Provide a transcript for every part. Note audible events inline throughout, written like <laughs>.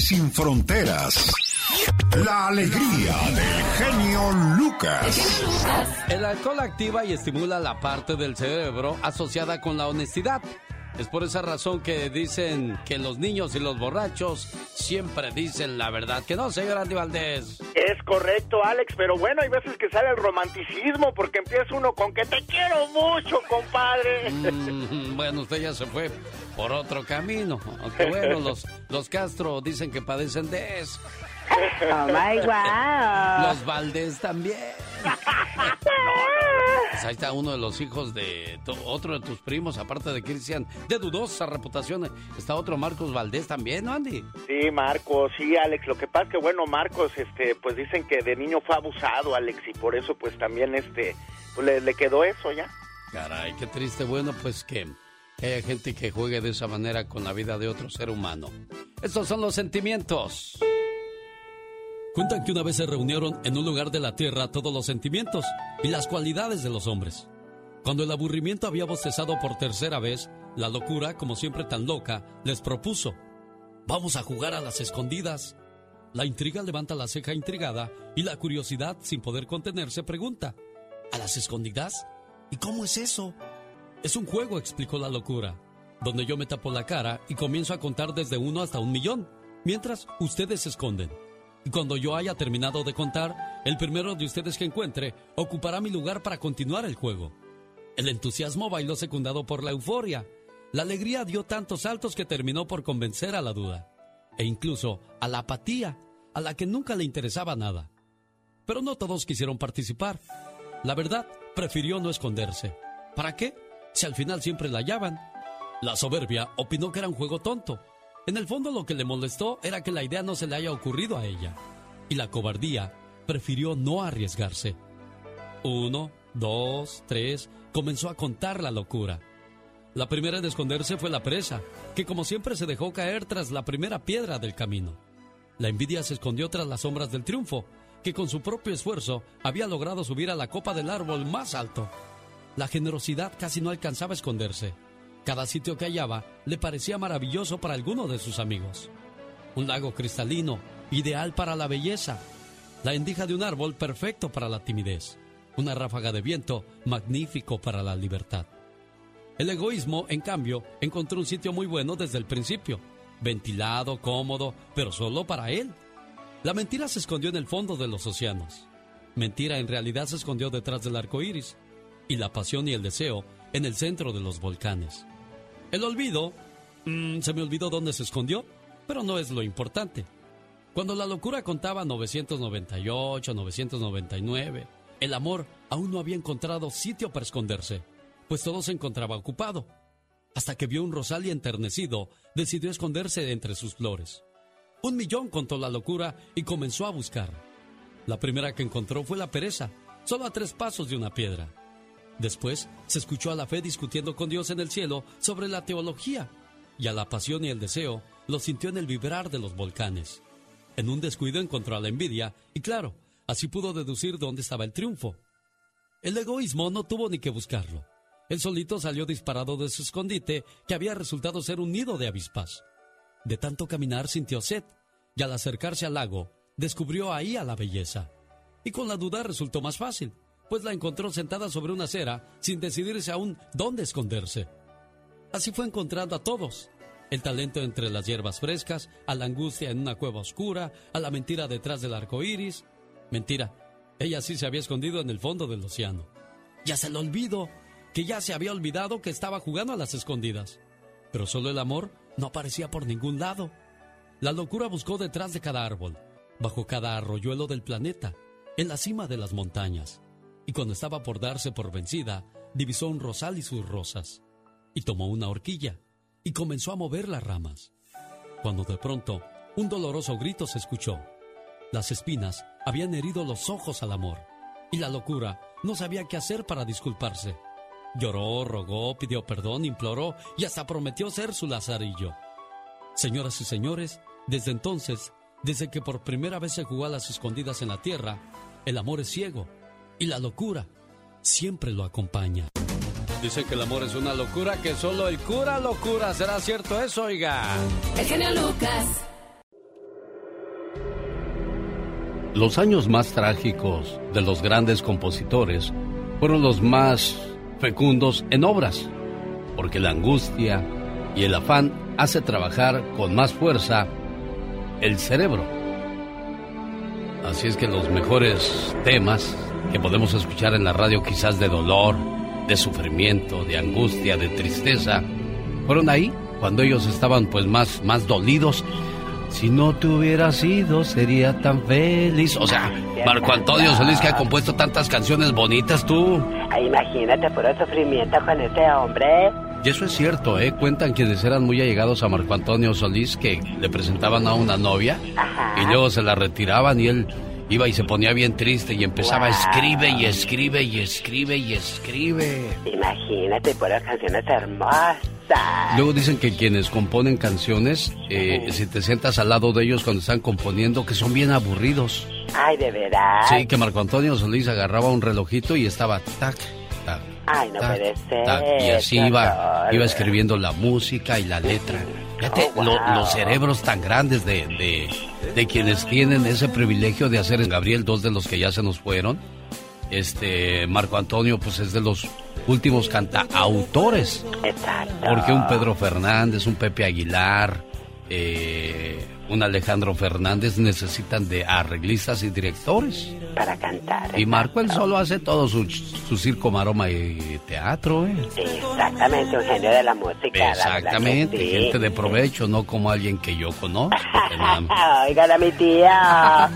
sin fronteras. La alegría del genio Lucas. El alcohol activa y estimula la parte del cerebro asociada con la honestidad. Es por esa razón que dicen que los niños y los borrachos siempre dicen la verdad. ¿Que no, señor Andy Valdés? Es correcto, Alex, pero bueno, hay veces que sale el romanticismo porque empieza uno con que te quiero mucho, compadre. Mm, bueno, usted ya se fue por otro camino. Aunque bueno, <laughs> los, los Castro dicen que padecen de eso. Oh my <laughs> wow. Los Valdés también. <laughs> Pues ahí está uno de los hijos de otro de tus primos, aparte de Cristian, de dudosa reputación. Está otro Marcos Valdés también, ¿no, Andy? Sí, Marcos, sí, Alex. Lo que pasa es que, bueno, Marcos, este, pues dicen que de niño fue abusado, Alex, y por eso, pues también, este, pues le, le quedó eso ya. Caray, qué triste. Bueno, pues que haya gente que juegue de esa manera con la vida de otro ser humano. Estos son los sentimientos. Cuentan que una vez se reunieron en un lugar de la tierra todos los sentimientos y las cualidades de los hombres. Cuando el aburrimiento había bostezado por tercera vez, la locura, como siempre tan loca, les propuso, vamos a jugar a las escondidas. La intriga levanta la ceja intrigada y la curiosidad, sin poder contenerse, pregunta, ¿a las escondidas? ¿Y cómo es eso? Es un juego, explicó la locura, donde yo me tapo la cara y comienzo a contar desde uno hasta un millón, mientras ustedes se esconden. Y cuando yo haya terminado de contar, el primero de ustedes que encuentre ocupará mi lugar para continuar el juego. El entusiasmo bailó secundado por la euforia. La alegría dio tantos saltos que terminó por convencer a la duda. E incluso a la apatía, a la que nunca le interesaba nada. Pero no todos quisieron participar. La verdad, prefirió no esconderse. ¿Para qué? Si al final siempre la hallaban. La soberbia opinó que era un juego tonto en el fondo lo que le molestó era que la idea no se le haya ocurrido a ella. Y la cobardía prefirió no arriesgarse. Uno, dos, tres, comenzó a contar la locura. La primera en esconderse fue la presa, que como siempre se dejó caer tras la primera piedra del camino. La envidia se escondió tras las sombras del triunfo, que con su propio esfuerzo había logrado subir a la copa del árbol más alto. La generosidad casi no alcanzaba a esconderse. Cada sitio que hallaba le parecía maravilloso para alguno de sus amigos. Un lago cristalino, ideal para la belleza. La endija de un árbol, perfecto para la timidez. Una ráfaga de viento, magnífico para la libertad. El egoísmo, en cambio, encontró un sitio muy bueno desde el principio. Ventilado, cómodo, pero solo para él. La mentira se escondió en el fondo de los océanos. Mentira en realidad se escondió detrás del arco iris. Y la pasión y el deseo en el centro de los volcanes. El olvido, mm, se me olvidó dónde se escondió, pero no es lo importante. Cuando la locura contaba 998, 999, el amor aún no había encontrado sitio para esconderse, pues todo se encontraba ocupado. Hasta que vio un rosal y enternecido, decidió esconderse entre sus flores. Un millón contó la locura y comenzó a buscar. La primera que encontró fue la pereza, solo a tres pasos de una piedra. Después se escuchó a la fe discutiendo con Dios en el cielo sobre la teología, y a la pasión y el deseo lo sintió en el vibrar de los volcanes. En un descuido encontró a la envidia, y claro, así pudo deducir dónde estaba el triunfo. El egoísmo no tuvo ni que buscarlo. El solito salió disparado de su escondite, que había resultado ser un nido de avispas. De tanto caminar sintió sed, y al acercarse al lago, descubrió ahí a la belleza. Y con la duda resultó más fácil pues la encontró sentada sobre una acera sin decidirse aún dónde esconderse. Así fue encontrando a todos. El talento entre las hierbas frescas, a la angustia en una cueva oscura, a la mentira detrás del arco iris. Mentira, ella sí se había escondido en el fondo del océano. Ya se le olvidó, que ya se había olvidado que estaba jugando a las escondidas. Pero solo el amor no aparecía por ningún lado. La locura buscó detrás de cada árbol, bajo cada arroyuelo del planeta, en la cima de las montañas y cuando estaba por darse por vencida, divisó un rosal y sus rosas, y tomó una horquilla, y comenzó a mover las ramas. Cuando de pronto, un doloroso grito se escuchó. Las espinas habían herido los ojos al amor, y la locura no sabía qué hacer para disculparse. Lloró, rogó, pidió perdón, imploró y hasta prometió ser su lazarillo. Señoras y señores, desde entonces, desde que por primera vez se jugó a las escondidas en la tierra, el amor es ciego y la locura siempre lo acompaña. Dicen que el amor es una locura, que solo el cura locura. ¿Será cierto eso, oiga? El genio Lucas. Los años más trágicos de los grandes compositores fueron los más fecundos en obras, porque la angustia y el afán hace trabajar con más fuerza el cerebro. Así es que los mejores temas que podemos escuchar en la radio quizás de dolor, de sufrimiento, de angustia, de tristeza, fueron ahí cuando ellos estaban pues más, más dolidos si no te hubiera sido, sería tan feliz. O sea, Marco Antonio Solís que ha compuesto tantas canciones bonitas, tú. Ay, imagínate, puro sufrimiento con ese hombre. Y eso es cierto, ¿eh? Cuentan quienes eran muy allegados a Marco Antonio Solís que le presentaban a una novia y luego se la retiraban y él iba y se ponía bien triste y empezaba a escribe y escribe y escribe y escribe. Imagínate, puras canciones hermosas. Luego dicen que quienes componen canciones, eh, si te sientas al lado de ellos cuando están componiendo, que son bien aburridos. Ay, de verdad. Sí, que Marco Antonio Solís agarraba un relojito y estaba tac, tac. Ay, no puede ser. y así iba, iba escribiendo la música y la letra. Fíjate, oh, los cerebros tan grandes de, de, de, quienes tienen ese privilegio de hacer Gabriel, dos de los que ya se nos fueron. Este, Marco Antonio, pues es de los últimos cantautores. Exacto. Porque un Pedro Fernández, un Pepe Aguilar, eh, un Alejandro Fernández necesitan de arreglistas y directores. Para cantar. Y Marco él solo hace todo su, su circo, maroma y teatro, ¿eh? exactamente, un genio de la música. Exactamente, gente de provecho, no como alguien que yo conozco. <laughs> Oigan a mi tía.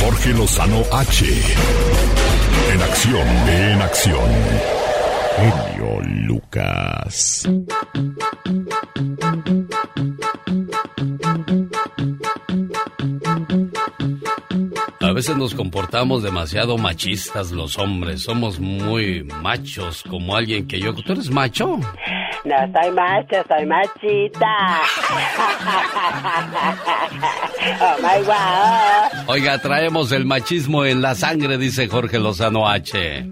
Jorge Lozano H. En acción, en acción. Genio Lucas. A veces nos comportamos demasiado machistas los hombres. Somos muy machos, como alguien que yo. ¿Tú eres macho? No soy macho, soy machita. <laughs> oh my. Oiga, traemos el machismo en la sangre, dice Jorge Lozano H.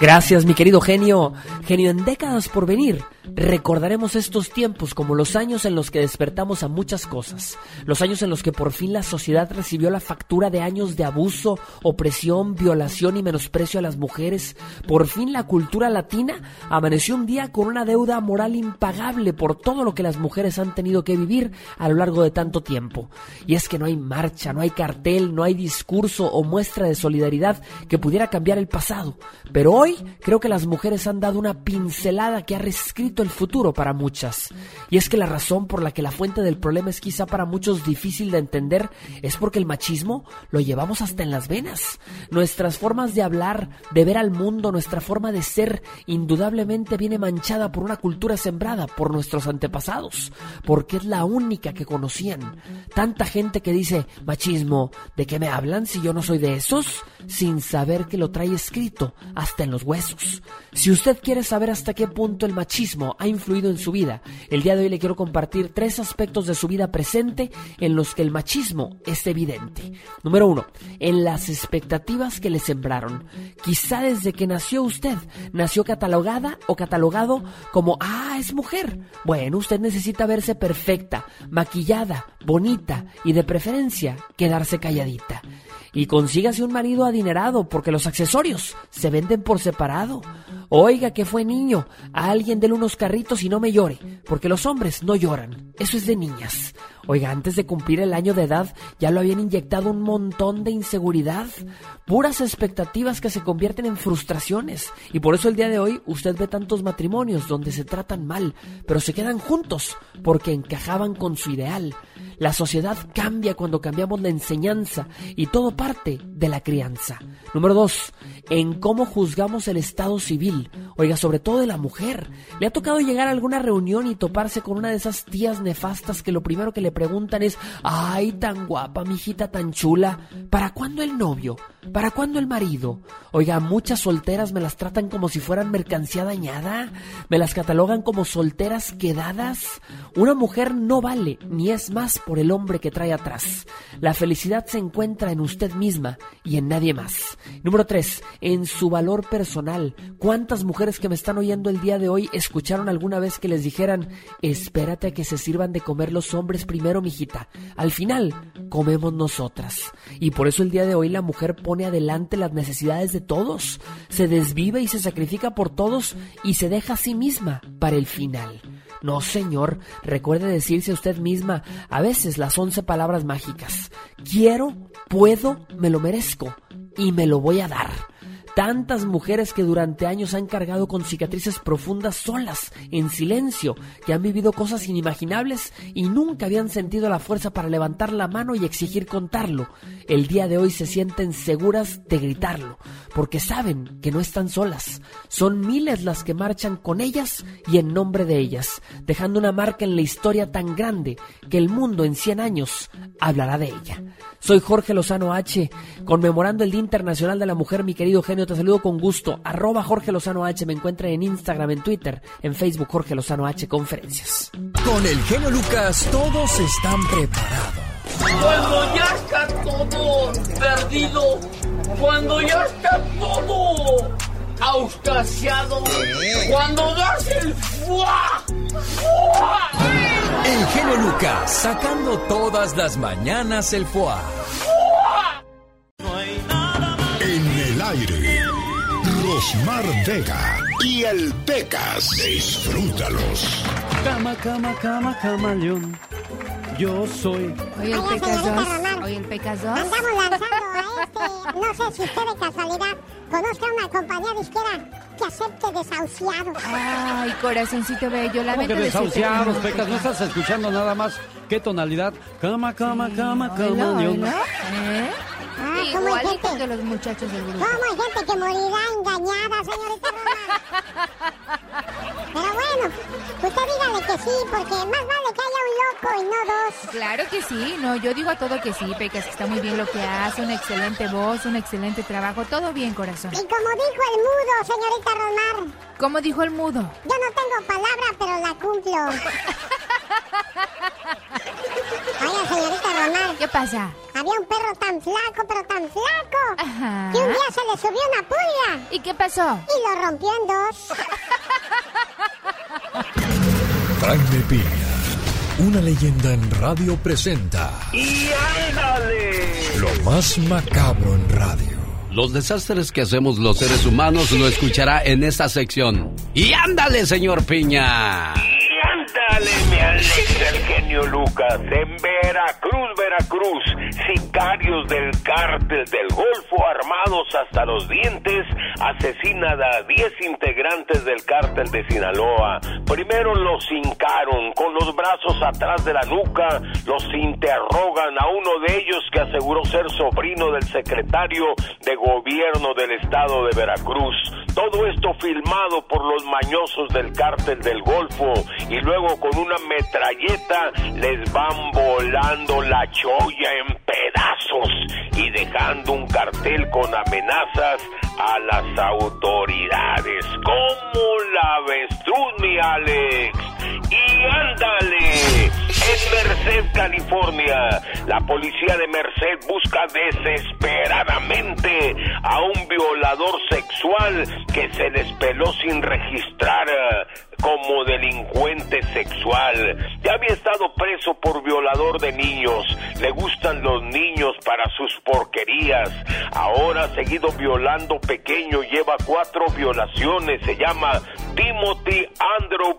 Gracias, mi querido genio. Genio, en décadas por venir, recordaremos estos tiempos como los años en los que despertamos a muchas cosas. Los años en los que por fin la sociedad recibió la factura de años de abuso, opresión, violación y menosprecio a las mujeres. Por fin la cultura latina amaneció un día con una deuda moral impagable por todo lo que las mujeres han tenido que vivir a lo largo de tanto tiempo. Y es que no hay marcha, no hay cartel, no hay discurso o muestra de solidaridad que pudiera cambiar el pasado. Pero hoy creo que las mujeres han dado una pincelada que ha reescrito el futuro para muchas. Y es que la razón por la que la fuente del problema es quizá para muchos difícil de entender es porque el machismo lo llevamos hasta en las venas. Nuestras formas de hablar, de ver al mundo, nuestra forma de ser, indudablemente viene manchada por una cultura sembrada por nuestros antepasados, porque es la única que conocían. Tanta gente que dice, machismo, ¿de qué me hablan si yo no soy de esos? Sin saber que lo trae escrito hasta en los huesos. Si usted quiere saber hasta qué punto el machismo ha influido en su vida, el día de hoy le quiero compartir tres aspectos de su vida presente en los que el machismo es evidente. Número uno, en las expectativas que le sembraron. Quizá desde que nació usted, nació catalogada o catalogado como, ah, es mujer. Bueno, usted necesita verse perfecta, maquillada, bonita y de preferencia quedarse calladita y consígase un marido adinerado porque los accesorios se venden por separado. Oiga que fue niño, a alguien déle unos carritos y no me llore, porque los hombres no lloran, eso es de niñas. Oiga, antes de cumplir el año de edad ya lo habían inyectado un montón de inseguridad, puras expectativas que se convierten en frustraciones. Y por eso el día de hoy usted ve tantos matrimonios donde se tratan mal, pero se quedan juntos porque encajaban con su ideal. La sociedad cambia cuando cambiamos la enseñanza y todo parte de la crianza. Número dos, en cómo juzgamos el estado civil. Oiga, sobre todo de la mujer. ¿Le ha tocado llegar a alguna reunión y toparse con una de esas tías nefastas que lo primero que le preguntan es, ay, tan guapa, mijita, tan chula, ¿para cuándo el novio? ¿Para cuándo el marido? Oiga, muchas solteras me las tratan como si fueran mercancía dañada, me las catalogan como solteras quedadas. Una mujer no vale ni es más por el hombre que trae atrás. La felicidad se encuentra en usted misma y en nadie más. Número 3. En su valor personal. ¿Cuántas mujeres que me están oyendo el día de hoy escucharon alguna vez que les dijeran, espérate a que se sirvan de comer los hombres primero? mijita. Al final, comemos nosotras. Y por eso el día de hoy la mujer pone adelante las necesidades de todos. Se desvive y se sacrifica por todos y se deja a sí misma para el final. No, señor, recuerde decirse a usted misma a veces las once palabras mágicas. Quiero, puedo, me lo merezco y me lo voy a dar. Tantas mujeres que durante años han cargado con cicatrices profundas solas, en silencio, que han vivido cosas inimaginables y nunca habían sentido la fuerza para levantar la mano y exigir contarlo. El día de hoy se sienten seguras de gritarlo, porque saben que no están solas. Son miles las que marchan con ellas y en nombre de ellas, dejando una marca en la historia tan grande que el mundo en 100 años hablará de ella. Soy Jorge Lozano H, conmemorando el Día Internacional de la Mujer, mi querido genio, te saludo con gusto. Arroba Jorge Lozano H, me encuentra en Instagram, en Twitter, en Facebook Jorge Lozano H Conferencias. Con el genio Lucas todos están preparados. Cuando ya está todo perdido, cuando ya está todo auscasiado, cuando das el fuá, El genio Lucas sacando todas las mañanas el fuá. El aire, Rosmar Vega y el Pecas. Disfrútalos. Cama, cama, cama, camaleón. Yo soy. Oye, el Pecas 2. Oye, el Pecas 2. Andamos lanzando a este. No sé si usted de casualidad conozca una compañía disquera que acepte desahuciados. Ay, corazoncito bello, ¿Cómo lamento que desahuciados. Pecas? ¿No estás escuchando nada más? ¿Qué tonalidad? Cama, cama, cama, oílo. ¿Eh? Ah, ¿cómo hay Igualito gente? que los muchachos del grupo. ¿Cómo hay gente que morirá engañada, señorita Román? Pero bueno, usted dígale que sí, porque más vale que haya un loco y no dos. Claro que sí, no, yo digo a todo que sí, Pecas, que está muy bien lo que hace, una excelente voz, un excelente trabajo, todo bien, corazón. Y como dijo el mudo, señorita Román, ¿Cómo dijo el mudo? yo no tengo palabra, pero la cumplo. <laughs> ¿Qué pasa? había un perro tan flaco, pero tan flaco, Ajá. que un día se le subió una pulga ¿Y qué pasó? y lo rompió en dos. <laughs> Jaime Piña, una leyenda en radio presenta ¡Y ándale! lo más macabro en radio. Los desastres que hacemos los seres humanos lo escuchará en esta sección. ¡Y ándale, señor Piña! Y ándale, mi Alex, el genio Lucas. En Veracruz, Veracruz, sicarios del cártel del Golfo, armados hasta los dientes, asesinan a 10 integrantes del cártel de Sinaloa. Primero los hincaron con los brazos atrás de la nuca, los interrogan a uno de ellos que aseguró ser sobrino del secretario de gobierno del estado de Veracruz. Todo esto filmado por los mañosos del cártel del Golfo y luego con una metralleta les van volando la cholla en pedazos y dejando un cartel con amenazas a las autoridades. ¿Cómo la ves tú, mi Alex? Y ándale, en Merced, California, la policía de Merced busca desesperadamente a un violador sexual que se les peló sin registrar eh, como delincuente sexual. Ya había estado preso por violador de niños. Le gustan los niños para sus porquerías. Ahora ha seguido violando pequeño, lleva cuatro violaciones. Se llama Timothy Andrew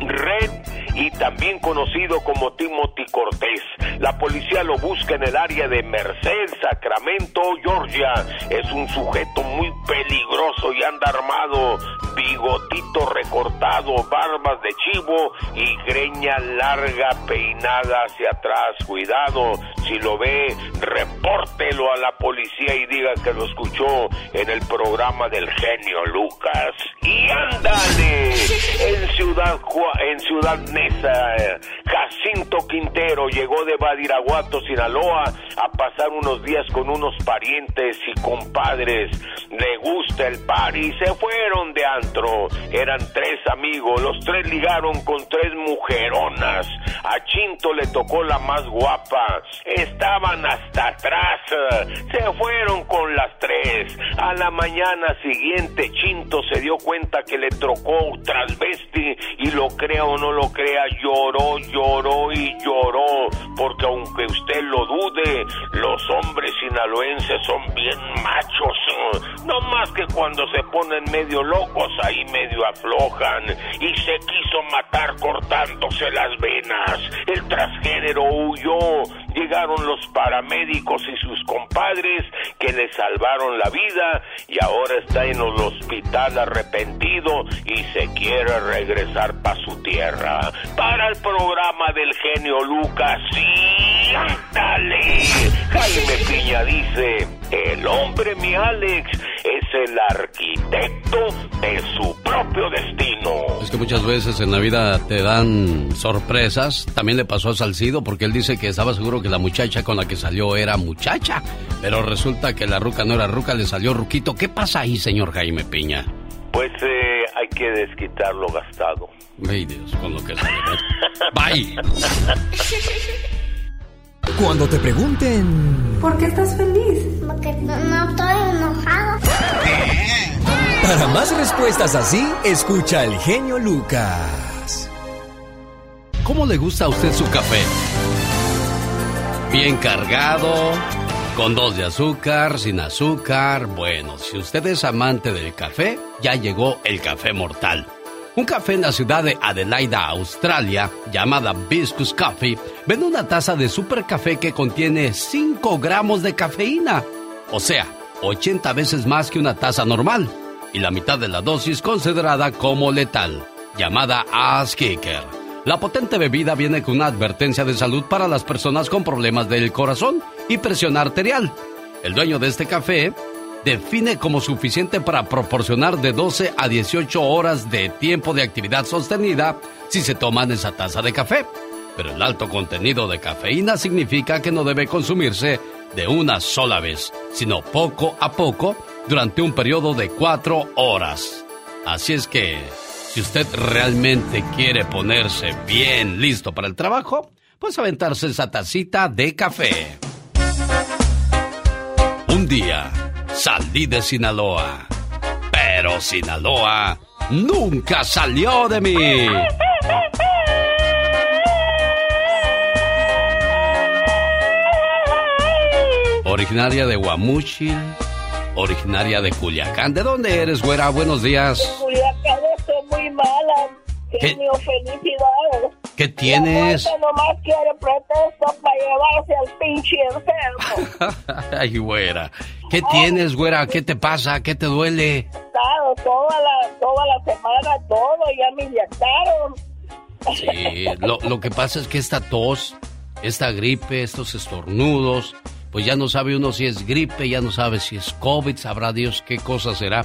Red y también conocido como Timothy Cortés. La policía lo busca en el área de Merced, Sacramento, Georgia. Es un sujeto muy peligroso y anda armado, bigotito recortado, barbas de chivo y greña larga peinada hacia atrás. Cuidado, si lo ve, repórtelo a la policía y diga que lo escuchó en el programa del genio Lucas. Y en Ciudad en Ciudad Neza. Jacinto Quintero llegó de Badiraguato, Sinaloa, a pasar unos días con unos parientes y compadres. Le gusta el party, se fueron de antro. Eran tres amigos, los tres ligaron con tres mujeronas. A Chinto le tocó la más guapa. Estaban hasta atrás. Se fueron con las tres. A la mañana siguiente, Chinto se dio cuenta que le trocó transvesti y lo crea o no lo crea, lloró, lloró y lloró, porque aunque usted lo dude, los hombres sinaloenses son bien machos, no más que cuando se ponen medio locos ahí medio aflojan y se quiso matar cortándose las venas. El transgénero huyó, llegaron los paramédicos y sus compadres que le salvaron la vida y ahora está en el hospital arrepentido y se quiere regresar para su tierra. Para el programa del genio Lucas, sí, dale. Jaime Piña dice, el hombre mi Alex es el arquitecto de su propio destino. Es que muchas veces en la vida te dan sorpresas. También le pasó a Salcido porque él dice que estaba seguro que la muchacha con la que salió era muchacha. Pero resulta que la ruca no era ruca, le salió ruquito. ¿Qué pasa ahí, señor Jaime Piña? Pues eh, hay que desquitar lo gastado. Ay, Dios, con lo que sale. Bye. Cuando te pregunten... ¿Por qué estás feliz? Porque no, no estoy enojado. Para más respuestas así, escucha al genio Lucas. ¿Cómo le gusta a usted su café? ¿Bien cargado? ¿Con dos de azúcar? ¿Sin azúcar? Bueno, si usted es amante del café, ya llegó el café mortal. Un café en la ciudad de Adelaida, Australia, llamada Biscus Coffee, vende una taza de super café que contiene 5 gramos de cafeína. O sea, 80 veces más que una taza normal. Y la mitad de la dosis considerada como letal, llamada Ass Kicker. La potente bebida viene con una advertencia de salud para las personas con problemas del corazón y presión arterial. El dueño de este café define como suficiente para proporcionar de 12 a 18 horas de tiempo de actividad sostenida si se toman esa taza de café. Pero el alto contenido de cafeína significa que no debe consumirse de una sola vez, sino poco a poco durante un periodo de 4 horas. Así es que, si usted realmente quiere ponerse bien listo para el trabajo, pues aventarse esa tacita de café. Un día salí de Sinaloa, pero Sinaloa nunca salió de mí. Originaria de Guamuchil, originaria de Culiacán. ¿De dónde eres, güera? Buenos días. Culiacán estoy muy mala. Genio, felicidades. ¿Qué tienes? La nomás quiere pretexto para llevarse al pinche enfermo. <laughs> Ay, güera. ¿Qué tienes, güera? ¿Qué te pasa? ¿Qué te duele? Estado toda la, toda la semana, todo, ya me inyectaron. Sí, lo, lo que pasa es que esta tos, esta gripe, estos estornudos, pues ya no sabe uno si es gripe, ya no sabe si es COVID, sabrá Dios qué cosa será.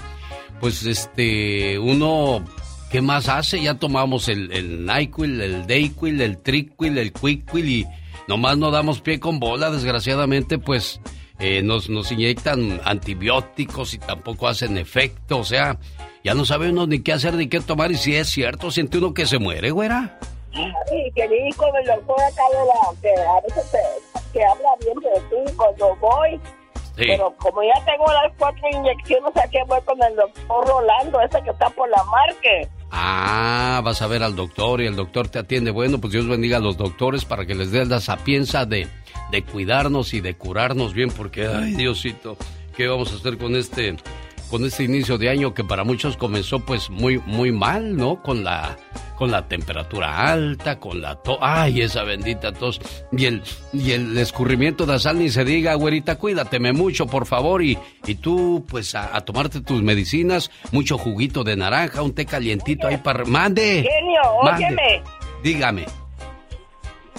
Pues este, uno, ¿qué más hace? Ya tomamos el, el NyQuil, el Dayquil, el Triquil, el Quickquil y nomás no damos pie con bola, desgraciadamente, pues eh, nos, nos inyectan antibióticos y tampoco hacen efecto, o sea, ya no sabe uno ni qué hacer ni qué tomar y si es cierto, siente uno que se muere, güera. Sí, que vi con el doctor acá de la, que a veces te- que habla bien de ti cuando voy. Sí. Pero como ya tengo las cuatro inyecciones, aquí voy con el doctor Rolando, ese que está por la marque. Ah, vas a ver al doctor y el doctor te atiende. Bueno, pues Dios bendiga a los doctores para que les dé la sapienza de, de cuidarnos y de curarnos bien, porque, ay, Diosito, ¿qué vamos a hacer con este, con este inicio de año que para muchos comenzó pues muy, muy mal, ¿no? Con la, con la temperatura alta, con la tos, ay, esa bendita tos, y el, y el escurrimiento de sal ni se diga, güerita, cuídateme mucho, por favor, y, y tú, pues, a, a tomarte tus medicinas, mucho juguito de naranja, un té calientito ahí para... ¡Mande! Genio, Mande. óyeme, Dígame.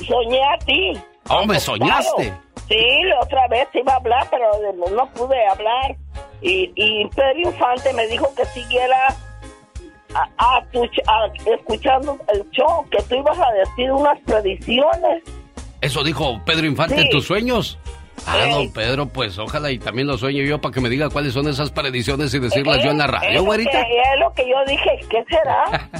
soñé a ti. Oh, me soñaste. Sí, la otra vez iba a hablar, pero no pude hablar. Y, y Pedro Infante me dijo que siguiera a- a tu- a- escuchando el show, que tú ibas a decir unas predicciones. Eso dijo Pedro Infante en tus sueños. Ah, don Pedro, pues ojalá y también lo sueño yo para que me diga cuáles son esas predicciones y decirlas yo en la Es radio, lo güerita. que- Es lo que yo dije, ¿qué será?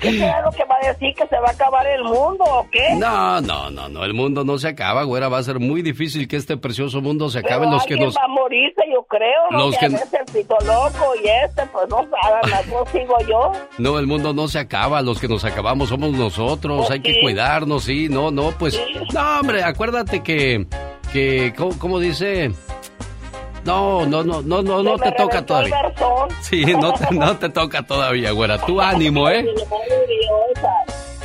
¿Qué <laughs> será lo que va a decir que se va a acabar el mundo o qué? No, no, no, no, el mundo no se acaba, güera, va a ser muy difícil que este precioso mundo se acabe. Pero los que nos... va a morirse, yo creo, ¿no? Los que que- el pito loco y este, pues no saben, no sigo yo. <laughs> No, el mundo no se acaba, los que nos acabamos somos nosotros, Pues hay que cuidarnos, sí, no, no, pues, no, hombre, acuérdate que, que, ¿cómo, cómo dice? No, no, no, no, no, no te toca todavía. <laughs> Sí, no te, no te toca todavía, güera, tú ánimo, ¿eh?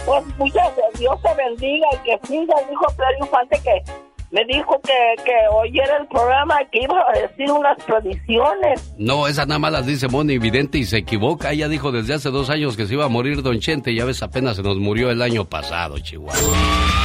Pues muchas Dios te bendiga y que siga, dijo Pedro Infante que me dijo que, que oyera el programa que iba a decir unas predicciones. No, esa nada más las dice Moni Vidente y se equivoca. Ella dijo desde hace dos años que se iba a morir Don Chente y ya ves, apenas se nos murió el año pasado, Chihuahua.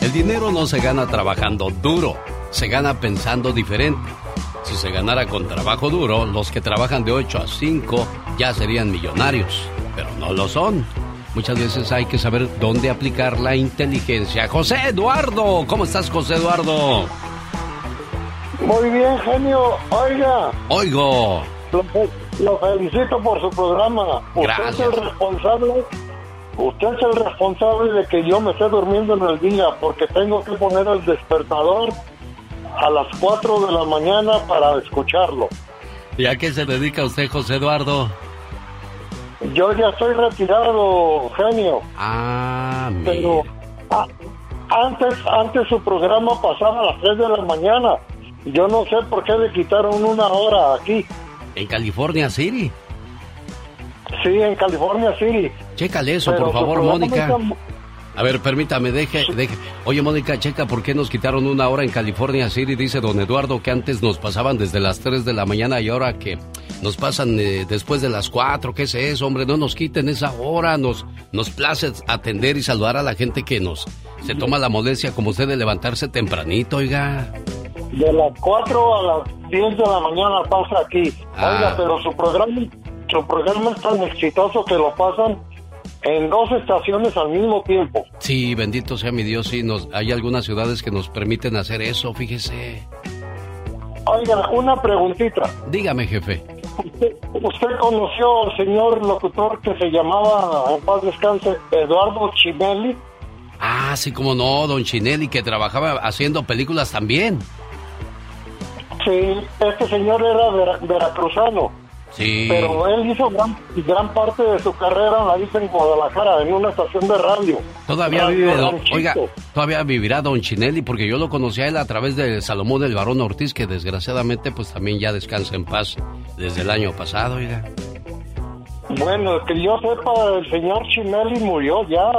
El dinero no se gana trabajando duro, se gana pensando diferente. Si se ganara con trabajo duro, los que trabajan de 8 a 5 ya serían millonarios, pero no lo son. Muchas veces hay que saber dónde aplicar la inteligencia. José Eduardo, ¿cómo estás José Eduardo? Muy bien, genio. Oiga, Oigo. lo, lo felicito por su programa. Usted es el responsable. Usted es el responsable de que yo me esté durmiendo en el día porque tengo que poner el despertador a las 4 de la mañana para escucharlo. ¿Y a qué se dedica usted, José Eduardo? Yo ya estoy retirado, genio. Ah, mira. Pero antes, antes su programa pasaba a las 3 de la mañana. Yo no sé por qué le quitaron una hora aquí. En California City. Sí, en California City. Chécale eso, Pero por su favor, Mónica. A ver, permítame, deje, deje. Oye, Mónica, checa por qué nos quitaron una hora en California City. Dice don Eduardo que antes nos pasaban desde las 3 de la mañana y ahora que nos pasan eh, después de las 4. ¿Qué es eso, hombre? No nos quiten esa hora. Nos, nos place atender y saludar a la gente que nos se toma la molestia como usted de levantarse tempranito, oiga. De las 4 a las 10 de la mañana pasa aquí. Ah. Oiga, pero su programa, su programa es tan exitoso que lo pasan en dos estaciones al mismo tiempo. Sí, bendito sea mi Dios, sí, nos, hay algunas ciudades que nos permiten hacer eso, fíjese. Oiga, una preguntita. Dígame, jefe. ¿Usted, usted conoció al señor locutor que se llamaba, en paz descanse, Eduardo Chimelli? Ah, sí, como no, don Chinelli, que trabajaba haciendo películas también. Sí, este señor era vera- veracruzano. Sí. Pero él hizo gran, gran parte de su carrera, la hizo en Guadalajara, en una estación de radio. Todavía Radio vive, don- oiga, todavía vivirá don Chinelli, porque yo lo conocí a él a través de Salomón del Barón Ortiz, que desgraciadamente pues también ya descansa en paz desde el año pasado, oiga. Bueno, que yo sepa, el señor Chinelli murió ya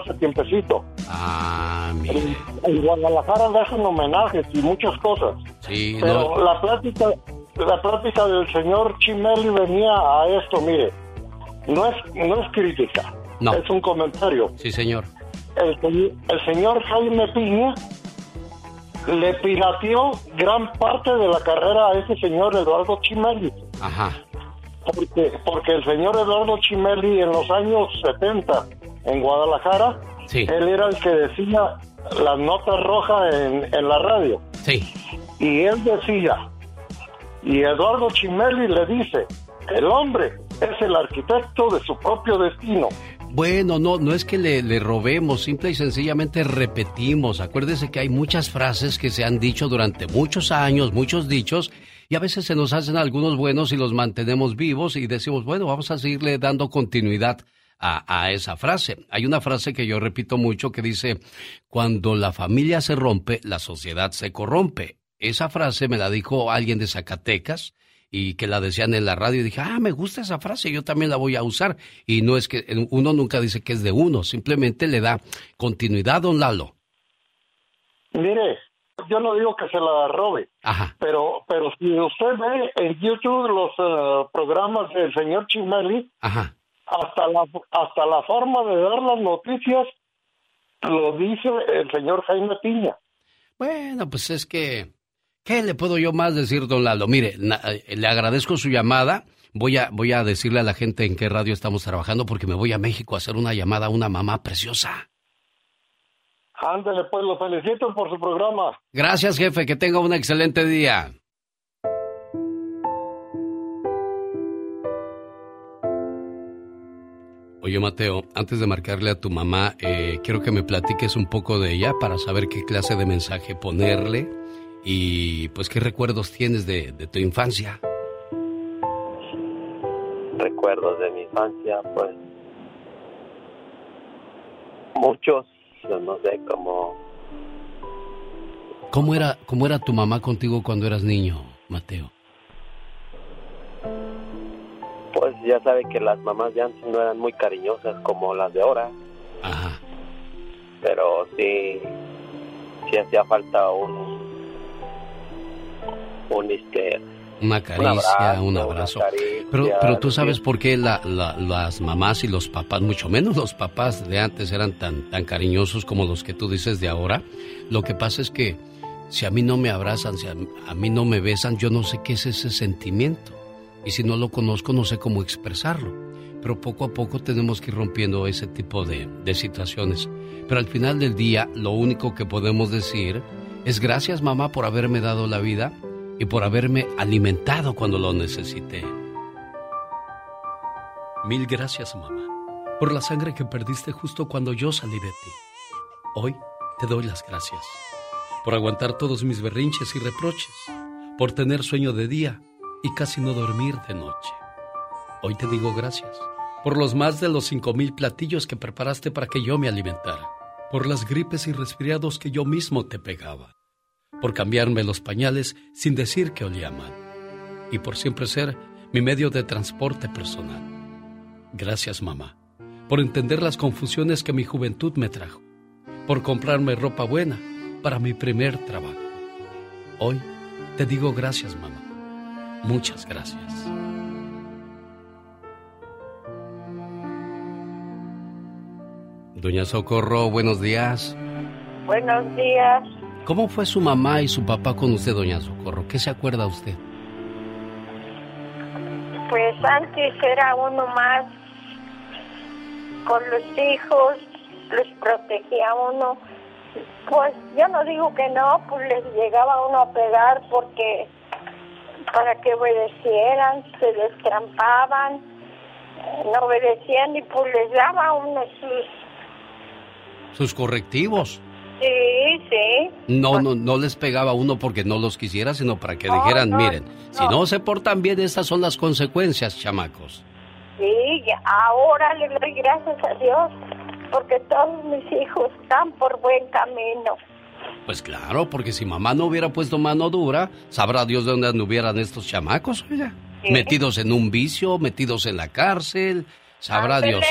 hace tiempecito. Ah, mira. En, en Guadalajara le hacen homenajes y muchas cosas. Sí, Pero no, la plática, la plática del señor Chinelli venía a esto, mire, no es, no es crítica, No. es un comentario. sí, señor. El, el señor Jaime Piña le pirateó gran parte de la carrera a ese señor Eduardo Chimelli. Ajá. Porque, porque el señor Eduardo Chimelli en los años 70 en Guadalajara, Sí. él era el que decía las notas rojas en, en la radio. Sí. Y él decía, y Eduardo Chimelli le dice, el hombre es el arquitecto de su propio destino. Bueno, no, no es que le, robemos, simple y sencillamente repetimos. Acuérdese que hay muchas frases que se han dicho durante muchos años, muchos dichos, y a veces se nos hacen algunos buenos y los mantenemos vivos y decimos, bueno, vamos a seguirle dando continuidad a esa frase. Hay una frase que yo repito mucho que dice, cuando la familia se rompe, la sociedad se corrompe. Esa frase me la dijo alguien de Zacatecas y que la decían en la radio y dije, ah, me gusta esa frase, yo también la voy a usar. Y no es que uno nunca dice que es de uno, simplemente le da continuidad, don Lalo. Mire, yo no digo que se la robe, Ajá. pero pero si usted ve en YouTube los eh, programas del señor Chimelli, Ajá. hasta la, hasta la forma de dar las noticias lo dice el señor Jaime Piña. Bueno, pues es que, ¿qué le puedo yo más decir, don Lalo? Mire, eh, le agradezco su llamada. Voy a, voy a decirle a la gente en qué radio estamos trabajando porque me voy a México a hacer una llamada a una mamá preciosa. Ándale, pues lo felicito por su programa. Gracias, jefe. Que tenga un excelente día. Oye, Mateo, antes de marcarle a tu mamá, eh, quiero que me platiques un poco de ella para saber qué clase de mensaje ponerle y pues qué recuerdos tienes de, de tu infancia. Recuerdos de mi infancia, pues muchos no sé cómo... ¿Cómo era, ¿Cómo era tu mamá contigo cuando eras niño, Mateo? Pues ya sabe que las mamás de antes no eran muy cariñosas como las de ahora. Ajá. Pero sí, sí hacía falta un, un este, una caricia, un abrazo. pero, pero tú sabes por qué las mamás y los papás, mucho menos los papás de antes eran tan, tan cariñosos como los que tú dices de ahora. Lo que pasa es que si a mí no me abrazan, si a, mí no me besan, yo no sé qué es ese sentimiento. Y si no lo conozco, no sé cómo expresarlo. Pero poco a poco tenemos que ir rompiendo ese tipo de, de situaciones. Pero al final del día, lo único que podemos decir es gracias mamá por haberme dado la vida y por haberme alimentado cuando lo necesité. Mil gracias, mamá, por la sangre que perdiste justo cuando yo salí de ti. Hoy te doy las gracias por aguantar todos mis berrinches y reproches, por tener sueño de día y casi no dormir de noche. Hoy te digo gracias por los más de los cinco mil platillos que preparaste para que yo me alimentara, por las gripes y resfriados que yo mismo te pegaba por cambiarme los pañales sin decir que olía mal y por siempre ser mi medio de transporte personal. Gracias mamá, por entender las confusiones que mi juventud me trajo, por comprarme ropa buena para mi primer trabajo. Hoy te digo gracias mamá, muchas gracias. Doña Socorro, buenos días. Buenos días. ¿Cómo fue su mamá y su papá con usted, doña Socorro? ¿Qué se acuerda usted? Pues antes era uno más con los hijos, los protegía uno. Pues yo no digo que no, pues les llegaba uno a pegar porque para que obedecieran, se destrampaban, no obedecían y pues les daba uno sus... Sus correctivos. Sí, sí. No, pues no, no les pegaba uno porque no los quisiera, sino para que dijeran, miren, si no se portan bien, estas son las consecuencias, chamacos. Sí, ahora le doy gracias a Dios porque todos mis hijos están por buen camino. Pues claro, porque si mamá no hubiera puesto mano dura, sabrá Dios de dónde anduvieran estos chamacos, oiga. Metidos en un vicio, metidos en la cárcel, sabrá Dios.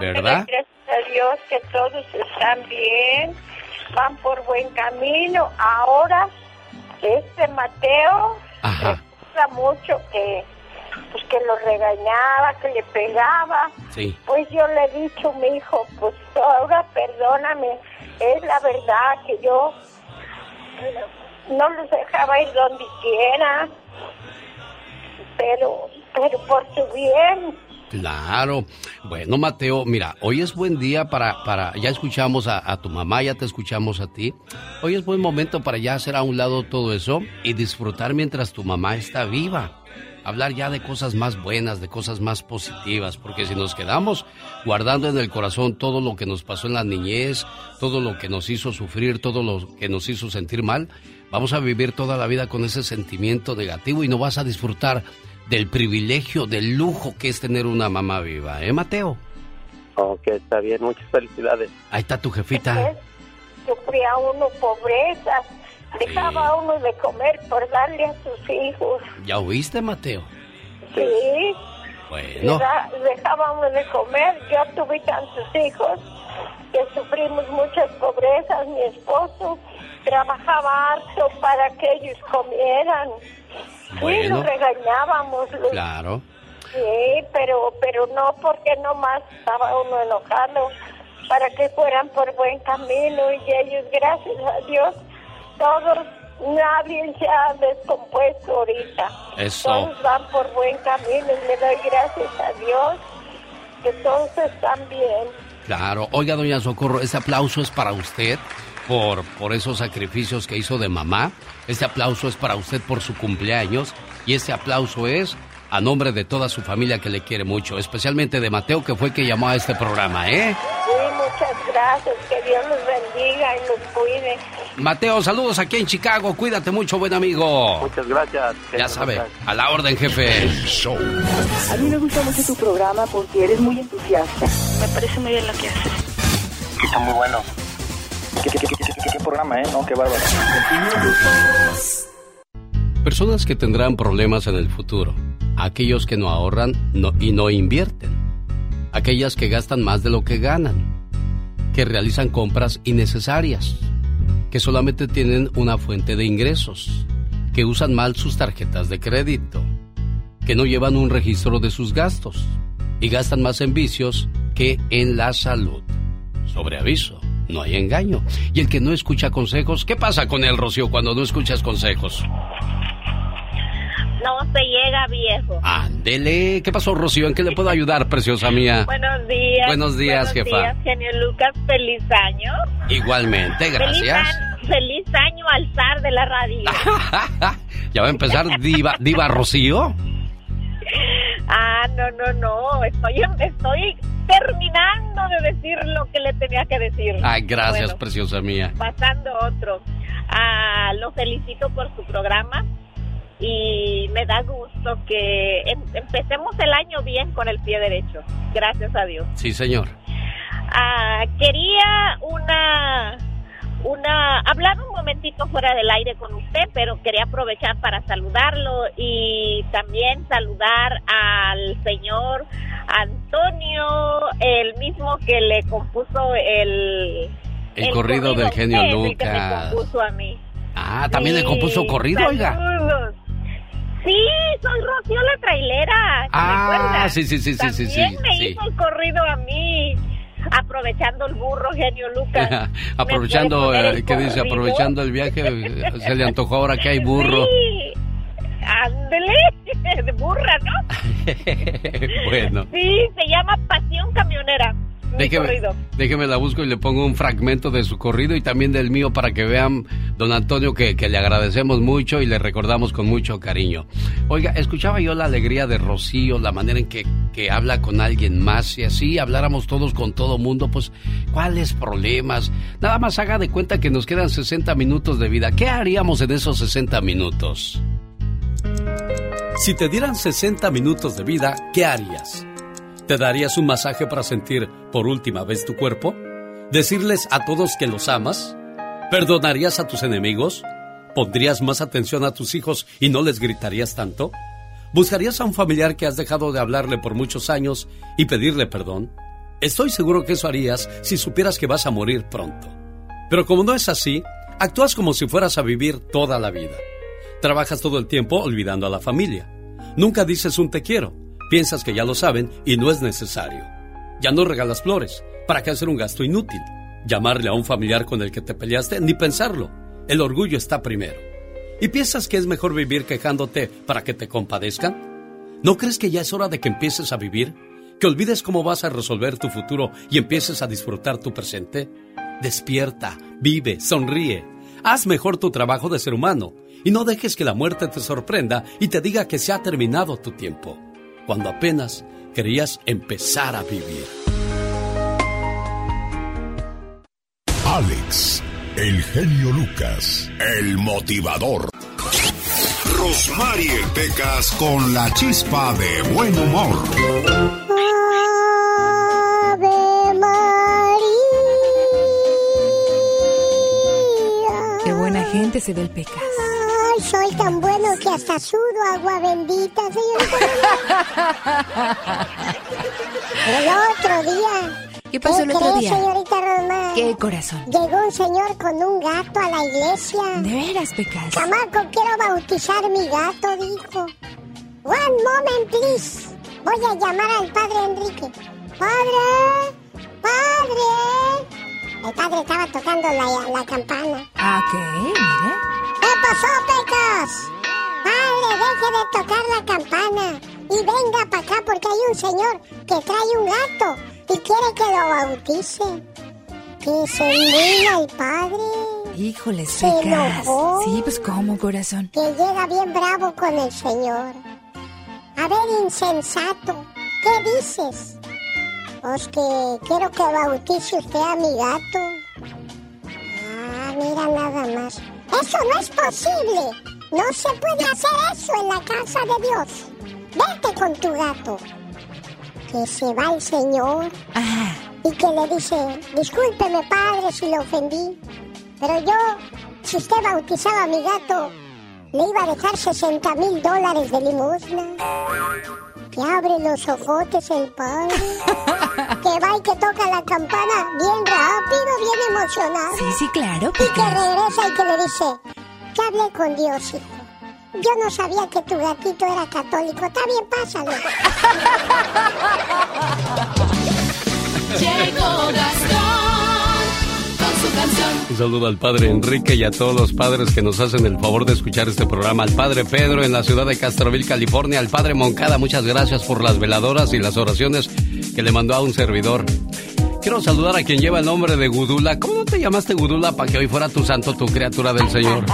¿Verdad? Gracias a Dios que todos están bien van por buen camino. Ahora, este Mateo recuerda mucho que pues que lo regañaba, que le pegaba. Pues yo le he dicho, mi hijo, pues ahora perdóname, es la verdad que yo no los dejaba ir donde quiera, pero, pero por su bien, Claro. Bueno, Mateo, mira, hoy es buen día para, para ya escuchamos a, tu mamá, ya te escuchamos a ti. Hoy es buen momento para ya hacer a un lado todo eso y disfrutar mientras tu mamá está viva. Hablar ya de cosas más buenas, de cosas más positivas, porque si nos quedamos guardando en el corazón todo lo que nos pasó en la niñez, todo lo que nos hizo sufrir, todo lo que nos hizo sentir mal, vamos a vivir toda la vida con ese sentimiento negativo y no vas a disfrutar del privilegio, del lujo que es tener una mamá viva, ¿eh, Mateo? Ok, está bien, muchas felicidades. Ahí está tu jefita. Sufría uno pobreza, dejaba uno de comer por darle a sus hijos. ¿Ya oíste, Mateo? Sí. Bueno. Dejaba uno de comer, yo tuve tantos hijos que sufrimos muchas pobrezas, mi esposo trabajaba harto para que ellos comieran. Sí, lo regañábamos. Claro. Sí, pero, pero no porque nomás estaba uno enojado para que fueran por buen camino y ellos, gracias a Dios, todos, nadie se ha descompuesto ahorita. Eso. Todos van por buen camino y le doy gracias a Dios que todos están bien. Claro. Oiga, doña Socorro, este aplauso es para usted por, por esos sacrificios que hizo de mamá. Este aplauso es para usted por su cumpleaños. Y este aplauso es a nombre de toda su familia que le quiere mucho, especialmente de Mateo, que fue el que llamó a este programa, ¿eh? Sí, muchas gracias. Que Dios los bendiga y los cuide. Mateo, saludos aquí en Chicago. Cuídate mucho, buen amigo. Muchas gracias. Ya sabe, a la orden, jefe. A mí me gusta mucho tu programa porque eres muy entusiasta. Me parece muy bien lo que haces. Está muy bueno. Personas que tendrán problemas en el futuro. Aquellos que no ahorran y no invierten. Aquellas que gastan más de lo que ganan. Que realizan compras innecesarias. Que solamente tienen una fuente de ingresos. Que usan mal sus tarjetas de crédito. Que no llevan un registro de sus gastos. Y gastan más en vicios que en la salud. Sobre aviso, no hay engaño. Y el que no escucha consejos, ¿qué pasa con él, Rocío, cuando no escuchas consejos? No se llega viejo. Ándele. ¿Qué pasó, Rocío? ¿En qué le puedo ayudar, preciosa mía? <laughs> Buenos días. Buenos días, jefa. Buenos días, genio Lucas. Feliz año. Igualmente, gracias. Feliz año, feliz año al zar de la radio. <laughs> ¿Ya va a empezar Diva, Diva Rocío? <laughs> ah, no, no, no. Estoy, estoy terminando de decir lo que le tenía que decir. Ay, gracias, Bueno, preciosa mía. Pasando otro. Ah, lo felicito por su programa y me da gusto que em- empecemos el año bien con el pie derecho. Gracias a Dios. Sí, señor. Ah, quería una una hablar un momentito fuera del aire con usted, pero quería aprovechar para saludarlo y también saludar al señor Antonio, el mismo que le compuso el El corrido del genio es el que me Lucas. compuso a mí. Ah, también le compuso corrido, oiga. Sí, soy Rocío la trailera. ¿te Ah, sí, sí, sí, sí, sí, sí, También me sí. hizo el corrido a mí, aprovechando el burro genio Lucas. <laughs> aprovechando, ¿Me puede poner eh, ¿qué dice? corrido? Aprovechando el viaje, eh, se le antojó ahora que hay burro. Sí, ándele, <laughs> de burra, ¿no? <laughs> bueno, Sí, se llama Pasión Camionera. Déjeme, la busco y le pongo un fragmento de su corrido y también del mío para que vean, don Antonio, que, que le agradecemos mucho y le recordamos con mucho cariño. Oiga, escuchaba yo la alegría de Rocío, la manera en que, que habla con alguien más. Si así habláramos todos con todo mundo, pues, ¿cuáles problemas? Nada más haga de cuenta que nos quedan 60 minutos de vida. ¿Qué haríamos en esos 60 minutos? Si te dieran 60 minutos de vida, ¿qué harías? ¿Te darías un masaje para sentir por última vez tu cuerpo? ¿Decirles a todos que los amas? ¿Perdonarías a tus enemigos? ¿Pondrías más atención a tus hijos y no les gritarías tanto? ¿Buscarías a un familiar que has dejado de hablarle por muchos años y pedirle perdón? Estoy seguro que eso harías si supieras que vas a morir pronto. Pero como no es así, actúas como si fueras a vivir toda la vida. Trabajas todo el tiempo olvidando a la familia. Nunca dices un te quiero. Piensas que ya lo saben y no es necesario. Ya no regalas flores. ¿Para qué hacer un gasto inútil? Llamarle a un familiar con el que te peleaste, ni pensarlo. El orgullo está primero. ¿Y piensas que es mejor vivir quejándote para que te compadezcan? ¿No crees que ya es hora de que empieces a vivir? ¿Que olvides cómo vas a resolver tu futuro y empieces a disfrutar tu presente? Despierta, vive, sonríe. Haz mejor tu trabajo de ser humano y no dejes que la muerte te sorprenda y te diga que se ha terminado tu tiempo, cuando apenas querías empezar a vivir. Alex, el genio Lucas, el motivador. Rosmarie Pecas con la chispa de buen humor. Ave Qué buena gente se ve el Pecas. Ay, soy tan bueno que hasta sudo agua bendita, señorita. el otro día. ¿Qué pasó el otro cree, día? señorita Roma? ¿Qué corazón? Llegó un señor con un gato a la iglesia. ¿De veras, Pecas? Chamaco, quiero bautizar mi gato, dijo. One moment, please. Voy a llamar al padre Enrique. ¡Padre! ¡Padre! El padre estaba tocando la, la campana. Ah, ¿qué? Mire. ¿Qué pasó, Pecas? Padre, deje de tocar la campana y venga para acá porque hay un señor que trae un gato y quiere que lo bautice. Que se ilumina el padre. Híjole, Se enojó. Sí, pues cómo, corazón. Que llega bien bravo con el señor. A ver, insensato, ¿qué dices? Pues que quiero que bautice usted a mi gato. Ah, mira nada más. Eso no es posible. No se puede hacer eso en la casa de Dios. Vete con tu gato. Que se va el señor. Y que le dice, discúlpeme padre si lo ofendí. Pero yo, si usted bautizaba a mi gato, le iba a dejar 60 mil dólares de limosna. Que abre los ojotes el padre. que va y que toca la campana bien rápido, bien emocionado. Sí, sí, claro, Y que Pecas. regresa y que le dice, que hablé con Dios, hijo. Yo no sabía que tu gatito era católico. Está bien, pásalo. <laughs> Llegó Gastón. Un saludo al padre Enrique y a todos los padres que nos hacen el favor de escuchar este programa. Al padre Pedro en la ciudad de Castroville, California. Al padre Moncada, muchas gracias por las veladoras y las oraciones que le mandó a un servidor. Quiero saludar a quien lleva el nombre de Gudula. ¿Cómo no te llamaste Gudula para que hoy fuera tu santo, tu criatura del Señor?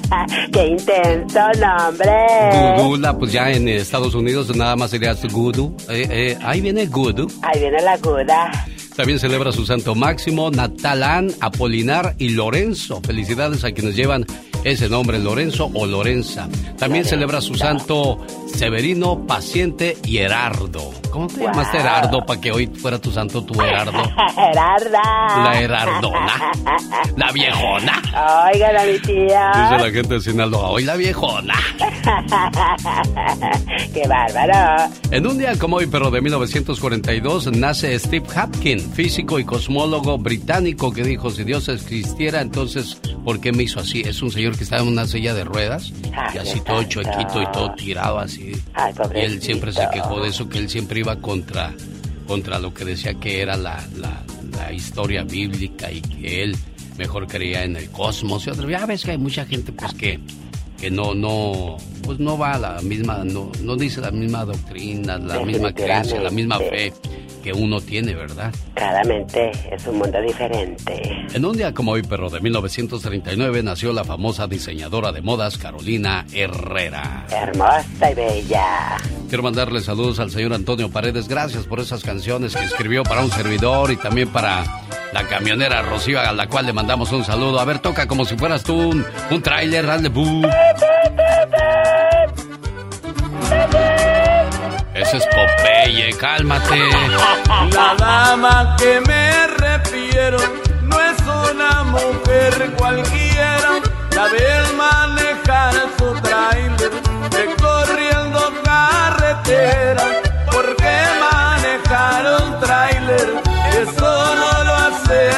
<laughs> ¡Qué intenso nombre! Gudula, pues ya en Estados Unidos nada más serías Gudu. Eh, eh, ahí viene Gudu. Ahí viene la guda. También celebra su santo Máximo, Natalán, Apolinar y Lorenzo. Felicidades a quienes llevan ese nombre, Lorenzo o Lorenza. También celebra su santo Severino, Paciente y Herardo. ¿Cómo te llamaste Herardo para que hoy fuera tu santo tu Herardo? <laughs> Gerarda. La Herardona. La viejona. Oigan a mi tía. Dice la gente de Sinaloa, hoy la viejona. <laughs> ¡Qué bárbaro! En un día como hoy, pero de 1942, nace Steve Hapkin, físico y cosmólogo británico que dijo, si Dios existiera, entonces, ¿por qué me hizo así? Es un señor que estaba en una silla de ruedas y así todo chuequito y todo tirado así. Ay, Y él siempre se quejó de eso, que él siempre iba contra, contra lo que decía que era la, la, la historia bíblica y que él mejor creía en el cosmos y otro. Ya ves que hay mucha gente pues que, que no, no, pues no va a la misma, no, no dice la misma doctrina, la misma creencia, la misma fe que uno tiene, ¿verdad? Claramente es un mundo diferente. En un día como hoy, pero de 1939, nació la famosa diseñadora de modas Carolina Herrera. Hermosa y bella. Quiero mandarle saludos al señor Antonio Paredes. Gracias por esas canciones que escribió para un servidor y también para la camionera Rocío, a la cual le mandamos un saludo. A ver, toca como si fueras tú un, un tráiler, bu. Ese es Popeye, cálmate. La dama que me refiero no es una mujer cualquiera. La ves manejar su trailer recorriendo carretera. Porque manejar un trailer eso no lo hace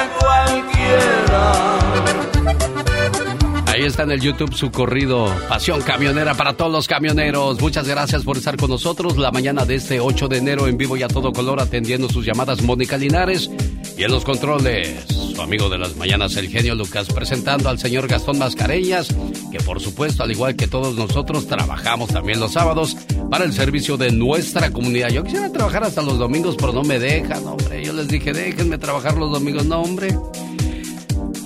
Ahí está en el YouTube su corrido Pasión Camionera para todos los camioneros. Muchas gracias por estar con nosotros la mañana de este 8 de enero en vivo y a todo color atendiendo sus llamadas Mónica Linares y en los controles su amigo de las mañanas el genio Lucas presentando al señor Gastón Mascareñas que por supuesto al igual que todos nosotros trabajamos también los sábados para el servicio de nuestra comunidad. Yo quisiera trabajar hasta los domingos pero no me dejan, hombre. Yo les dije déjenme trabajar los domingos, no hombre.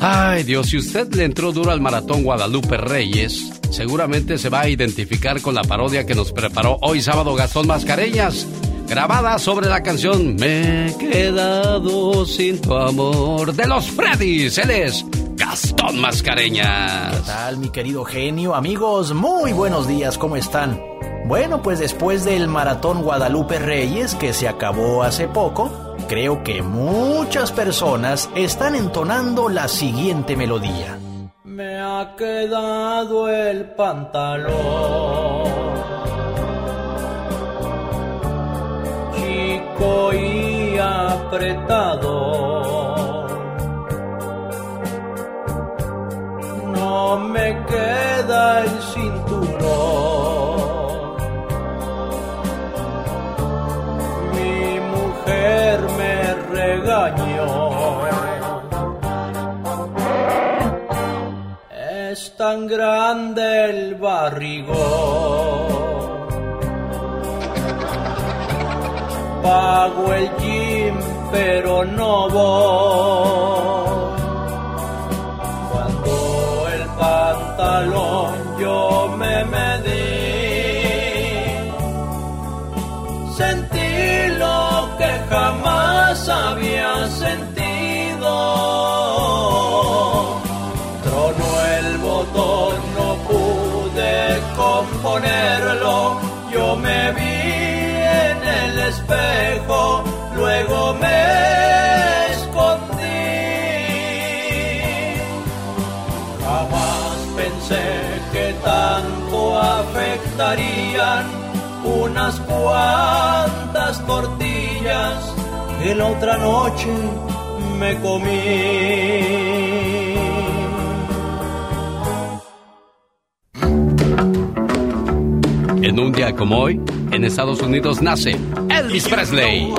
Ay Dios, si usted le entró duro al maratón Guadalupe Reyes, seguramente se va a identificar con la parodia que nos preparó hoy sábado Gastón Mascareñas, grabada sobre la canción Me he quedado sin tu amor de los Freddys. Él es Gastón Mascareñas. ¿Qué tal, mi querido genio? Amigos, muy buenos días, ¿cómo están? Bueno, pues después del maratón Guadalupe Reyes que se acabó hace poco, creo que muchas personas están entonando la siguiente melodía. Me ha quedado el pantalón chico y apretado. No me queda el cinturón. Tan grande el barrigón. Pago el gym, pero no voy. Cuando el pantalón yo me medí, sentí lo que jamás componerlo, yo me vi en el espejo, luego me escondí. Jamás pensé que tanto afectarían unas cuantas tortillas que la otra noche me comí. En un día como hoy, en Estados Unidos nace Elvis Presley.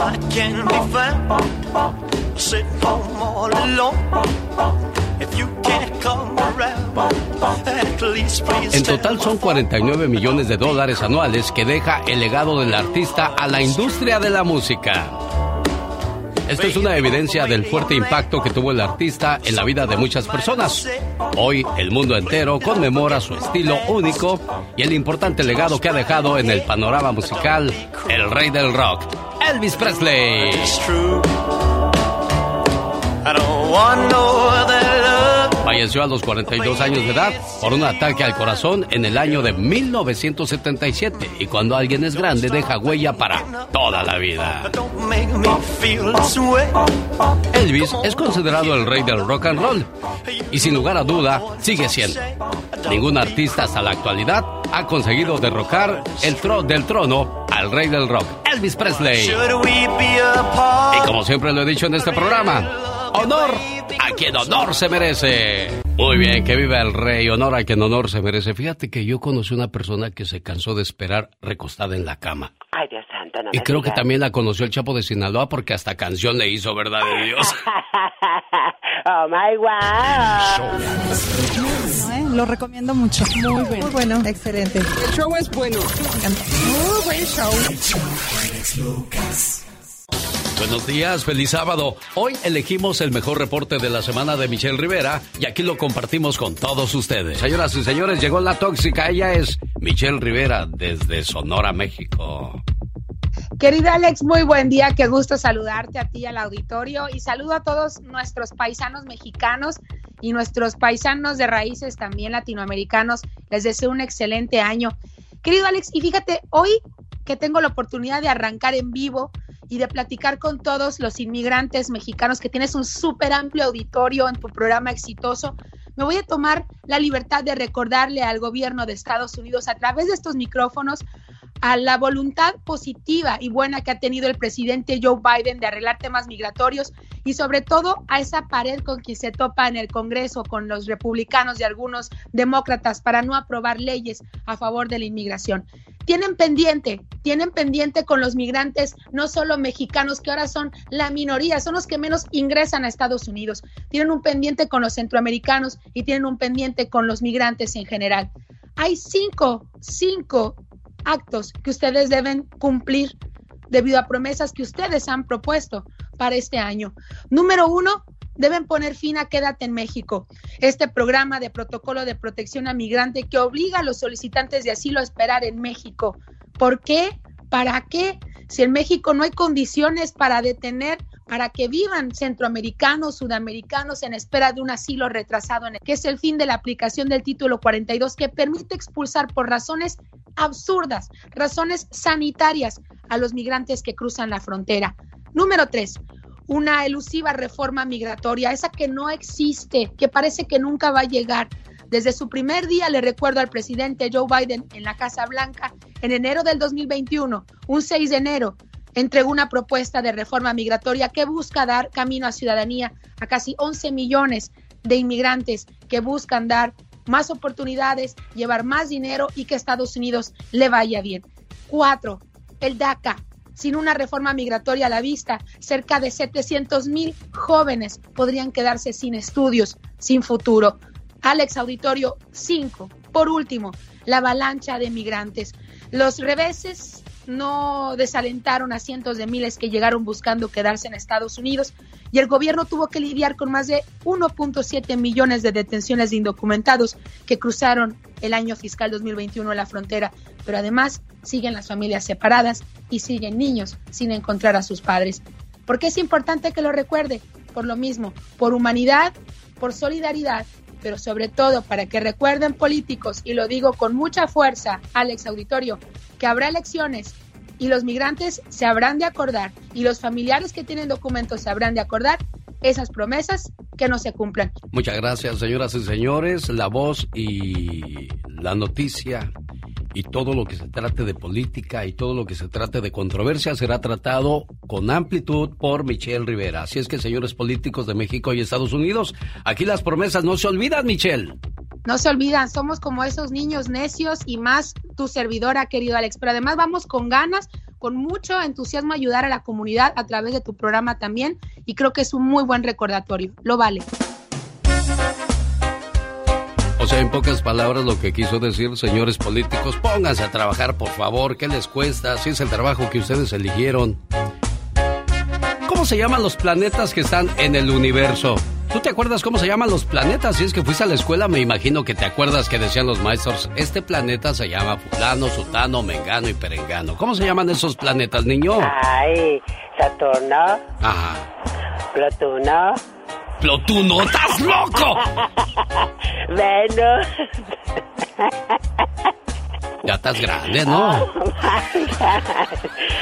En total son 49 millones de dólares anuales que deja el legado del artista a la industria de la música. Esto es una evidencia del fuerte impacto que tuvo el artista en la vida de muchas personas. Hoy el mundo entero conmemora su estilo único y el importante legado que ha dejado en el panorama musical el rey del rock, Elvis Presley. Falleció a los 42 años de edad por un ataque al corazón en el año de 1977 y cuando alguien es grande deja huella para toda la vida. Elvis es considerado el rey del rock and roll y sin lugar a duda sigue siendo. Ningún artista hasta la actualidad ha conseguido derrocar el tro del trono al rey del rock, Elvis Presley. Y como siempre lo he dicho en este programa, honor a quien honor se merece. Muy bien, que viva el rey, honor a quien honor se merece. Fíjate que yo conocí una persona que se cansó de esperar recostada en la cama. Ay, Dios santo, no Y creo que también la conoció el Chapo de Sinaloa porque hasta canción le hizo, ¿verdad de Dios? <laughs> oh my wow. Lo recomiendo mucho. Muy bueno. Muy bueno. Excelente. El show es bueno. Muy buen show. Buenos días, feliz sábado. Hoy elegimos el mejor reporte de la semana de Michelle Rivera y aquí lo compartimos con todos ustedes. Señoras y señores, llegó la tóxica. Ella es Michelle Rivera desde Sonora, México. Querida Alex, muy buen día, qué gusto saludarte a ti al auditorio y saludo a todos nuestros paisanos mexicanos y nuestros paisanos de raíces también latinoamericanos. Les deseo un excelente año. Querido Alex, y fíjate, hoy que tengo la oportunidad de arrancar en vivo y de platicar con todos los inmigrantes mexicanos, que tienes un súper amplio auditorio en tu programa exitoso, me voy a tomar la libertad de recordarle al gobierno de Estados Unidos a través de estos micrófonos a la voluntad positiva y buena que ha tenido el presidente Joe Biden de arreglar temas migratorios y sobre todo a esa pared con quien se topa en el Congreso con los republicanos y algunos demócratas para no aprobar leyes a favor de la inmigración. Tienen pendiente, tienen pendiente con los migrantes, no solo mexicanos, que ahora son la minoría, son los que menos ingresan a Estados Unidos. Tienen un pendiente con los centroamericanos y tienen un pendiente con los migrantes en general. Hay cinco, cinco actos que ustedes deben cumplir debido a promesas que ustedes han propuesto para este año. Número uno, deben poner fin a Quédate en México, este programa de protocolo de protección a migrante que obliga a los solicitantes de asilo a esperar en México. ¿Por qué? ¿Para qué? Si en México no hay condiciones para detener, para que vivan centroamericanos, sudamericanos en espera de un asilo retrasado, que es el fin de la aplicación del título 42 que permite expulsar por razones absurdas, razones sanitarias a los migrantes que cruzan la frontera. Número tres, una elusiva reforma migratoria, esa que no existe, que parece que nunca va a llegar. Desde su primer día le recuerdo al presidente Joe Biden en la Casa Blanca en enero del 2021, un 6 de enero, entregó una propuesta de reforma migratoria que busca dar camino a ciudadanía a casi 11 millones de inmigrantes que buscan dar más oportunidades, llevar más dinero y que Estados Unidos le vaya bien. Cuatro, el DACA. Sin una reforma migratoria a la vista, cerca de 700 mil jóvenes podrían quedarse sin estudios, sin futuro. Alex Auditorio, cinco. Por último, la avalancha de migrantes. Los reveses no desalentaron a cientos de miles que llegaron buscando quedarse en Estados Unidos y el gobierno tuvo que lidiar con más de 1.7 millones de detenciones de indocumentados que cruzaron el año fiscal 2021 en la frontera, pero además siguen las familias separadas y siguen niños sin encontrar a sus padres. ¿Por qué es importante que lo recuerde? Por lo mismo, por humanidad, por solidaridad, pero sobre todo para que recuerden políticos, y lo digo con mucha fuerza, Alex Auditorio, que habrá elecciones y los migrantes se habrán de acordar y los familiares que tienen documentos se habrán de acordar esas promesas que no se cumplan. Muchas gracias, señoras y señores. La voz y la noticia y todo lo que se trate de política y todo lo que se trate de controversia será tratado con amplitud por Michelle Rivera. Así es que, señores políticos de México y Estados Unidos, aquí las promesas no se olvidan, Michelle. No se olvidan, somos como esos niños necios y más tu servidora, querido Alex. Pero además vamos con ganas, con mucho entusiasmo a ayudar a la comunidad a través de tu programa también. Y creo que es un muy buen recordatorio. Lo vale. O sea, en pocas palabras lo que quiso decir, señores políticos, pónganse a trabajar, por favor. ¿Qué les cuesta? Si es el trabajo que ustedes eligieron. ¿Cómo se llaman los planetas que están en el universo? ¿Tú te acuerdas cómo se llaman los planetas? Si es que fuiste a la escuela, me imagino que te acuerdas que decían los maestros, este planeta se llama fulano, sutano, mengano y perengano. ¿Cómo se llaman esos planetas, niño? Ay, Saturno. Ajá. Plutono. ¡Plutono! ¡Estás loco! Venus. Ya estás grande, ¿no?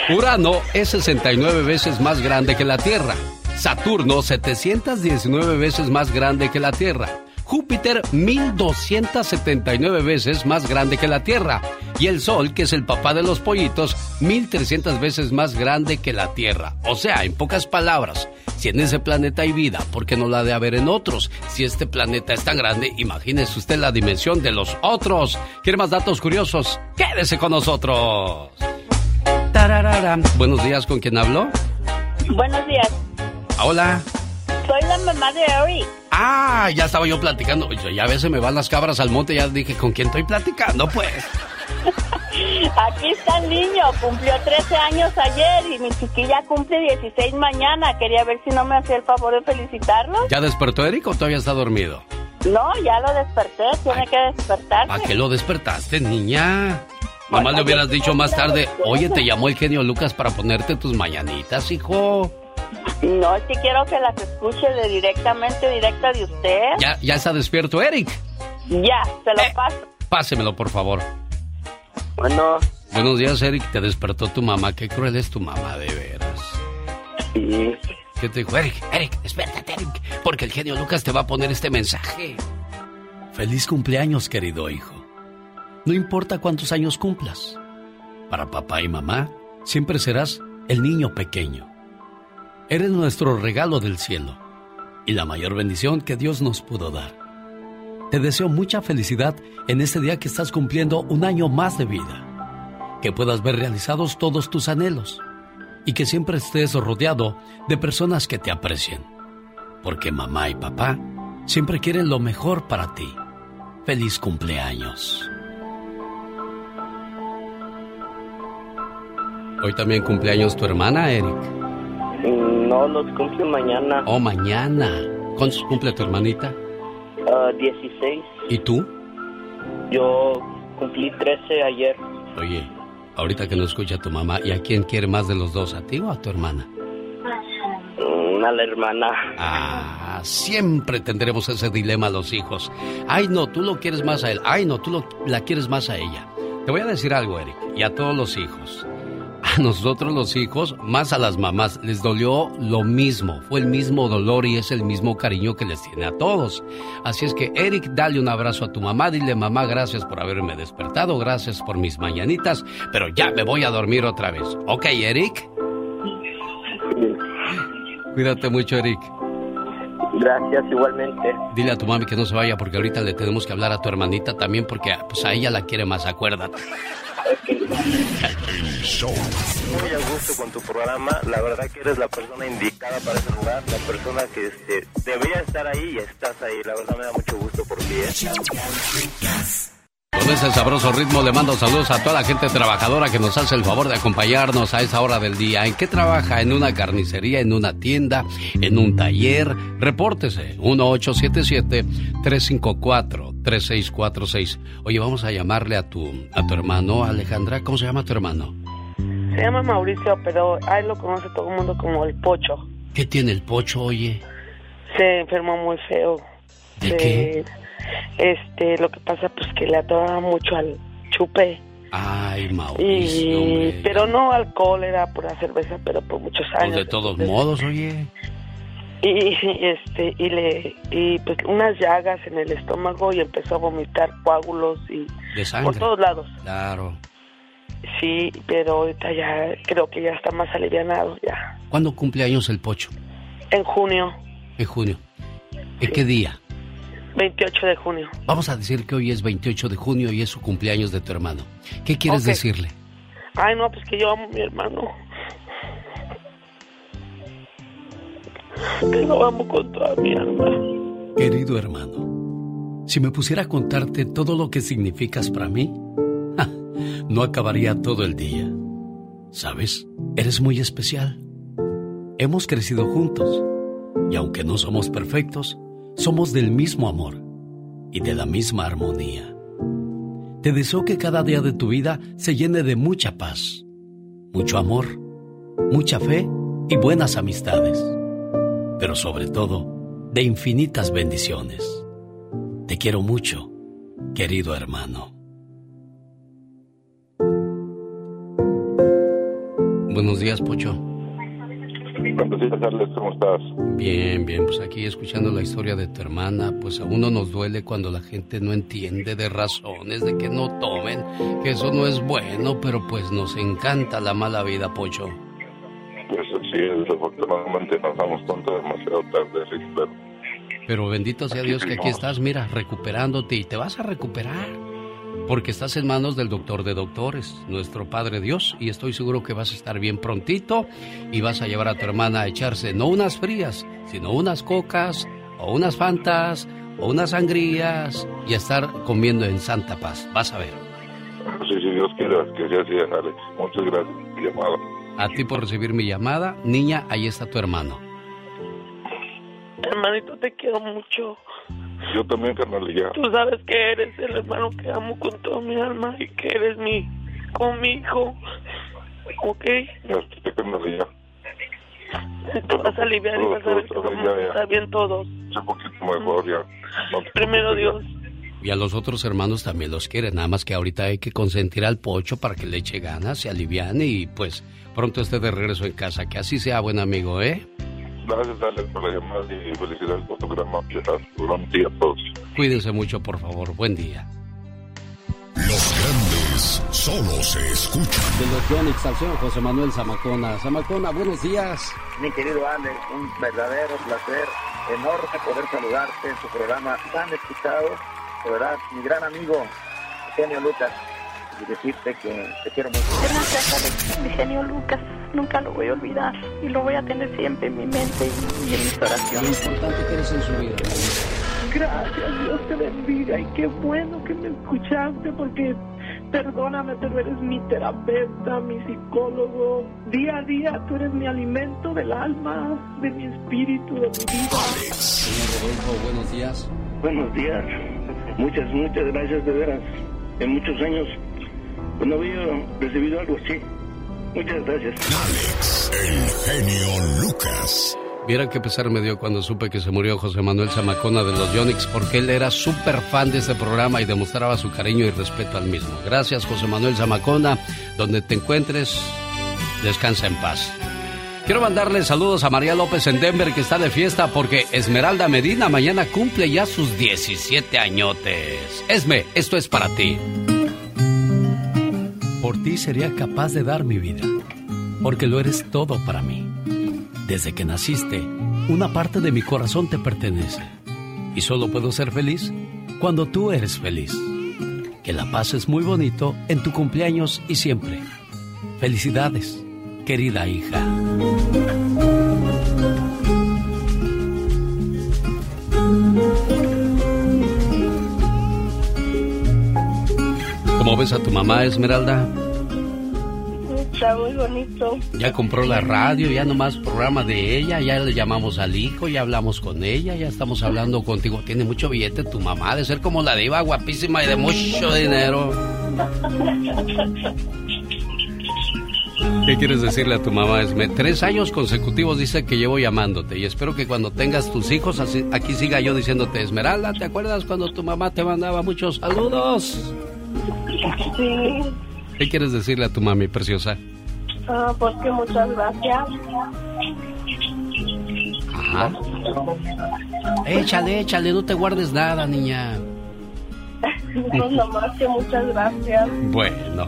Urano es 69 veces más grande que la Tierra. Saturno 719 veces más grande que la Tierra. Júpiter 1279 veces más grande que la Tierra. Y el Sol, que es el papá de los pollitos, 1300 veces más grande que la Tierra. O sea, en pocas palabras, si en ese planeta hay vida, ¿por qué no la de haber en otros? Si este planeta es tan grande, imagínese usted la dimensión de los otros. ¿Quiere más datos curiosos? Quédese con nosotros. Tararara. Buenos días, ¿con quién hablo? Buenos días. Hola. Soy la mamá de Eric. Ah, ya estaba yo platicando. Ya a veces me van las cabras al monte, ya dije, ¿con quién estoy platicando, pues? <laughs> Aquí está el niño, cumplió 13 años ayer y mi chiquilla cumple 16 mañana. Quería ver si no me hacía el favor de felicitarlo. ¿Ya despertó Eric o todavía está dormido? No, ya lo desperté, tiene que despertarse. ¿A qué lo despertaste, niña? Mamá le hubieras dicho más tarde, oye, te llamó el genio Lucas para ponerte tus mañanitas, hijo. No, es que quiero que las escuche de directamente, directa de usted. ¿Ya, ya está despierto Eric? Ya, se lo paso. Pásemelo, por favor. Bueno. Buenos días, Eric. Te despertó tu mamá. Qué cruel es tu mamá, de veras. Sí. ¿Qué te dijo? Eric, Eric, despiértate, Eric. Porque el genio Lucas te va a poner este mensaje. Feliz cumpleaños, querido hijo. No importa cuántos años cumplas. Para papá y mamá, siempre serás el niño pequeño. Eres nuestro regalo del cielo y la mayor bendición que Dios nos pudo dar. Te deseo mucha felicidad en este día que estás cumpliendo un año más de vida. Que puedas ver realizados todos tus anhelos y que siempre estés rodeado de personas que te aprecien. Porque mamá y papá siempre quieren lo mejor para ti. Feliz cumpleaños. Hoy también cumpleaños tu hermana, Eric. No, los cumple mañana. Oh, mañana. ¿Cuántos cumple tu hermanita? 16. ¿Y tú? Yo cumplí 13 ayer. Oye, ahorita que no escucha a tu mamá, ¿y a quién quiere más de los dos? ¿A ti o a tu hermana? Mm, A la hermana. Ah, siempre tendremos ese dilema los hijos. Ay, no, tú lo quieres más a él. Ay, no, tú lo- la quieres más a ella. Te voy a decir algo, Eric, y a todos los hijos. A nosotros los hijos, más a las mamás, les dolió lo mismo. Fue el mismo dolor y es el mismo cariño que les tiene a todos. Así es que, Eric, dale un abrazo a tu mamá. Dile, mamá, gracias por haberme despertado. Gracias por mis mañanitas. Pero ya me voy a dormir otra vez. ¿Ok, Eric? Cuídate mucho, Eric. Gracias, igualmente. Dile a tu mami que no se vaya porque ahorita le tenemos que hablar a tu hermanita también porque pues, a ella la quiere más, acuérdate. El show. Muy a gusto con tu programa. La verdad que eres la persona indicada para ese lugar, la persona que este, debería estar ahí y estás ahí. La verdad me da mucho gusto por ti. ¿eh? Con ese sabroso ritmo le mando saludos a toda la gente trabajadora que nos hace el favor de acompañarnos a esa hora del día. ¿En qué trabaja? ¿En una carnicería? ¿En una tienda? ¿En un taller? Repórtese. 1877-354-3646. Oye, vamos a llamarle a tu, a tu hermano, Alejandra. ¿Cómo se llama tu hermano? Se llama Mauricio, pero ahí lo conoce todo el mundo como el Pocho. ¿Qué tiene el Pocho, oye? Se enfermó muy feo. ¿De Se- qué? Este, lo que pasa pues que le atoraba mucho al chupe. Ay, Mauricio, Y, hombre. pero no alcohol, era pura cerveza, pero por muchos Pues años. de todos Entonces, modos, oye. Y, este, y le, y pues unas llagas en el estómago y empezó a vomitar coágulos y De sangre. por todos lados. Claro. Sí, pero ahorita ya creo que ya está más alivianado ya. ¿Cuándo cumple años el Pocho? En junio, En junio. ¿En qué día? 28 de junio. Vamos a decir que hoy es 28 de junio y es su cumpleaños de tu hermano. ¿Qué quieres decirle? Ay, no, pues que yo amo a mi hermano. Que lo amo con toda mi alma. Querido hermano, si me pusiera a contarte todo lo que significas para mí, <laughs> ¡ja! no acabaría todo el día. ¿Sabes? Eres muy especial. Hemos crecido juntos y aunque no somos perfectos, somos del mismo amor y de la misma armonía. Te deseo que cada día de tu vida se llene de mucha paz, mucho amor, mucha fe y buenas amistades, pero sobre todo de infinitas bendiciones. Te quiero mucho, querido hermano. Buenos días, Pocho. Alex, ¿cómo estás? Bien, bien, pues aquí escuchando la historia de tu hermana, pues a uno nos duele cuando la gente no entiende de razones, de que no tomen, que eso no es bueno, pero pues nos encanta la mala vida, Pocho. Pues sí, desafortunadamente nos damos cuenta demasiado tarde, sí, pero Pero bendito sea Dios que aquí estás, mira, recuperándote y te vas a recuperar. Porque estás en manos del doctor de doctores, nuestro Padre Dios, y estoy seguro que vas a estar bien prontito y vas a llevar a tu hermana a echarse no unas frías, sino unas cocas, o unas fantas, o unas sangrías, y a estar comiendo en santa paz. Vas a ver. sí, si Dios quiera que sea así, Alex. Muchas gracias por llamada. A ti por recibir mi llamada. Niña, ahí está tu hermano. Hermanito, te quiero mucho. Yo también, carnalilla. Tú sabes que eres el hermano que amo con toda mi alma y que eres mi, como mi hijo. ¿Ok? Ya estoy, carnalilla. Te vas a aliviar y vas a ver que vamos a estar bien todos. Un poquito mejor ya. Primero Dios. Y a los otros hermanos también los quieren, nada más que ahorita hay que consentir al pocho para que le eche ganas, se aliviane y pues pronto esté de regreso en casa. Que así sea, buen amigo, ¿eh? Gracias, Alex, por la llamada y felicidades por tu gran. Gran día a todos. Cuídense mucho, por favor. Buen día. Los grandes solo se escuchan. De los Yonix al señor José Manuel Zamacona. Zamacona, buenos días. Mi querido Alex, un verdadero placer, enorme poder saludarte en tu programa tan escuchado. De verdad, mi gran amigo, Eugenio Lucas, y decirte que te quiero mucho. Gracias, Alex. Mi genio Lucas. Nunca lo voy a olvidar. Y lo voy a tener siempre en mi mente y en mis Lo oraciones. importante que eres en su vida. Gracias, Dios te bendiga. Y qué bueno que me escuchaste porque, perdóname, pero eres mi terapeuta, mi psicólogo. Día a día tú eres mi alimento del alma, de mi espíritu, de mi vida. Señor Rodolfo, buenos días. Buenos días. Muchas, muchas gracias de veras. En muchos años no había recibido algo así. Muchas gracias. Alex, el genio Lucas. Vieran qué pesar me dio cuando supe que se murió José Manuel Zamacona de los Yonix porque él era súper fan de este programa y demostraba su cariño y respeto al mismo. Gracias José Manuel Zamacona, donde te encuentres, descansa en paz. Quiero mandarle saludos a María López en Denver que está de fiesta porque Esmeralda Medina mañana cumple ya sus 17 añotes. Esme, esto es para ti. Por ti sería capaz de dar mi vida, porque lo eres todo para mí. Desde que naciste, una parte de mi corazón te pertenece. Y solo puedo ser feliz cuando tú eres feliz. Que la pases muy bonito en tu cumpleaños y siempre. Felicidades, querida hija. ¿Cómo ves a tu mamá, Esmeralda? Está muy bonito. Ya compró la radio, ya nomás programa de ella, ya le llamamos al hijo, ya hablamos con ella, ya estamos hablando contigo. Tiene mucho billete tu mamá, de ser como la diva, guapísima y de mucho dinero. ¿Qué quieres decirle a tu mamá? Esme? Tres años consecutivos dice que llevo llamándote y espero que cuando tengas tus hijos aquí siga yo diciéndote, Esmeralda, ¿te acuerdas cuando tu mamá te mandaba muchos saludos? Sí. ¿Qué quieres decirle a tu mami, preciosa? Ah, pues que muchas gracias. Ajá. Échale, échale, no te guardes nada, niña. <laughs> no, nomás que muchas gracias. Bueno,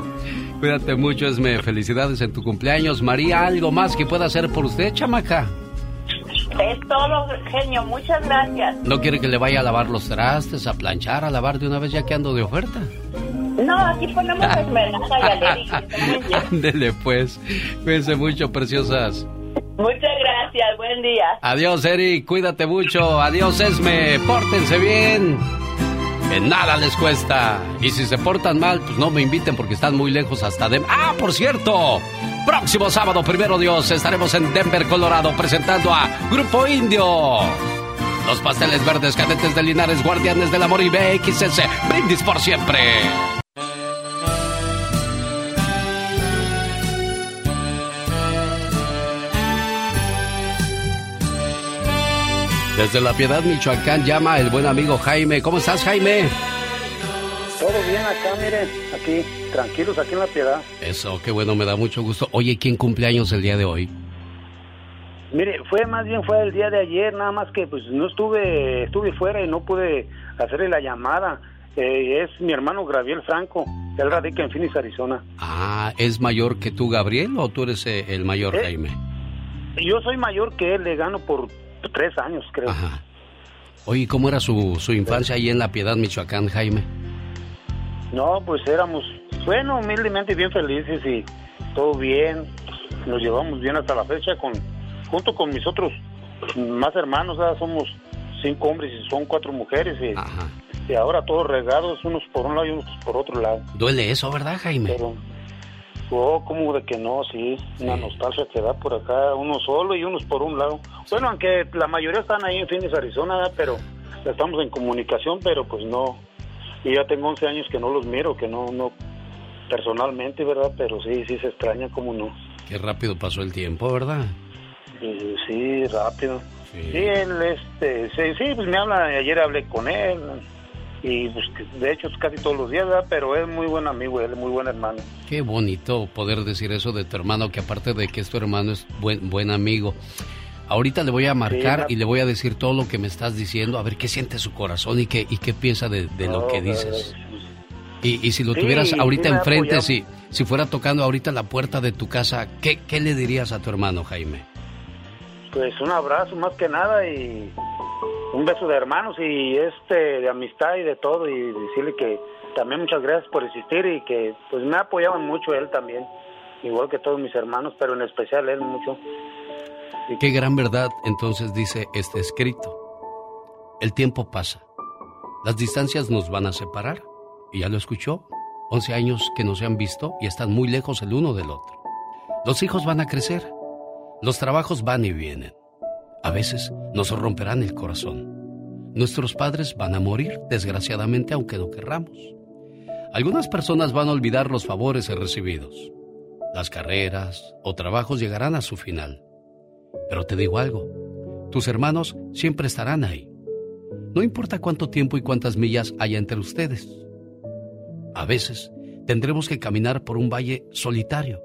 cuídate mucho, Esme. Felicidades en tu cumpleaños. María, ¿algo más que pueda hacer por usted, chamaca? Es todo, genio. Muchas gracias. ¿No quiere que le vaya a lavar los trastes, a planchar, a lavar de una vez ya que ando de oferta? No, aquí ponemos esmeralda y <laughs> Ándele pues. Cuídense mucho, preciosas. Muchas gracias, buen día. Adiós, Eric, cuídate mucho. Adiós, Esme, pórtense bien. Que nada les cuesta. Y si se portan mal, pues no me inviten porque están muy lejos hasta Denver. Ah, por cierto, próximo sábado, primero Dios, estaremos en Denver, Colorado, presentando a Grupo Indio. Los pasteles verdes cadetes de Linares, guardianes del amor y BXS. Brindis por siempre. Desde La Piedad, Michoacán, llama el buen amigo Jaime. ¿Cómo estás, Jaime? Todo bien acá, miren, aquí, tranquilos, aquí en La Piedad. Eso, qué bueno, me da mucho gusto. Oye, ¿quién cumpleaños el día de hoy? Mire, fue más bien fue el día de ayer, nada más que pues no estuve, estuve fuera y no pude hacerle la llamada. Eh, es mi hermano Gabriel Franco, él radica en Phoenix, Arizona. Ah, ¿es mayor que tú, Gabriel, o tú eres eh, el mayor, Eh, Jaime? Yo soy mayor que él, le gano por tres años, creo. Ajá. Oye, ¿cómo era su, su infancia ahí en La Piedad, Michoacán, Jaime? No, pues éramos, bueno, humildemente bien felices y todo bien. Nos llevamos bien hasta la fecha con, junto con mis otros más hermanos, somos cinco hombres y son cuatro mujeres y, y ahora todos regados, unos por un lado y unos por otro lado. Duele eso, ¿verdad, Jaime? Pero, oh, como de que no, sí, una nostalgia que da por acá, uno solo y unos por un lado. Bueno, aunque la mayoría están ahí en Phoenix, Arizona, pero estamos en comunicación, pero pues no. Y ya tengo 11 años que no los miro, que no, no, personalmente, ¿verdad? Pero sí, sí se extraña, como no. Qué rápido pasó el tiempo, ¿verdad? Sí, rápido. Sí. él, este, sí, sí, pues me habla, ayer hablé con él, y pues de hecho es casi todos los días, ¿verdad? Pero es muy buen amigo, él es muy buen hermano. Qué bonito poder decir eso de tu hermano, que aparte de que es tu hermano, es buen, buen amigo. Ahorita le voy a marcar Sí, y le voy a decir todo lo que me estás diciendo, a ver qué siente su corazón y qué, y qué piensa de, de lo No, que pero- dices. Y, y si lo Sí, tuvieras ahorita enfrente, si, si fuera tocando ahorita la puerta de tu casa, ¿qué, ¿qué le dirías a tu hermano, Jaime? Pues un abrazo más que nada y un beso de hermanos y este de amistad y de todo y decirle que también muchas gracias por existir y que pues me ha apoyado mucho él también, igual que todos mis hermanos, pero en especial él mucho. Qué gran verdad entonces dice este escrito. El tiempo pasa. Las distancias nos van a separar. Y ya lo escuchó. 11 años que no se han visto y están muy lejos el uno del otro. Los hijos van a crecer. Los trabajos van y vienen. A veces nos romperán el corazón. Nuestros padres van a morir, desgraciadamente, aunque no querramos. Algunas personas van a olvidar los favores recibidos. Las carreras o trabajos llegarán a su final. Pero te digo algo, tus hermanos siempre estarán ahí. No importa cuánto tiempo y cuántas millas haya entre ustedes. A veces tendremos que caminar por un valle solitario,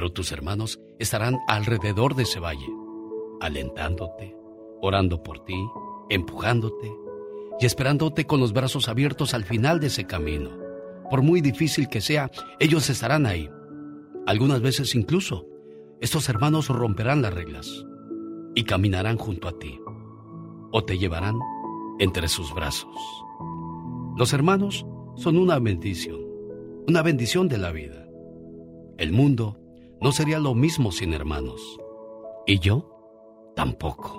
pero tus hermanos estarán alrededor de ese valle, alentándote, orando por ti, empujándote y esperándote con los brazos abiertos al final de ese camino. Por muy difícil que sea, ellos estarán ahí. Algunas veces incluso, estos hermanos romperán las reglas. y caminarán junto a ti o te llevarán entre sus brazos. Los hermanos son una bendición, una bendición de la vida. El mundo no sería lo mismo sin hermanos. Y yo tampoco.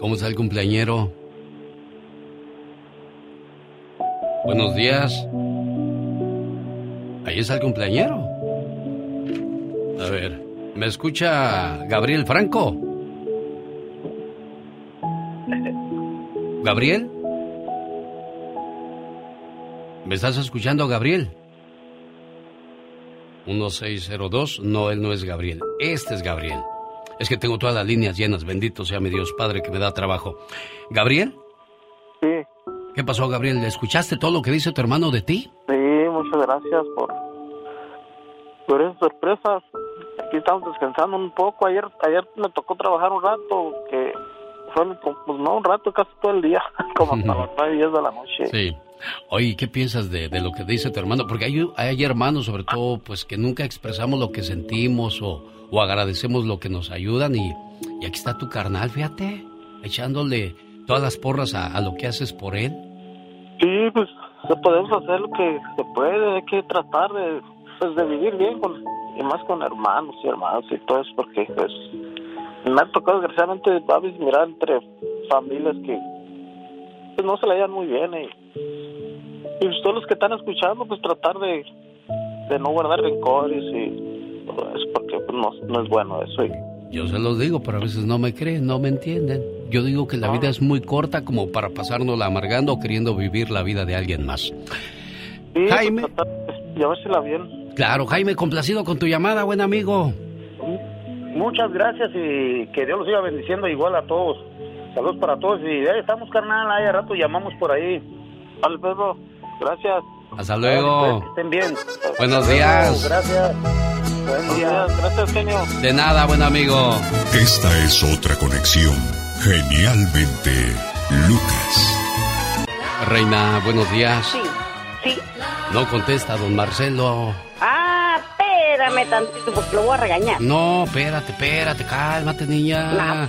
¿Cómo está el cumpleañero? Buenos días. Ahí está el cumpleañero. A ver, ¿me escucha Gabriel Franco? <laughs> ¿Gabriel? ¿Me estás escuchando, Gabriel? 1602. No, él no es Gabriel. Este es Gabriel. Es que tengo todas las líneas llenas. Bendito sea mi Dios Padre que me da trabajo. ¿Gabriel? Sí. ¿Qué pasó, Gabriel? ¿Escuchaste todo lo que dice tu hermano de ti? Sí, muchas gracias por, por esas sorpresas. Aquí estamos descansando un poco. Ayer ayer me tocó trabajar un rato, que fue, pues no, un rato, casi todo el día, <laughs> como hasta <laughs> las 9 y 10 de la noche. Sí. Oye, ¿qué piensas de, de, lo que dice tu hermano? Porque hay, hay hermanos, sobre todo, pues que nunca expresamos lo que sentimos o, o agradecemos lo que nos ayudan y, y, aquí está tu carnal, fíjate, echándole todas las porras a, a, lo que haces por él. Sí, pues podemos hacer lo que se puede, hay que tratar de, pues, de vivir bien con, y más con hermanos y hermanos y todo eso, porque pues me ha tocado desgraciadamente a mirar entre familias que pues, no se la llevan muy bien y, y pues, todos los que están escuchando pues tratar de, de no guardar rencores y eso porque pues, no, no es bueno eso y, yo se los digo, pero a veces no me creen, no me entienden. Yo digo que la vida es muy corta como para pasárnosla amargando o queriendo vivir la vida de alguien más. Sí, Jaime. Pues, llevársela bien. Claro, Jaime, complacido con tu llamada, buen amigo. Muchas gracias y que Dios los siga bendiciendo igual a todos. Saludos para todos y ahí estamos, carnal. Ahí a rato llamamos por ahí. Al Pedro, gracias. Hasta luego. Que estén bien. Buenos días. Gracias. Buen día. Gracias, genio. De nada, buen amigo. Esta es otra conexión. Genialmente, Lucas. Reina, buenos días. Sí, sí. No contesta, don Marcelo. Ah, espérame tantito porque lo voy a regañar. No, espérate, espérate, cálmate, niña.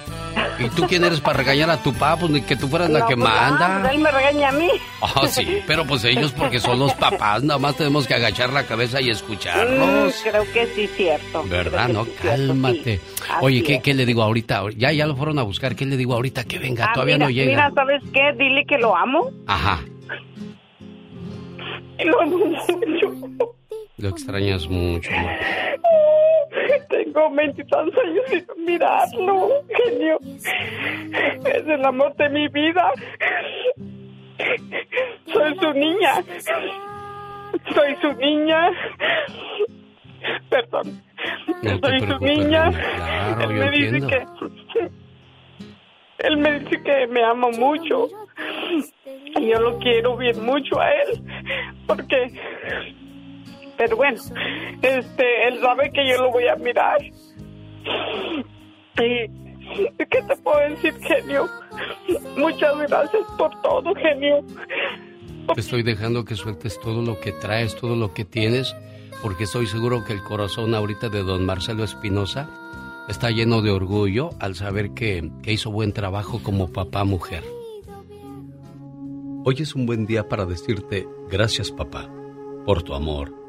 ¿Y tú quién eres para regañar a tu papá? Pues ni que tú fueras no, la que pues, manda. Ah, pues él me regaña a mí. Oh, sí, pero pues ellos porque son los papás, nada más tenemos que agachar la cabeza y escucharlos. Mm, creo que sí, cierto. ¿Verdad? No, sí, cálmate. Sí. Oye, ¿qué, ¿qué, le digo ahorita? Ya, ya lo fueron a buscar. ¿Qué le digo ahorita? Que venga, ah, todavía mira, no llega. Mira, ¿sabes qué? Dile que lo amo. Ajá. <laughs> Lo amo mucho. Lo extrañas mucho. <laughs> Tengo veintitantos años sin mirarlo, genio. Es el amor de mi vida. Soy su niña. Soy su niña. Perdón. No Soy su niña. Claro, él me dice entiendo. que. Él me dice que me ama mucho. Y yo lo quiero bien mucho a él. Porque pero bueno, este, él sabe que yo lo voy a mirar. Y, ¿qué te puedo decir, genio? Muchas gracias por todo, genio. Te estoy dejando que sueltes todo lo que traes, todo lo que tienes, porque estoy seguro que el corazón ahorita de don Marcelo Espinosa está lleno de orgullo al saber que, que hizo buen trabajo como papá mujer. Hoy es un buen día para decirte gracias papá por tu amor,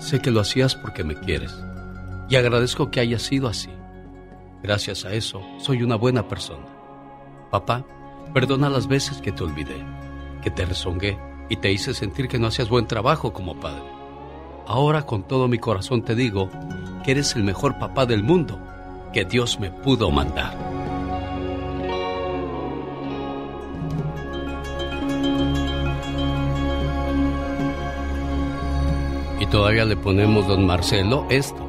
Sé que lo hacías porque me quieres y agradezco que haya sido así. Gracias a eso, soy una buena persona. Papá, perdona las veces que te olvidé, que te rezongué y te hice sentir que no hacías buen trabajo como padre. Ahora con todo mi corazón te digo que eres el mejor papá del mundo que Dios me pudo mandar. Todavía le ponemos, don Marcelo, esto.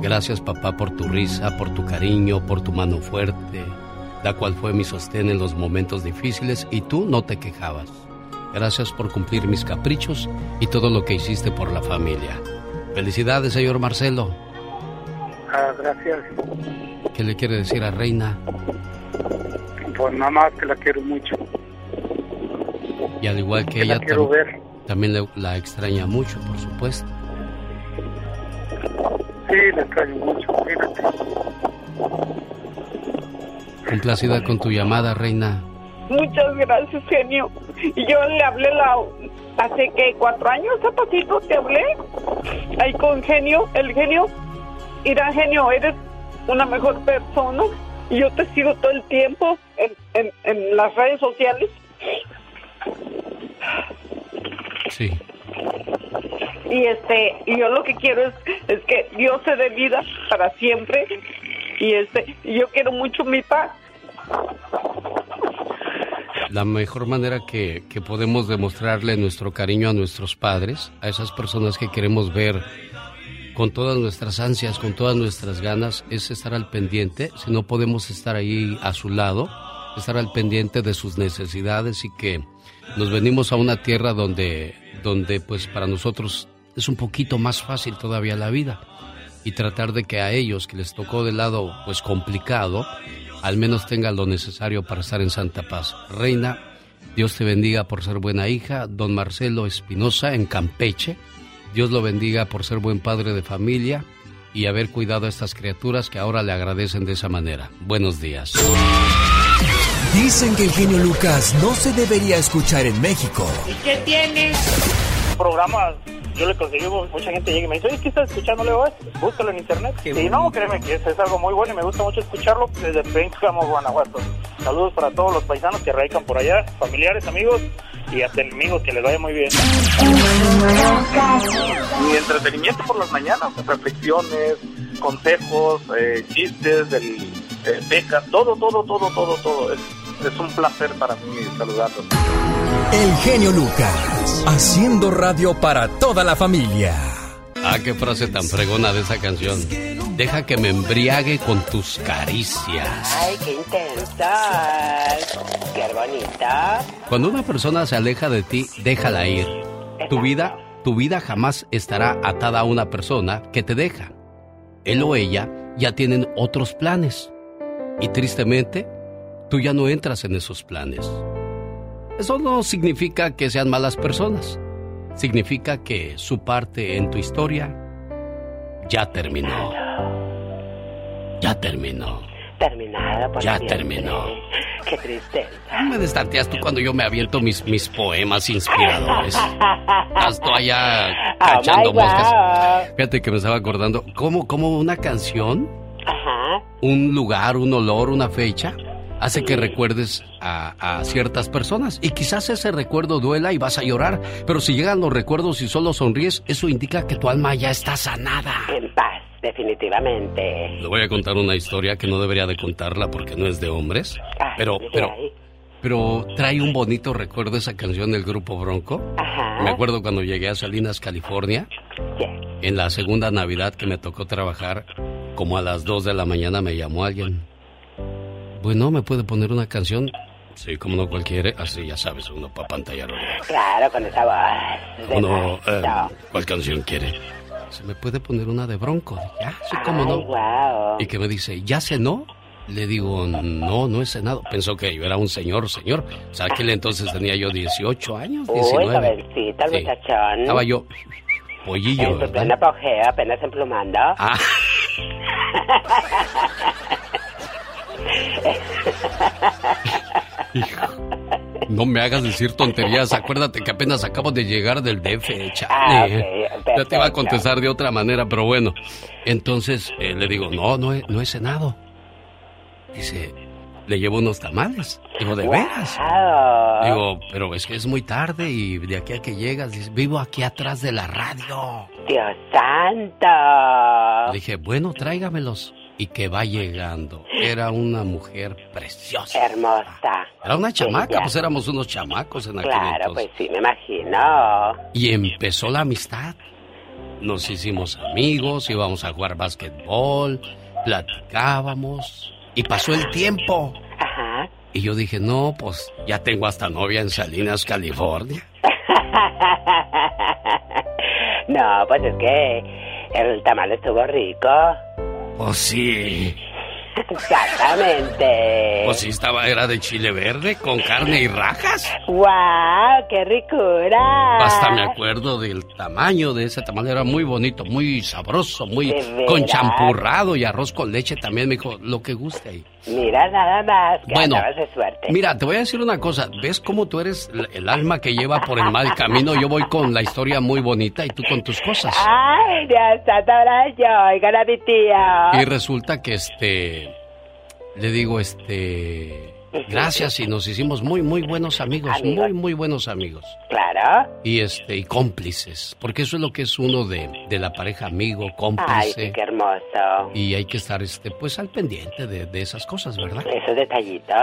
Gracias papá por tu risa, por tu cariño, por tu mano fuerte, la cual fue mi sostén en los momentos difíciles y tú no te quejabas. Gracias por cumplir mis caprichos y todo lo que hiciste por la familia. Felicidades, señor Marcelo. Ah, gracias. ¿Qué le quiere decir a Reina? Pues nada más que la quiero mucho. Y al igual que, ella, quiero ver. también la extraña mucho, por supuesto. Sí, la extraño mucho, fíjate. Complacida con tu llamada, Reina. Muchas gracias, genio. Y yo le hablé la hace que cuatro años, zapatito, te hablé. Ahí con genio, el genio. Mira, genio, eres una mejor persona. Y yo te sigo todo el tiempo en, en, en las redes sociales. Sí. Y este, y yo lo que quiero es, es que Dios se dé vida para siempre. Y este, y yo quiero mucho mi paz. La mejor manera que, que podemos demostrarle nuestro cariño a nuestros padres, a esas personas que queremos ver con todas nuestras ansias, con todas nuestras ganas, es estar al pendiente. Si no podemos estar ahí a su lado, estar al pendiente de sus necesidades y que nos venimos a una tierra donde, donde pues para nosotros es un poquito más fácil todavía la vida y tratar de que a ellos que les tocó del lado pues complicado, al menos tengan lo necesario para estar en Santa Paz. Reina, Dios te bendiga por ser buena hija, don Marcelo Espinosa en Campeche, Dios lo bendiga por ser buen padre de familia y haber cuidado a estas criaturas que ahora le agradecen de esa manera. Buenos días. Dicen que el genio Lucas no se debería escuchar en México. ¿Y qué tienes? Programas, yo le conseguí, mucha gente llega y me dice, oye, ¿qué estás escuchando? Le digo, búscalo en internet. y no, créeme que es, es, algo muy bueno y me gusta mucho escucharlo desde Pénjamo, Guanajuato. Saludos para todos los paisanos que radican por allá, familiares, amigos y hasta enemigos, que les vaya muy bien. Mi entretenimiento por las mañanas, reflexiones, consejos, eh, chistes, del, eh, becas, todo, todo, todo, todo, todo. Es, es un placer para mí saludarlos. El genio Lucas, haciendo radio para toda la familia. Ah, qué frase tan fregona de esa canción. Deja que me embriague con tus caricias. Ay, qué intensa. Qué bonita. Cuando una persona se aleja de ti, déjala ir. Tu vida, tu vida jamás estará atada a una persona que te deja. Él o ella ya tienen otros planes. Y tristemente, tú ya no entras en esos planes. Eso no significa que sean malas personas. Significa que su parte en tu historia ya terminó. Ya terminó. Terminada por Ya siempre. terminó. Qué tristeza. Me destarteas tú cuando yo me aviento mis, mis poemas inspiradores. Estás tú allá cachando Oh, my moscas. Fíjate que me estaba acordando, ¿cómo, cómo una canción, Ajá. un lugar, un olor, una fecha, hace que recuerdes a, a ciertas personas? Y quizás ese recuerdo duela y vas a llorar, pero si llegan los recuerdos y solo sonríes, eso indica que tu alma ya está sanada. En paz, definitivamente. Le voy a contar una historia que no debería de contarla porque no es de hombres, Ay, pero, ¿qué pero, pero trae un bonito recuerdo esa canción del grupo Bronco. Ajá. Me acuerdo cuando llegué a Salinas, California, en la segunda Navidad que me tocó trabajar, como a las 2 de la mañana me llamó alguien. Bueno, ¿me puede poner una canción? Sí, como no cualquiera, así ya sabes, uno para pantallar. Claro, con esa voz. Uno, eh. ¿cuál canción quiere? ¿Se me puede poner una de Bronco? Ya, sí, cómo no. Guau. Y que me dice, ¿ya cenó? Le digo, no, no he cenado. Pensó que yo era un señor, señor. O sea, aquel entonces tenía yo 18 años, Uy, 19. jovencita, el Sí. muchachón. Estaba yo pollillo, En su pleno apogeo, apenas emplumando. Ah, <laughs> no me hagas decir tonterías. Acuérdate que apenas acabo de llegar del DF, chale. Ah, ya te iba a contestar de otra manera, pero bueno. Entonces eh, le digo, no, no he, no he cenado. Dice, le llevo unos tamales. Digo, ¿de veras? Digo, pero es que es muy tarde y de aquí a que llegas, dice, vivo aquí atrás de la radio. Dios santo. Le dije, bueno, tráigamelos. Y que va llegando. Era una mujer preciosa. Hermosa. Era una chamaca, pues éramos unos chamacos en aquel Claro, entonces. pues sí, me imagino. Y empezó la amistad. nos hicimos amigos, íbamos a jugar básquetbol, platicábamos y pasó el tiempo. Ajá. Y yo dije, no, pues ya tengo hasta novia en Salinas, California. <laughs> no, pues es que el tamal estuvo rico. Pues sí. Exactamente. Pues sí, estaba, era de chile verde con carne y rajas. ¡Guau! ¡Qué ricura! Hasta me acuerdo del tamaño de ese tamal, era muy bonito, muy sabroso, muy ¿De con champurrado y arroz con leche también, me dijo, lo que guste ahí. Mira nada más, que Bueno, de suerte. Mira, te voy a decir una cosa, ¿ves cómo tú eres el- el alma que lleva por el mal camino? Yo voy con la historia muy bonita y tú con tus cosas. ¡Ay, Dios santo, ahora yo! Oigan a mi tía. Y resulta que este le digo este <laughs> gracias y nos hicimos muy muy buenos amigos, Amigos. muy muy buenos amigos. Claro. Y este y cómplices, porque eso es lo que es uno de, de la pareja amigo, Ay, cómplice. sí, qué hermoso. Y hay que estar este pues al pendiente de, de esas cosas, ¿verdad? Esos detallitos.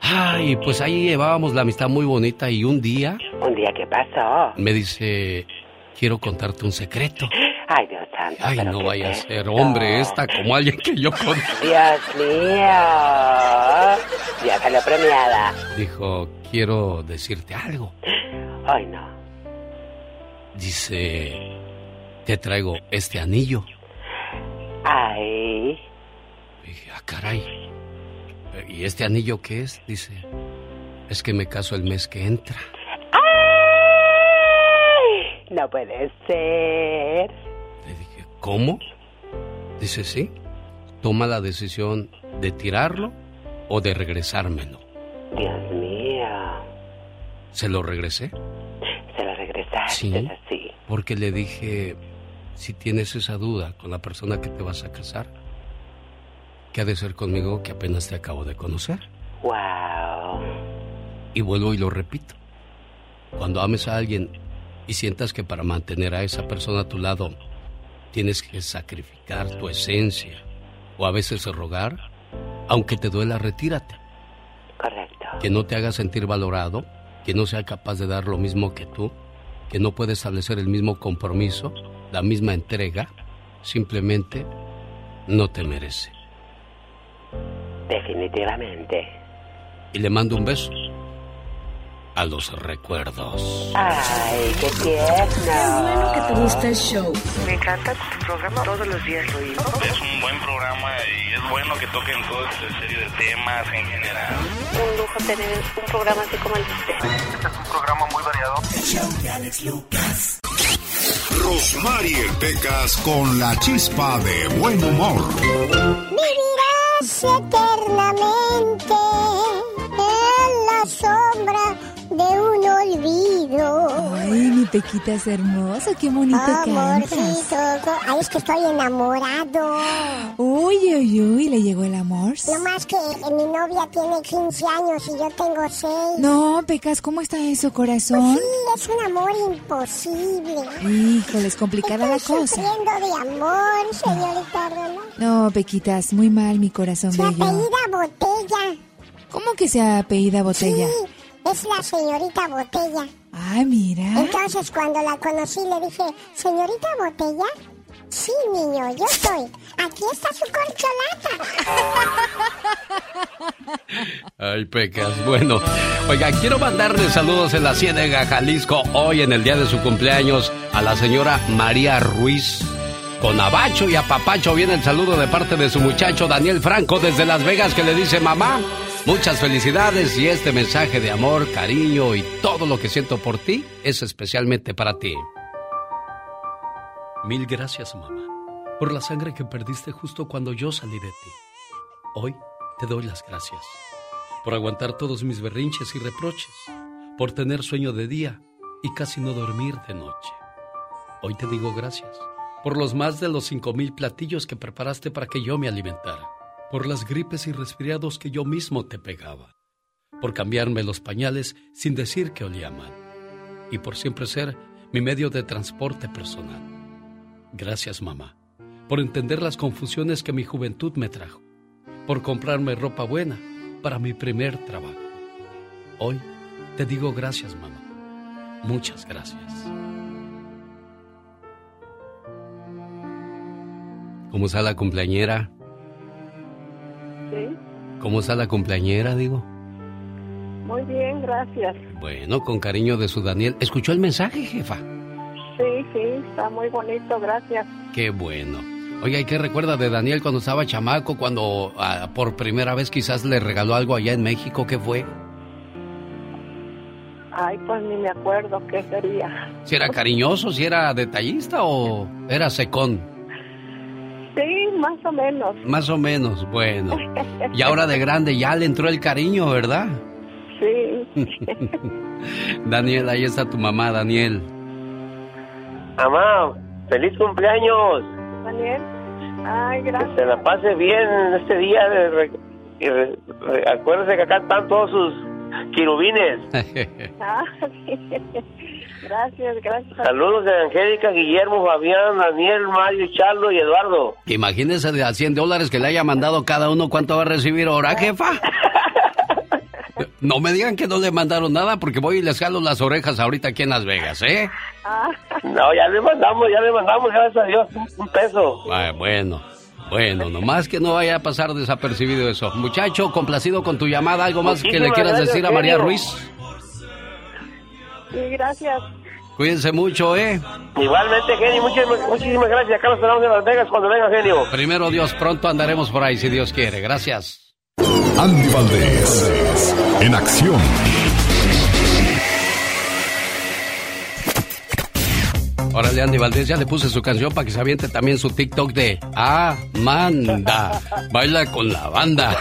Ay, pues ahí llevábamos la amistad muy bonita y un día ¿Un día qué pasó? me dice, quiero contarte un secreto. <laughs> Ay, Dios santo. Ay, ¿pero no vaya a ser hombre esta como alguien que yo conozco. Dios mío. Ya salió premiada. Dijo, quiero decirte algo. Ay, no. Dice, te traigo este anillo. Ay. Dije, ah, caray. ¿Y este anillo qué es? Dice, es que me caso el mes que entra. ¡Ay! No puede ser. ¿Cómo? Dice, sí. Toma la decisión de tirarlo o de regresármelo. Dios mío. Se lo regresé. Se lo regresaste Sí. así. Porque le dije, si tienes esa duda con la persona que te vas a casar, ¿qué ha de ser conmigo que apenas te acabo de conocer? Wow. Y vuelvo y lo repito. Cuando ames a alguien y sientas que para mantener a esa persona a tu lado tienes que sacrificar tu esencia o a veces rogar, aunque te duela, retírate. Correcto. Que no te haga sentir valorado, que no sea capaz de dar lo mismo que tú, que no puede establecer el mismo compromiso, la misma entrega, simplemente no te merece. Definitivamente. Y le mando un beso a los recuerdos. Ay, qué tierno. bueno que te gusta el show. Me encanta tu programa, todos los días lo oigo. Es un buen programa y es bueno que toquen toda esta serie de temas en general. Un lujo tener un programa así como el de usted. Este es un programa muy variado. Rosmarie Pecas con la chispa de buen humor. Vivirás eternamente Ay, mi Pequita es hermoso, qué bonito Amorcito, cantas. ay, es que estoy enamorado. Uy, uy, uy, le llegó el amor. No más que mi novia tiene 15 años y yo tengo 6. No, Pecas, ¿cómo está eso, corazón? Sí, es un amor imposible. Híjole, es complicada la Estoy cosa. sufriendo de amor, señorita Rola. No, Pequitas, muy mal, mi corazón Se bello. apellida Botella. ¿Cómo que se apellida Botella? Sí, es la señorita Botella. Ah, mira. Entonces cuando la conocí le dije, señorita Botella, sí niño, yo soy. Aquí está su corcholata. <laughs> Ay, pecas. Bueno, oiga, quiero mandarle saludos en la Ciénega, Jalisco, hoy en el día de su cumpleaños, a la señora María Ruiz. Con abacho y apapacho viene el saludo de parte de su muchacho Daniel Franco desde Las Vegas que le dice mamá. Muchas felicidades y este mensaje de amor, cariño y todo lo que siento por ti es especialmente para ti. Mil gracias, mamá, por la sangre que perdiste justo cuando yo salí de ti. Hoy te doy las gracias por aguantar todos mis berrinches y reproches, por tener sueño de día y casi no dormir de noche. Hoy te digo gracias por los más de los cinco mil platillos que preparaste para que yo me alimentara, por las gripes y resfriados que yo mismo te pegaba, por cambiarme los pañales sin decir que olía mal, y por siempre ser mi medio de transporte personal. Gracias, mamá, por entender las confusiones que mi juventud me trajo, por comprarme ropa buena para mi primer trabajo. Hoy te digo gracias, mamá. Muchas gracias. ¿Cómo está la cumpleañera? Sí. ¿Cómo está la cumpleañera, digo? Muy bien, gracias. Bueno, con cariño de su Daniel. ¿Escuchó el mensaje, jefa? Sí, sí, está muy bonito, gracias. Qué bueno. Oye, ¿y qué recuerda de Daniel cuando estaba chamaco, cuando ah, por primera vez quizás le regaló algo allá en México? ¿Qué fue? Ay, pues ni me acuerdo qué sería. ¿Si era cariñoso, si era detallista o era secón? Sí, más o menos. Más o menos, bueno. <laughs> Y ahora de grande ya le entró el cariño, ¿verdad? Sí. <laughs> Daniel, ahí está tu mamá, Daniel. Mamá, feliz cumpleaños. Daniel, ay, gracias. Que se la pase bien en este día. De acuérdese que acá están todos sus quirubines. <laughs> Ah. Gracias, gracias. Saludos de Angélica, Guillermo, Fabián, Daniel, Mario, Charlo y Eduardo. Imagínese de a 100 dólares que le haya mandado cada uno, ¿cuánto va a recibir ahora, <laughs> jefa? No me digan que no le mandaron nada porque voy y les jalo las orejas ahorita aquí en Las Vegas, ¿eh? No, ya le mandamos, ya le mandamos, gracias a Dios, un, peso. Ah, bueno, bueno, nomás que no vaya a pasar desapercibido eso. Muchacho, complacido con tu llamada, ¿algo más que le quieras gracias, decir a María. Ruiz? Sí, gracias. Cuídense mucho, ¿eh? Igualmente, genio, muchísimas, muchísimas gracias. Acá los esperamos en Las Vegas cuando venga, genio. Primero Dios, pronto andaremos por ahí si Dios quiere. Gracias. Andy Valdés, en acción. Órale, Andy Valdés, ya le puse su canción para que se aviente también su TikTok de Amanda. Baila con la banda.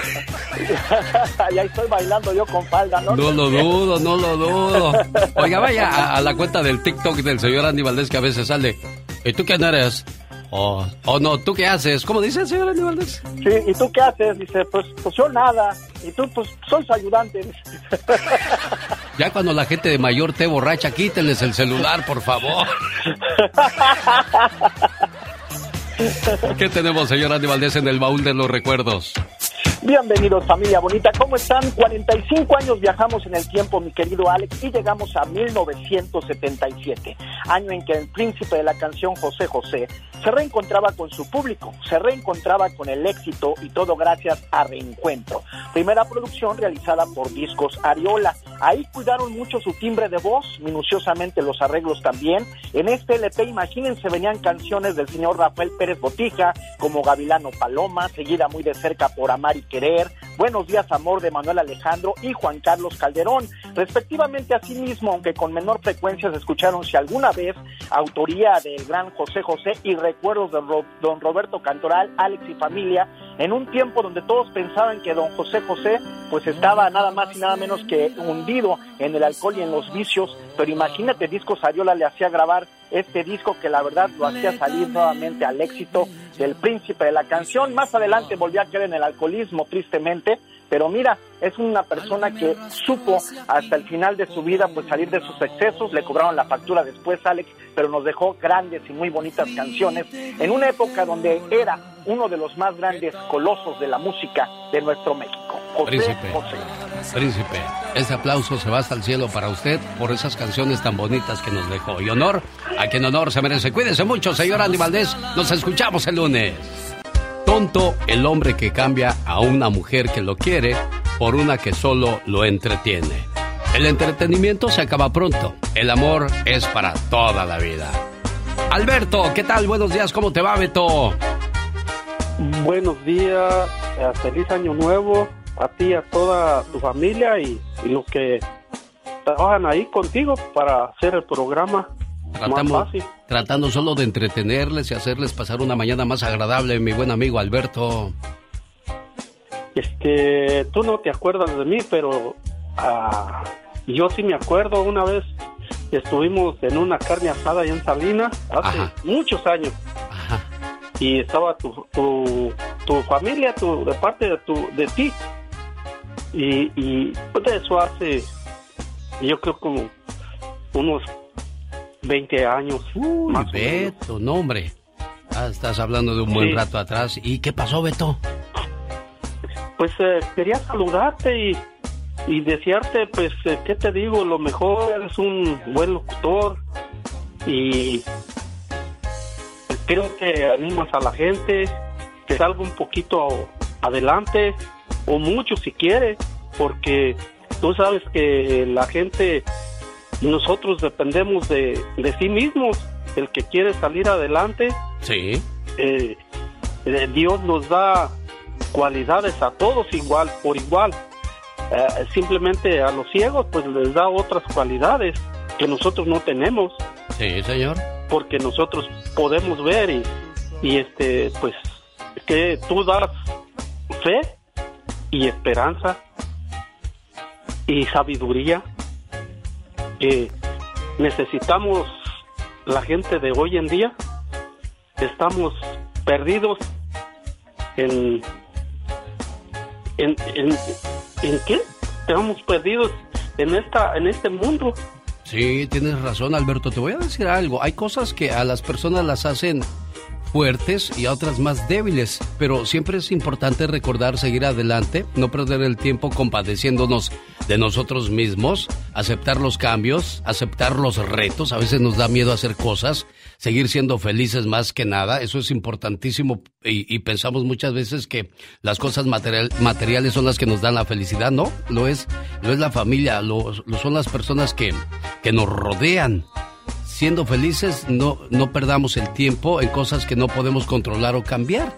<laughs> ya estoy bailando yo con falda, ¿no? No lo dudo, no lo dudo. Oiga, vaya a, a la cuenta del TikTok del señor Andy Valdés que a veces sale. ¿Y tú quién eres? O oh, no, ¿tú qué haces? ¿Cómo dice el señor Andy Valdés? Sí, ¿y tú qué haces? Dice, pues, pues yo nada. Y tú, pues, soy su ayudante. Ya cuando la gente de mayor te borracha, quítenles el celular, por favor. <laughs> ¿Qué tenemos, señor Andy Valdés, en el baúl de los recuerdos? Bienvenidos familia bonita, ¿cómo están? 45 años viajamos en el tiempo, mi querido Alex, y llegamos a 1977, año en que el príncipe de la canción José José se reencontraba con su público, se reencontraba con el éxito y todo gracias a Reencuentro, primera producción realizada por Discos Ariola. Ahí cuidaron mucho su timbre de voz, minuciosamente los arreglos también. En este LP, imagínense, venían canciones del señor Rafael Pérez Botija, como Gavilano Paloma, seguida muy de cerca por Amar y Querer, Buenos días Amor de Manuel Alejandro y Juan Carlos Calderón. Respectivamente asimismo, aunque con menor frecuencia se escucharon si alguna vez autoría del gran José José y recuerdos de don Roberto Cantoral, Alex y familia, en un tiempo donde todos pensaban que don José José pues estaba nada más y nada menos que hundido en el alcohol y en los vicios, pero imagínate, Discos Ariola le hacía grabar este disco que la verdad lo hacía salir nuevamente al éxito del príncipe de la canción. Más adelante volvió a caer en el alcoholismo, tristemente, pero mira, es una persona que supo hasta el final de su vida pues salir de sus excesos, le cobraron la factura después Alex, pero nos dejó grandes y muy bonitas canciones en una época donde era uno de los más grandes colosos de la música de nuestro México. José Príncipe. José. Príncipe, este aplauso se va hasta el cielo para usted por esas canciones tan bonitas que nos dejó. Y honor a quien honor se merece. Cuídese mucho, señor Andy Valdés. Nos escuchamos el lunes. Tonto el hombre que cambia a una mujer que lo quiere por una que solo lo entretiene. El entretenimiento se acaba pronto. El amor es para toda la vida. Alberto, ¿qué tal? Buenos días, ¿cómo te va, Beto? Buenos días, eh, feliz año nuevo a ti y a toda tu familia y, y los que trabajan ahí contigo para hacer el programa más Tratamos, fácil. tratando solo de entretenerles y hacerles pasar una mañana más agradable, mi buen amigo Alberto. Este, tú no te acuerdas de mí, pero ah, yo sí me acuerdo una vez estuvimos en una carne asada allá en Salinas hace muchos años. Y estaba tu, tu, tu familia, tu, de parte de, tu, de ti. Y, y pues de eso hace, yo creo como unos 20 años. Uy, más. Beto, no, hombre. Ah, estás hablando de un buen rato atrás. ¿Y qué pasó, Beto? Pues eh, quería saludarte y, y desearte, pues, eh, ¿qué te digo? Lo mejor, eres un buen locutor y creo que animas a la gente que salga un poquito adelante o mucho si quiere, porque tú sabes que la gente, nosotros dependemos de, de sí mismos, el que quiere salir adelante. Sí. Eh, eh, Dios nos da cualidades a todos igual, por igual. Eh, simplemente a los ciegos pues les da otras cualidades que nosotros no tenemos. Sí, señor. Porque nosotros podemos ver y, este pues que tú das fe y esperanza y sabiduría. Que necesitamos la gente de hoy en día. Estamos perdidos en en, en, en qué estamos perdidos en esta en este mundo Sí, tienes razón, Alberto. Te voy a decir algo. Hay cosas que a las personas las hacen fuertes y a otras más débiles, pero siempre es importante recordar seguir adelante, no perder el tiempo compadeciéndonos de nosotros mismos, aceptar los cambios, aceptar los retos, a veces nos da miedo hacer cosas, seguir siendo felices más que nada, eso es importantísimo y, pensamos muchas veces que las cosas materiales son las que nos dan la felicidad, no, lo es, lo es la familia, lo, lo son las personas que, que nos rodean. Siendo felices, no, no perdamos el tiempo en cosas que no podemos controlar o cambiar.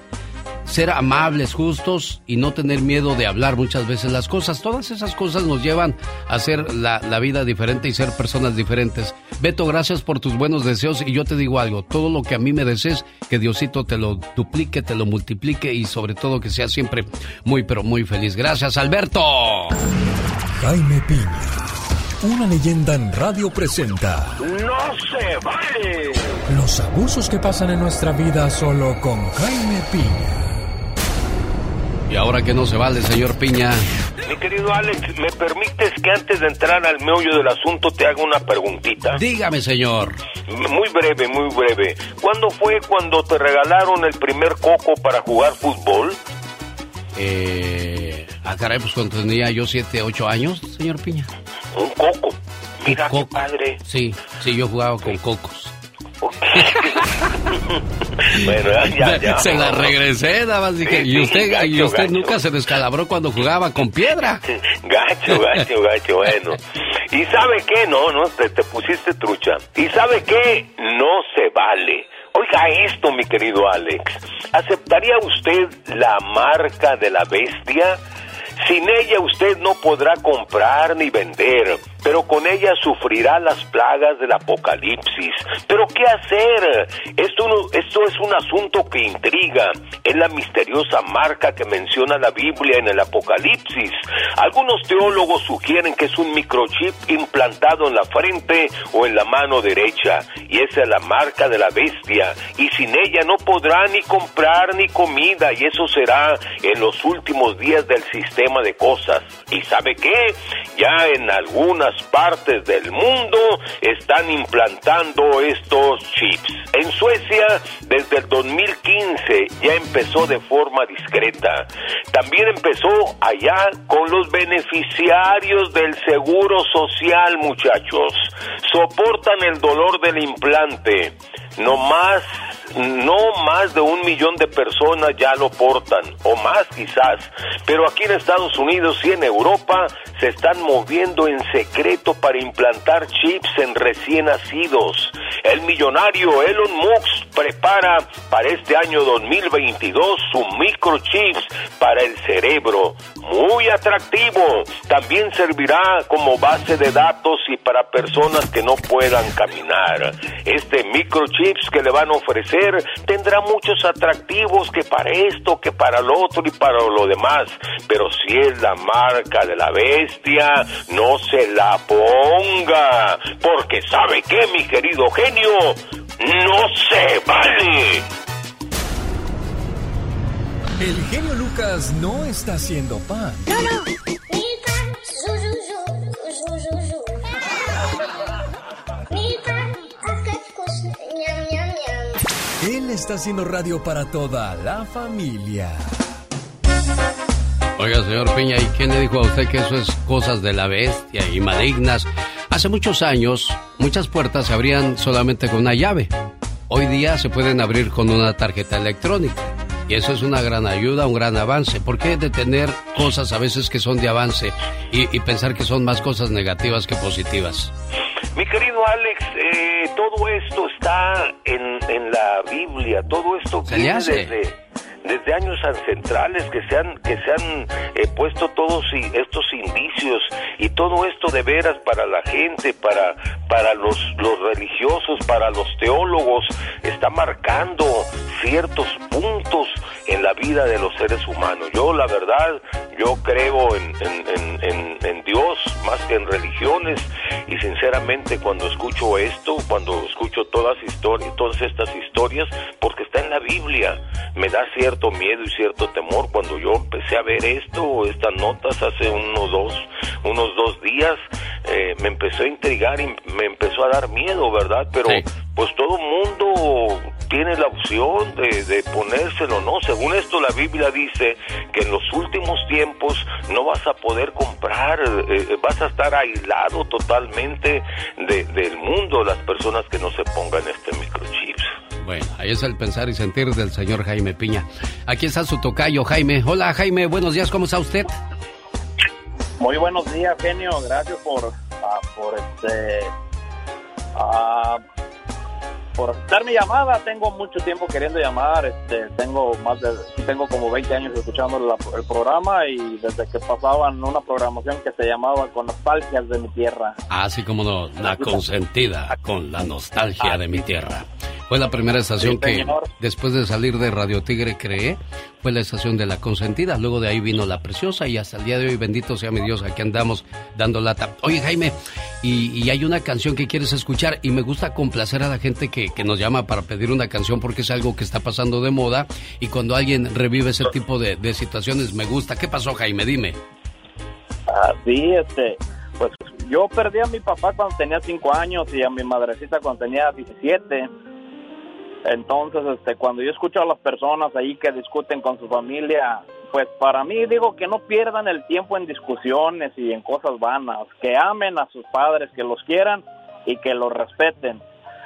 Ser amables, justos y no tener miedo de hablar muchas veces las cosas. Todas esas cosas nos llevan a hacer la, la vida diferente y ser personas diferentes. Beto, gracias por tus buenos deseos y yo te digo algo, todo lo que a mí me desees, que Diosito te lo duplique, te lo multiplique y sobre todo que sea siempre muy pero muy feliz. Gracias, Alberto. Jaime Piña una leyenda en radio presenta. ¡No se vale! Los abusos que pasan en nuestra vida solo con Jaime Piña. Y ahora que no se vale, señor Piña. Mi querido Alex, ¿me permites que antes de entrar al meollo del asunto te haga una preguntita? Dígame, señor. Muy breve, muy breve. ¿Cuándo fue cuando te regalaron el primer coco para jugar fútbol? Eh. Ah, caray, pues cuando tenía yo 7, 8 años, señor Piña. Un coco. Mira qué padre. Sí, sí, yo jugaba con cocos. <laughs> bueno, ya, ya. Se la regresé, nada más dije. y usted, y usted nunca se descalabró cuando jugaba con piedra. gacho, gacho, gacho, bueno. ¿Y sabe qué? No, no, te, te pusiste trucha. ¿Y sabe qué? No se vale. Oiga esto, mi querido Alex. ¿Aceptaría usted la marca de la bestia? Sin ella usted no podrá comprar ni vender pero con ella sufrirá las plagas del apocalipsis. Pero ¿qué hacer? Esto, esto es un asunto que intriga. Es la misteriosa marca que menciona la Biblia en el apocalipsis. Algunos teólogos sugieren que es un microchip implantado en la frente o en la mano derecha. Y esa es la marca de la bestia. Y sin ella no podrá ni comprar ni comida. Y eso será en los últimos días del sistema de cosas. ¿Y sabe qué? Ya en algunas partes del mundo están implantando estos chips. En Suecia, desde el 2015 ya empezó de forma discreta. También empezó allá con los beneficiarios del seguro social, muchachos. Soportan el dolor del implante. No más no más de un millón de personas ya lo portan, o más quizás, pero aquí en Estados Unidos y en Europa se están moviendo en secreto para implantar chips en recién nacidos. El millonario Elon Musk prepara para este año 2022 su microchips para el cerebro, muy atractivo. También servirá como base de datos y para personas que no puedan caminar. Este microchips que le van a ofrecer tendrá muchos atractivos que para esto, que para lo otro y para lo demás. Pero si es la marca de la bestia, no se la ponga. Porque sabe que, mi querido genio, no se vale. El genio Lucas no está haciendo pan. No, no. Él está haciendo radio para toda la familia. Oiga, señor Piña, ¿y quién le dijo a usted que eso es cosas de la bestia y malignas? Hace muchos años, muchas puertas se abrían solamente con una llave. Hoy día se pueden abrir con una tarjeta electrónica. Y eso es una gran ayuda, un gran avance. ¿Por qué detener cosas a veces que son de avance y, pensar que son más cosas negativas que positivas? Mi querido Alex, eh, todo esto está en, en, la Biblia, todo esto viene desde desde años ancestrales que se han, que se han eh, puesto todos estos indicios y todo esto de veras para la gente, para, para los, los religiosos, para los teólogos, está marcando ciertos puntos en la vida de los seres humanos. Yo la verdad, yo creo en, Dios más que en religiones. Y sinceramente cuando escucho esto, cuando escucho todas, historias, todas estas historias, porque está en la Biblia, me da cierto miedo y cierto temor. Cuando yo empecé a ver esto, estas notas hace unos dos, unos dos días, eh, me empezó a intrigar y me empezó a dar miedo, ¿verdad? Pero pues todo mundo tiene la opción de, de, ponérselo, ¿no? Según esto la Biblia dice que en los últimos tiempos no vas a poder comprar, eh, eh, vas a estar aislado totalmente del mundo las personas que no se pongan este microchips. Bueno, ahí es el pensar y sentir del señor Jaime Piña. Aquí está su tocayo, Jaime. Hola, Jaime, buenos días, ¿cómo está usted? Muy buenos días, genio. Gracias por, ah, por este. Uh, por dar mi llamada. Tengo mucho tiempo queriendo llamar. Este, tengo más de, tengo como 20 años escuchando el programa y desde que pasaban una programación que se llamaba Con nostalgias de mi tierra. Así como no, la consentida con la nostalgia de mi tierra. Fue la primera estación que, después de salir de Radio Tigre, creé. Fue la estación de La Consentida. Luego de ahí vino La Preciosa y hasta el día de hoy, bendito sea mi Dios, aquí andamos dando lata. Oye, Jaime, y, hay una canción que quieres escuchar y me gusta complacer a la gente que, nos llama para pedir una canción porque es algo que está pasando de moda y cuando alguien revive ese tipo de, situaciones me gusta. ¿Qué pasó, Jaime? Dime. Ah, sí, este, pues yo perdí a mi papá cuando tenía 5 años y a mi madrecita cuando tenía 17 entonces, este, cuando yo escucho a las personas ahí que discuten con su familia, pues para mí digo que no pierdan el tiempo en discusiones y en cosas vanas, que amen a sus padres, que los quieran y que los respeten.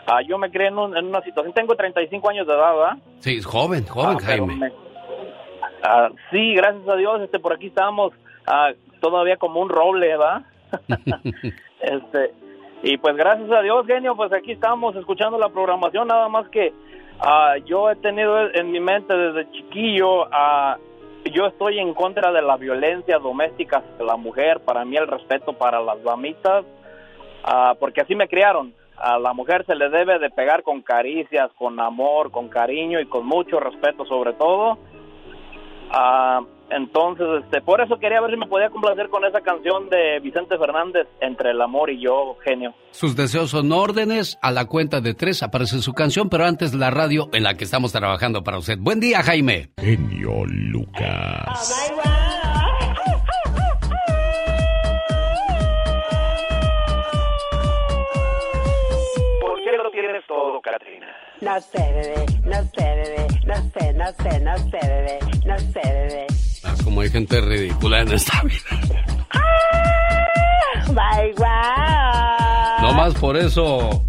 Ah, yo me crié en, una situación, tengo 35 años de edad, ¿verdad? Sí, joven, joven, ah, Jaime. Ah, sí, gracias a Dios, este, por aquí estamos todavía como un roble, ¿verdad? <laughs> este, y pues gracias a Dios, genio, pues aquí estamos escuchando la programación, nada más que Ah, yo he tenido en mi mente desde chiquillo, yo estoy en contra de la violencia doméstica de la mujer, para mí el respeto para las damitas, uh, porque así me criaron. A la mujer se le debe de pegar con caricias, con amor, con cariño y con mucho respeto sobre todo. Entonces, este, por eso quería ver si me podía complacer con esa canción de Vicente Fernández, Entre el amor y yo, genio. Sus deseos son órdenes, a la cuenta de tres aparece su canción, pero antes la radio en la que estamos trabajando para usted. Buen día, Jaime. Genio Lucas. ¿Por No sé, bebé, no sé, bebé, no sé, no sé, no sé, bebé, no sé, bebé. Ah, como hay gente ridícula en esta vida. ¡Ah! ¡My God! No más por eso.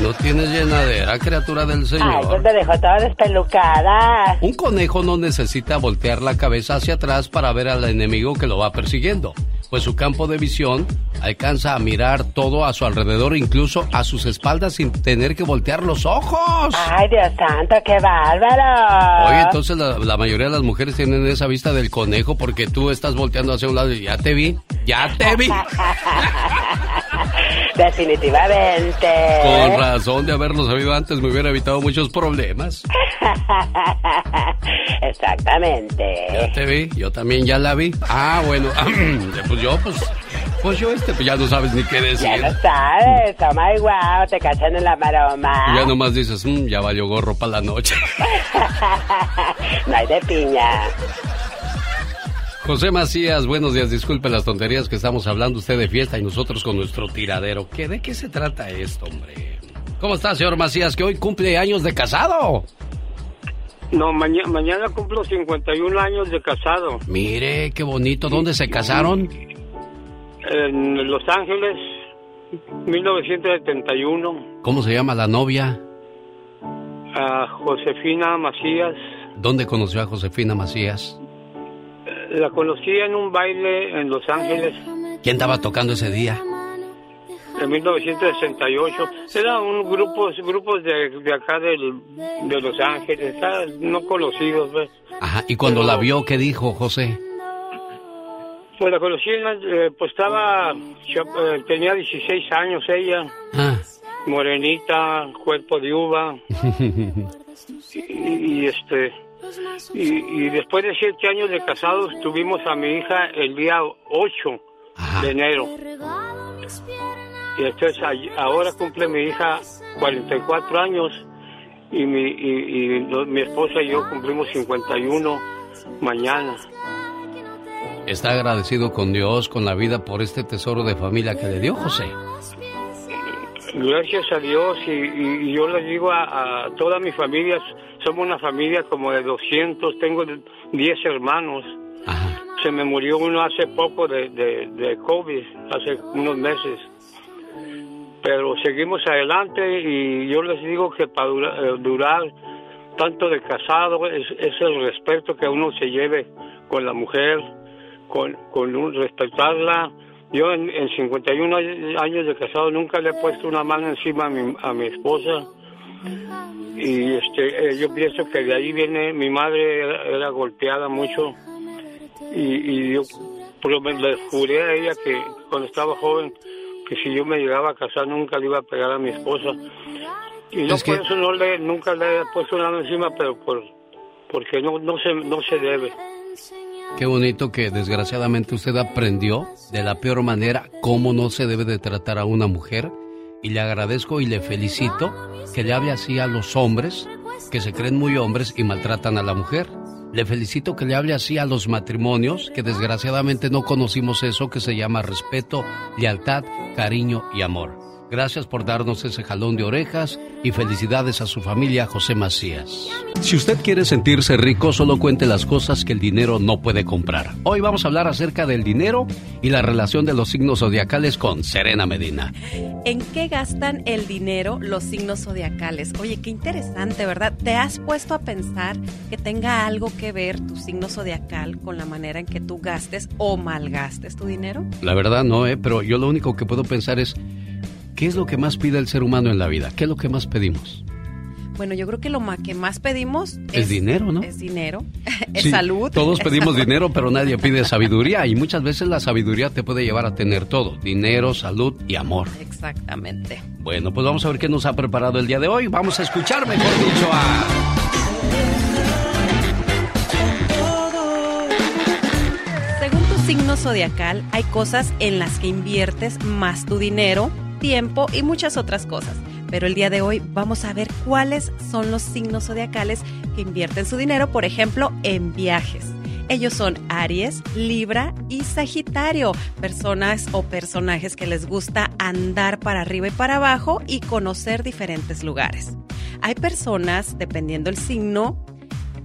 No tienes llenadera, criatura del Señor. Ay, pues te dejó toda despelucada. Un conejo no necesita voltear la cabeza hacia atrás para ver al enemigo que lo va persiguiendo, pues su campo de visión alcanza a mirar todo a su alrededor, incluso a sus espaldas sin tener que voltear los ojos. Ay, Dios santo, qué bárbaro. Oye, entonces la, la mayoría de las mujeres tienen esa vista del conejo porque tú estás volteando hacia un lado y ya te vi, ya te vi. <laughs> Definitivamente. Con razón de haberlo sabido antes me hubiera evitado muchos problemas. <laughs> Exactamente. Ya te vi, yo también ya la vi. Ah, bueno, <clears throat> pues yo, pues, pues yo este, pues ya no sabes ni qué decir. Ya no sabes, toma igual, te cachan en la maroma. ya nomás dices, mmm, ya valió gorro para la noche. <laughs> no hay de piña. José Macías, buenos días. Disculpe las tonterías que estamos hablando usted de fiesta y nosotros con nuestro tiradero. ¿Qué, ¿De qué se trata esto, hombre? ¿Cómo está, señor Macías, que hoy cumple años de casado? No, mañana, mañana cumplo 51 años de casado. Mire, qué bonito. ¿Dónde se casaron? En Los Ángeles, 1971. ¿Cómo se llama la novia? A Josefina Macías. ¿Dónde conoció a Josefina Macías? La conocí en un baile en Los Ángeles. ¿Quién estaba tocando ese día? En 1968. Eran un grupos, grupos de, de acá del, de Los Ángeles, ah, no conocidos. ¿ves? Ajá, ¿y cuando la vio, qué dijo José? Pues la conocí, eh, pues estaba, yo, eh, tenía 16 años ella, Ah. morenita, cuerpo de uva, <laughs> y, y, este, y, y después de siete años de casados tuvimos a mi hija el día 8 de enero. Y entonces ahora cumple mi hija 44 años y mi, y, y mi esposa y yo cumplimos 51 mañana. ¿Está agradecido con Dios, con la vida, por este tesoro de familia que le dio José? Gracias a Dios y yo le digo a, a toda mi familia, somos una familia como de 200, tengo 10 hermanos. Se me murió uno hace poco de, de, de COVID, hace unos meses. Pero seguimos adelante y yo les digo que para dura- eh, durar tanto de casado es, es el respeto que uno se lleve con la mujer, con, con un- respetarla. Yo en, en 51 años de casado nunca le he puesto una mano encima a mi, a mi esposa. Y este, eh, yo pienso que de ahí viene, mi madre era, era golpeada mucho. Y, y yo pero me- le juré a ella que cuando estaba joven, que si yo me llegaba a casar nunca le iba a pegar a mi esposa. Y no Es por que- eso no le, nunca le he puesto una mano encima, pero por, porque no, no, se, no se debe. Qué bonito que desgraciadamente usted aprendió de la peor manera cómo no se debe de tratar a una mujer y le agradezco y le felicito que le hable así a los hombres que se creen muy hombres y maltratan a la mujer. Le felicito que le hable así a los matrimonios que desgraciadamente no conocimos eso que se llama respeto, lealtad, cariño y amor. Gracias por darnos ese jalón de orejas y felicidades a su familia José Macías. Si usted quiere sentirse rico, solo cuente las cosas que el dinero no puede comprar. Hoy vamos a hablar acerca del dinero y la relación de los signos zodiacales con Serena Medina. ¿En qué gastan el dinero los signos zodiacales? Oye, qué interesante, ¿verdad? ¿Te has puesto a pensar que tenga algo que ver tu signo zodiacal con la manera en que tú gastes o malgastes tu dinero? La verdad no, ¿eh? pero yo lo único que puedo pensar es, ¿qué es lo que más pide el ser humano en la vida? ¿Qué es lo que más pedimos? Bueno, yo creo que lo ma- que más pedimos Es dinero, ¿no? Es dinero, <laughs> es Sí, salud. Todos es pedimos salud. <laughs> dinero, pero nadie pide sabiduría y muchas veces la sabiduría te puede llevar a tener todo, dinero, salud y amor. Exactamente. Bueno, pues vamos a ver qué nos ha preparado el día de hoy. Vamos a escuchar, mejor dicho, a... Según tu signo zodiacal, hay cosas en las que inviertes más tu dinero, tiempo y muchas otras cosas. Pero el día de hoy vamos a ver cuáles son los signos zodiacales que invierten su dinero, por ejemplo, en viajes. Ellos son Aries, Libra y Sagitario, personas o personajes que les gusta andar para arriba y para abajo y conocer diferentes lugares. Hay personas, dependiendo el signo,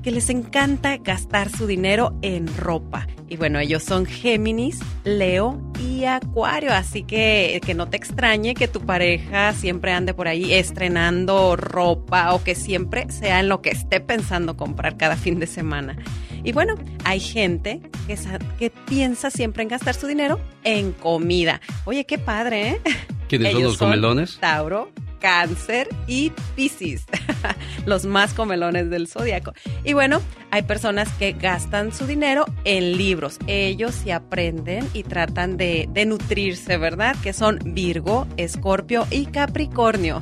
que les encanta gastar su dinero en ropa. Y bueno, ellos son Géminis, Leo y Acuario, así que que no te extrañe que tu pareja siempre ande por ahí estrenando ropa o que siempre sea en lo que esté pensando comprar cada fin de semana. Y bueno, hay gente que, que piensa siempre en gastar su dinero en comida. Oye, qué padre, ¿eh? ¿Quiénes son Ellos los comelones? Tauro, Cáncer y Piscis, <laughs> los más comelones del zodiaco. Y bueno, hay personas que gastan su dinero en libros. Ellos sí aprenden y tratan de, de nutrirse, ¿verdad? Que son Virgo, Escorpio y Capricornio.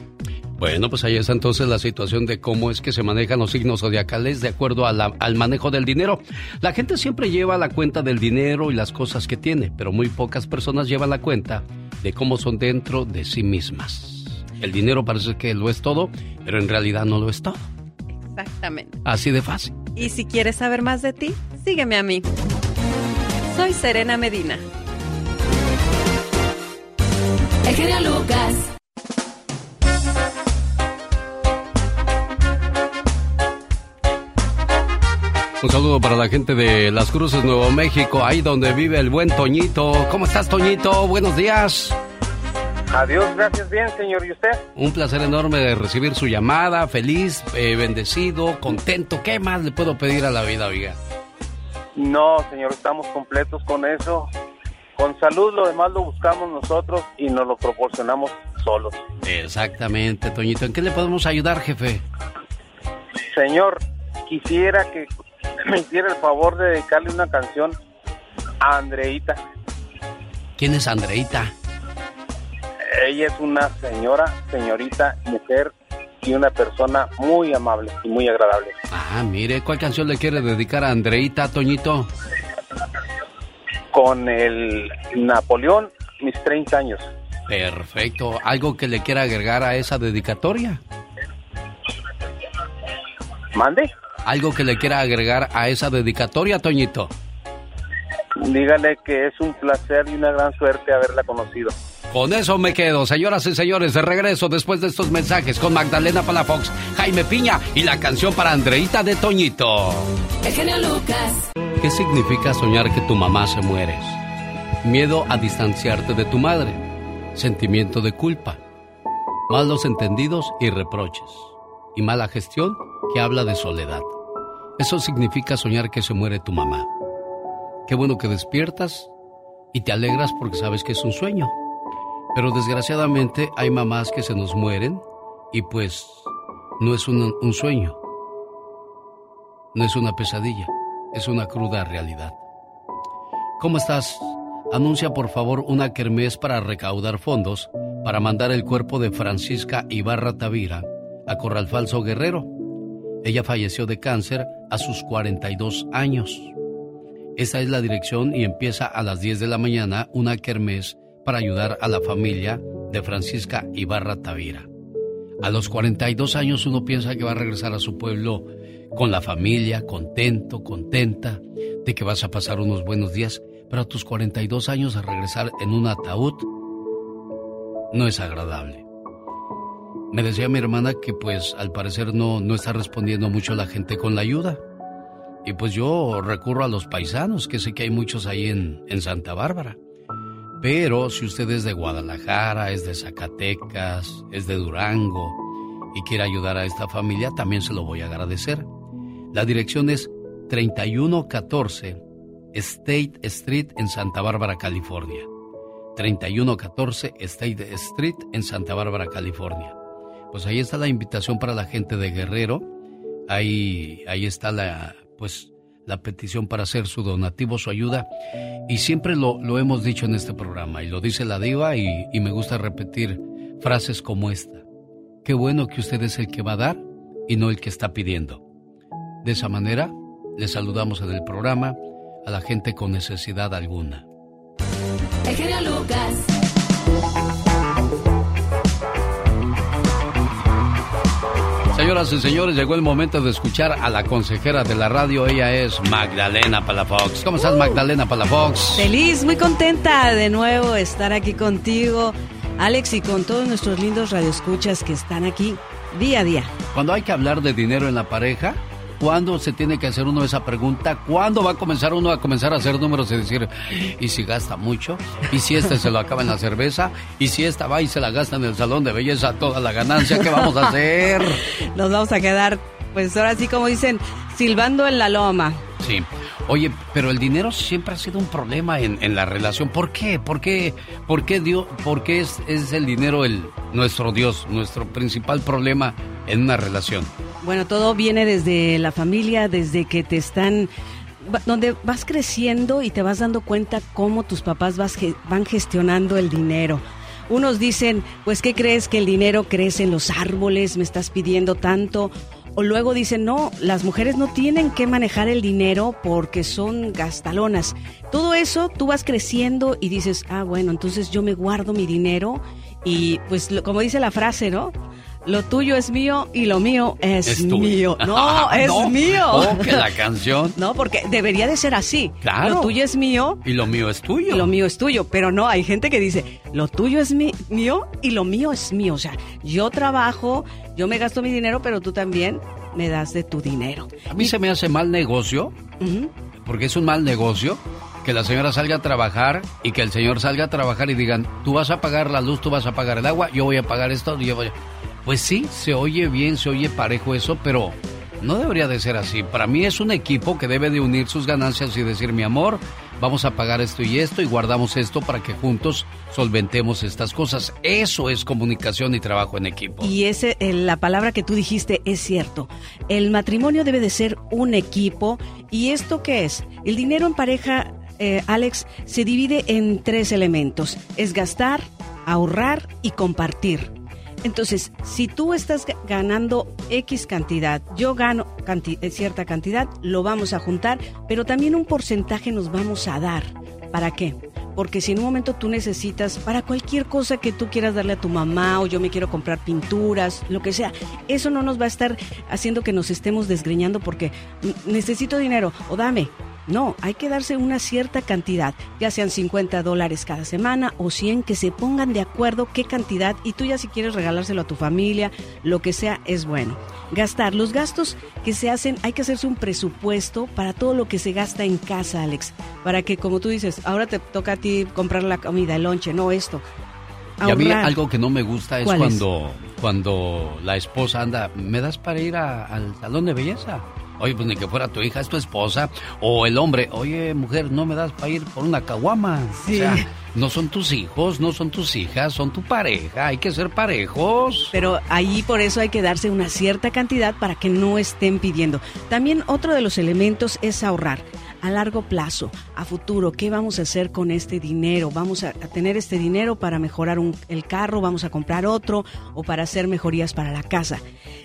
Bueno, pues ahí está entonces la situación de cómo es que se manejan los signos zodiacales de acuerdo al manejo del dinero. La gente siempre lleva la cuenta del dinero y las cosas que tiene, pero muy pocas personas llevan la cuenta de cómo son dentro de sí mismas. El dinero parece que lo es todo, pero en realidad no lo es todo. Exactamente. Así de fácil. Y si quieres saber más de ti, sígueme a mí. Soy Serena Medina. El genio Lucas. Un saludo para la gente de Las Cruces, Nuevo México, ahí donde vive el buen Toñito. ¿Cómo estás, Toñito? Buenos días. Adiós, gracias bien, señor. ¿Y usted? Un placer enorme de recibir su llamada, feliz, eh, bendecido, contento. ¿Qué más le puedo pedir a la vida, oiga? No, señor, estamos completos con eso. Con salud lo demás lo buscamos nosotros y nos lo proporcionamos solos. Exactamente, Toñito. ¿En qué le podemos ayudar, jefe? Señor, quisiera que <clears throat> me hiciera el favor de dedicarle una canción a Andreita. ¿Quién es Andreita? Ella es una señora, señorita, mujer y una persona muy amable y muy agradable. Ah, mire, ¿cuál canción le quiere dedicar a Andreita, Toñito? Con el Napoleón, mis 30 años. Perfecto. ¿Algo que le quiera agregar a esa dedicatoria? ¿Mande? ¿Algo que le quiera agregar a esa dedicatoria, Toñito? Dígale que es un placer y una gran suerte haberla conocido. Con eso me quedo, señoras y señores, de regreso después de estos mensajes con Magdalena Palafox, Jaime Piña y la canción para Andreita de Toñito. El genio Lucas. ¿Qué significa soñar que tu mamá se muere? Miedo a distanciarte de tu madre, sentimiento de culpa, malos entendidos y reproches, y mala gestión que habla de soledad. Eso significa soñar que se muere tu mamá. Qué bueno que despiertas y te alegras porque sabes que es un sueño. Pero desgraciadamente hay mamás que se nos mueren y pues no es un, sueño, no es una pesadilla, es una cruda realidad. ¿Cómo estás? Anuncia por favor una kermés para recaudar fondos para mandar el cuerpo de Francisca Ibarra Tavira a Corral Falso Guerrero. Ella falleció de cáncer a sus 42 años. Esa es la dirección y empieza a las 10 de la mañana una kermés para ayudar a la familia de Francisca Ibarra Tavira. A los 42 años uno piensa que va a regresar a su pueblo con la familia, contento, contenta, de que vas a pasar unos buenos días, pero a tus 42 años a regresar en un ataúd no es agradable. Me decía mi hermana que pues al parecer no, no está respondiendo mucho la gente con la ayuda. Y pues yo recurro a los paisanos, que sé que hay muchos ahí en, en Santa Bárbara. Pero si usted es de Guadalajara, es de Zacatecas, es de Durango y quiere ayudar a esta familia, también se lo voy a agradecer. La dirección es 3114 State Street en Santa Bárbara, California. 3114 State Street en Santa Bárbara, California. Pues ahí está la invitación para la gente de Guerrero. Ahí, ahí está la, pues, la petición para hacer su donativo, su ayuda. Y siempre lo, lo hemos dicho en este programa, y lo dice la diva, y, y me gusta repetir frases como esta. Qué bueno que usted es el que va a dar y no el que está pidiendo. De esa manera, le saludamos en el programa a la gente con necesidad alguna. Señoras y señores, llegó el momento de escuchar a la consejera de la radio. Ella es Magdalena Palafox. ¿Cómo estás, Magdalena Palafox? Feliz, muy contenta de nuevo estar aquí contigo, Alex, y con todos nuestros lindos radioescuchas que están aquí día a día. Cuando hay que hablar de dinero en la pareja, ¿cuándo se tiene que hacer uno esa pregunta? ¿Cuándo va a comenzar uno a comenzar a hacer números y decir, ¿y si gasta mucho? ¿Y si este se lo acaba en la cerveza? ¿Y si esta va y se la gasta en el salón de belleza toda la ganancia? ¿Qué vamos a hacer? <laughs> Nos vamos a quedar, pues ahora sí como dicen, silbando en la loma. Sí. Oye, pero el dinero siempre ha sido un problema en, en la relación. ¿Por qué? ¿Por qué, por qué, Dios, por qué es, es el dinero el, nuestro Dios, nuestro principal problema en una relación? Bueno, todo viene desde la familia, desde que te están donde vas creciendo y te vas dando cuenta cómo tus papás vas van gestionando el dinero. Unos dicen, pues, ¿qué crees que el dinero crece en los árboles? ¿Me estás pidiendo tanto? O luego dicen, no, las mujeres no tienen que manejar el dinero porque son gastalonas. Todo eso tú vas creciendo y dices, ah, bueno, entonces yo me guardo mi dinero y pues como dice la frase, ¿no? Lo tuyo es mío y lo mío es, Es mío. <laughs> No, es No. mío. Oh, que la canción. <laughs> No, porque debería de ser así. Claro. Lo tuyo es mío Y lo mío es tuyo. y lo mío es tuyo. Pero no, hay gente que dice, lo tuyo es mi- mío y lo mío es mío. O sea, yo trabajo, yo me gasto mi dinero, pero tú también me das de tu dinero. A mí se me hace mal negocio, porque es un mal negocio, que la señora salga a trabajar y que el señor salga a trabajar y digan, tú vas a pagar la luz, tú vas a pagar el agua, yo voy a pagar esto, yo voy a... Pues sí, se oye bien, se oye parejo eso, pero no debería de ser así. Para mí es un equipo que debe de unir sus ganancias y decir, mi amor, vamos a pagar esto y esto y guardamos esto para que juntos solventemos estas cosas. Eso es comunicación y trabajo en equipo. Y ese, eh, la palabra que tú dijiste es cierto. El matrimonio debe de ser un equipo. ¿Y esto qué es? El dinero en pareja, eh, Alex, se divide en tres elementos. Es gastar, ahorrar y compartir. Entonces, si tú estás ga- ganando X cantidad, yo gano eh, cierta cantidad, lo vamos a juntar, pero también un porcentaje nos vamos a dar. ¿Para qué? Porque si en un momento tú necesitas para cualquier cosa que tú quieras darle a tu mamá o yo me quiero comprar pinturas, lo que sea, eso no nos va a estar haciendo que nos estemos desgreñando porque "N- necesito dinero o dame. No, hay que darse una cierta cantidad, ya sean 50 dólares cada semana o 100, que se pongan de acuerdo qué cantidad y tú ya si quieres regalárselo a tu familia, lo que sea, es bueno. Gastar, los gastos que se hacen, hay que hacerse un presupuesto para todo lo que se gasta en casa, Alex, para que como tú dices, ahora te toca a ti comprar la comida, el lonche, no esto. Y a mí algo que no me gusta es cuando, cuando la esposa anda, ¿me das para ir a- al salón de belleza? Oye, pues ni que fuera tu hija, es tu esposa. O el hombre, oye, mujer, no me das para ir por una caguama. Sí. O sea, no son tus hijos, no son tus hijas, son tu pareja. Hay que ser parejos. Pero ahí por eso hay que darse una cierta cantidad para que no estén pidiendo. También otro de los elementos es ahorrar a largo plazo, a futuro. ¿Qué vamos a hacer con este dinero? ¿Vamos a, a tener este dinero para mejorar un- el carro? ¿Vamos a comprar otro? ¿O para hacer mejorías para la casa?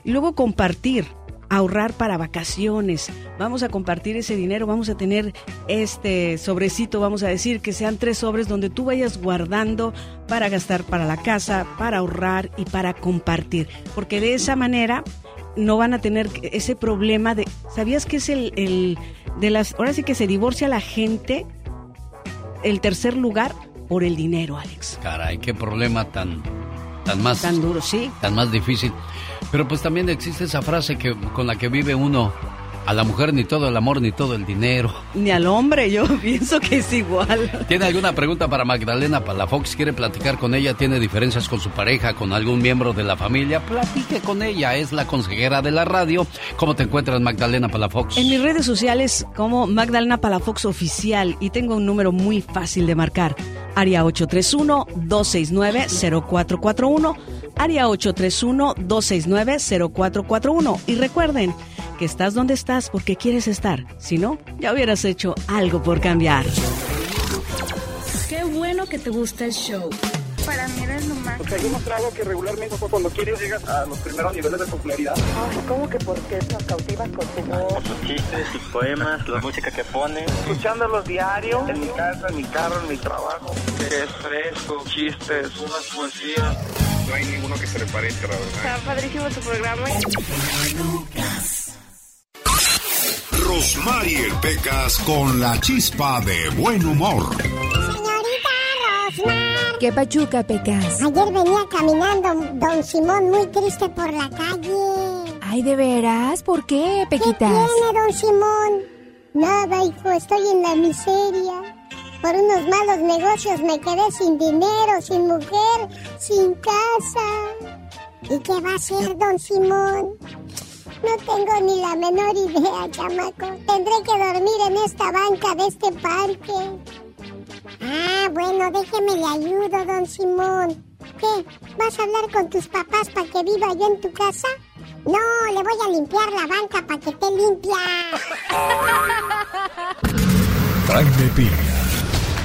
Y luego compartir. Ahorrar para vacaciones, vamos a compartir ese dinero, vamos a tener este sobrecito, vamos a decir que sean tres sobres donde tú vayas guardando para gastar para la casa, para ahorrar y para compartir, porque de esa manera no van a tener ese problema de, ¿sabías que es el, el de las, ahora sí que se divorcia la gente, el tercer lugar por el dinero, Alex? Caray, qué problema tan, tan más... Tan duro, sí. Tan más difícil. Pero pues también existe esa frase que, con la que vive uno. A la mujer ni todo el amor ni todo el dinero. Ni al hombre, yo <laughs> pienso que es igual. ¿Tiene alguna pregunta para Magdalena Palafox? ¿Quiere platicar con ella? ¿Tiene diferencias con su pareja, con algún miembro de la familia? Platique con ella. Es la consejera de la radio. ¿Cómo te encuentras, Magdalena Palafox? En mis redes sociales como Magdalena Palafox Oficial y tengo un número muy fácil de marcar. Área 831-269-0441. Área 831-269-0441. Y recuerden que estás donde estás porque quieres estar. Si no, ya hubieras hecho algo por cambiar. Qué bueno que te gusta el show. Para mí eres lo más. Porque hay demostrado que regularmente cuando quieres llegas a los primeros niveles de popularidad. Ay, ¿cómo que por qué nos cautivas con tu voz? Sus chistes, sus poemas, la música que pone. Escuchándolos diario, en mi casa, en mi carro, en mi trabajo. Que es fresco, chistes, unas poesías. No hay ninguno que se le parezca, la verdad. Está padrísimo tu programa. Rosmarie Pecas con la chispa de buen humor. Señorita Rosmar. ¿Qué pachuca, Pecas? Ayer venía caminando don Simón muy triste por la calle. Ay, ¿de veras? ¿Por qué, ¿Qué Pequitas? tiene don Simón? Nada, hijo, estoy en la miseria. Por unos malos negocios me quedé sin dinero, sin mujer, sin casa. ¿Y qué va a hacer don Simón? No tengo ni la menor idea, chamaco. Tendré que dormir en esta banca de este parque. Ah, bueno, déjeme le ayudo, don Simón. ¿Qué? ¿Vas a hablar con tus papás para que viva yo en tu casa? No, le voy a limpiar la banca para que esté limpia. Jaime Piña,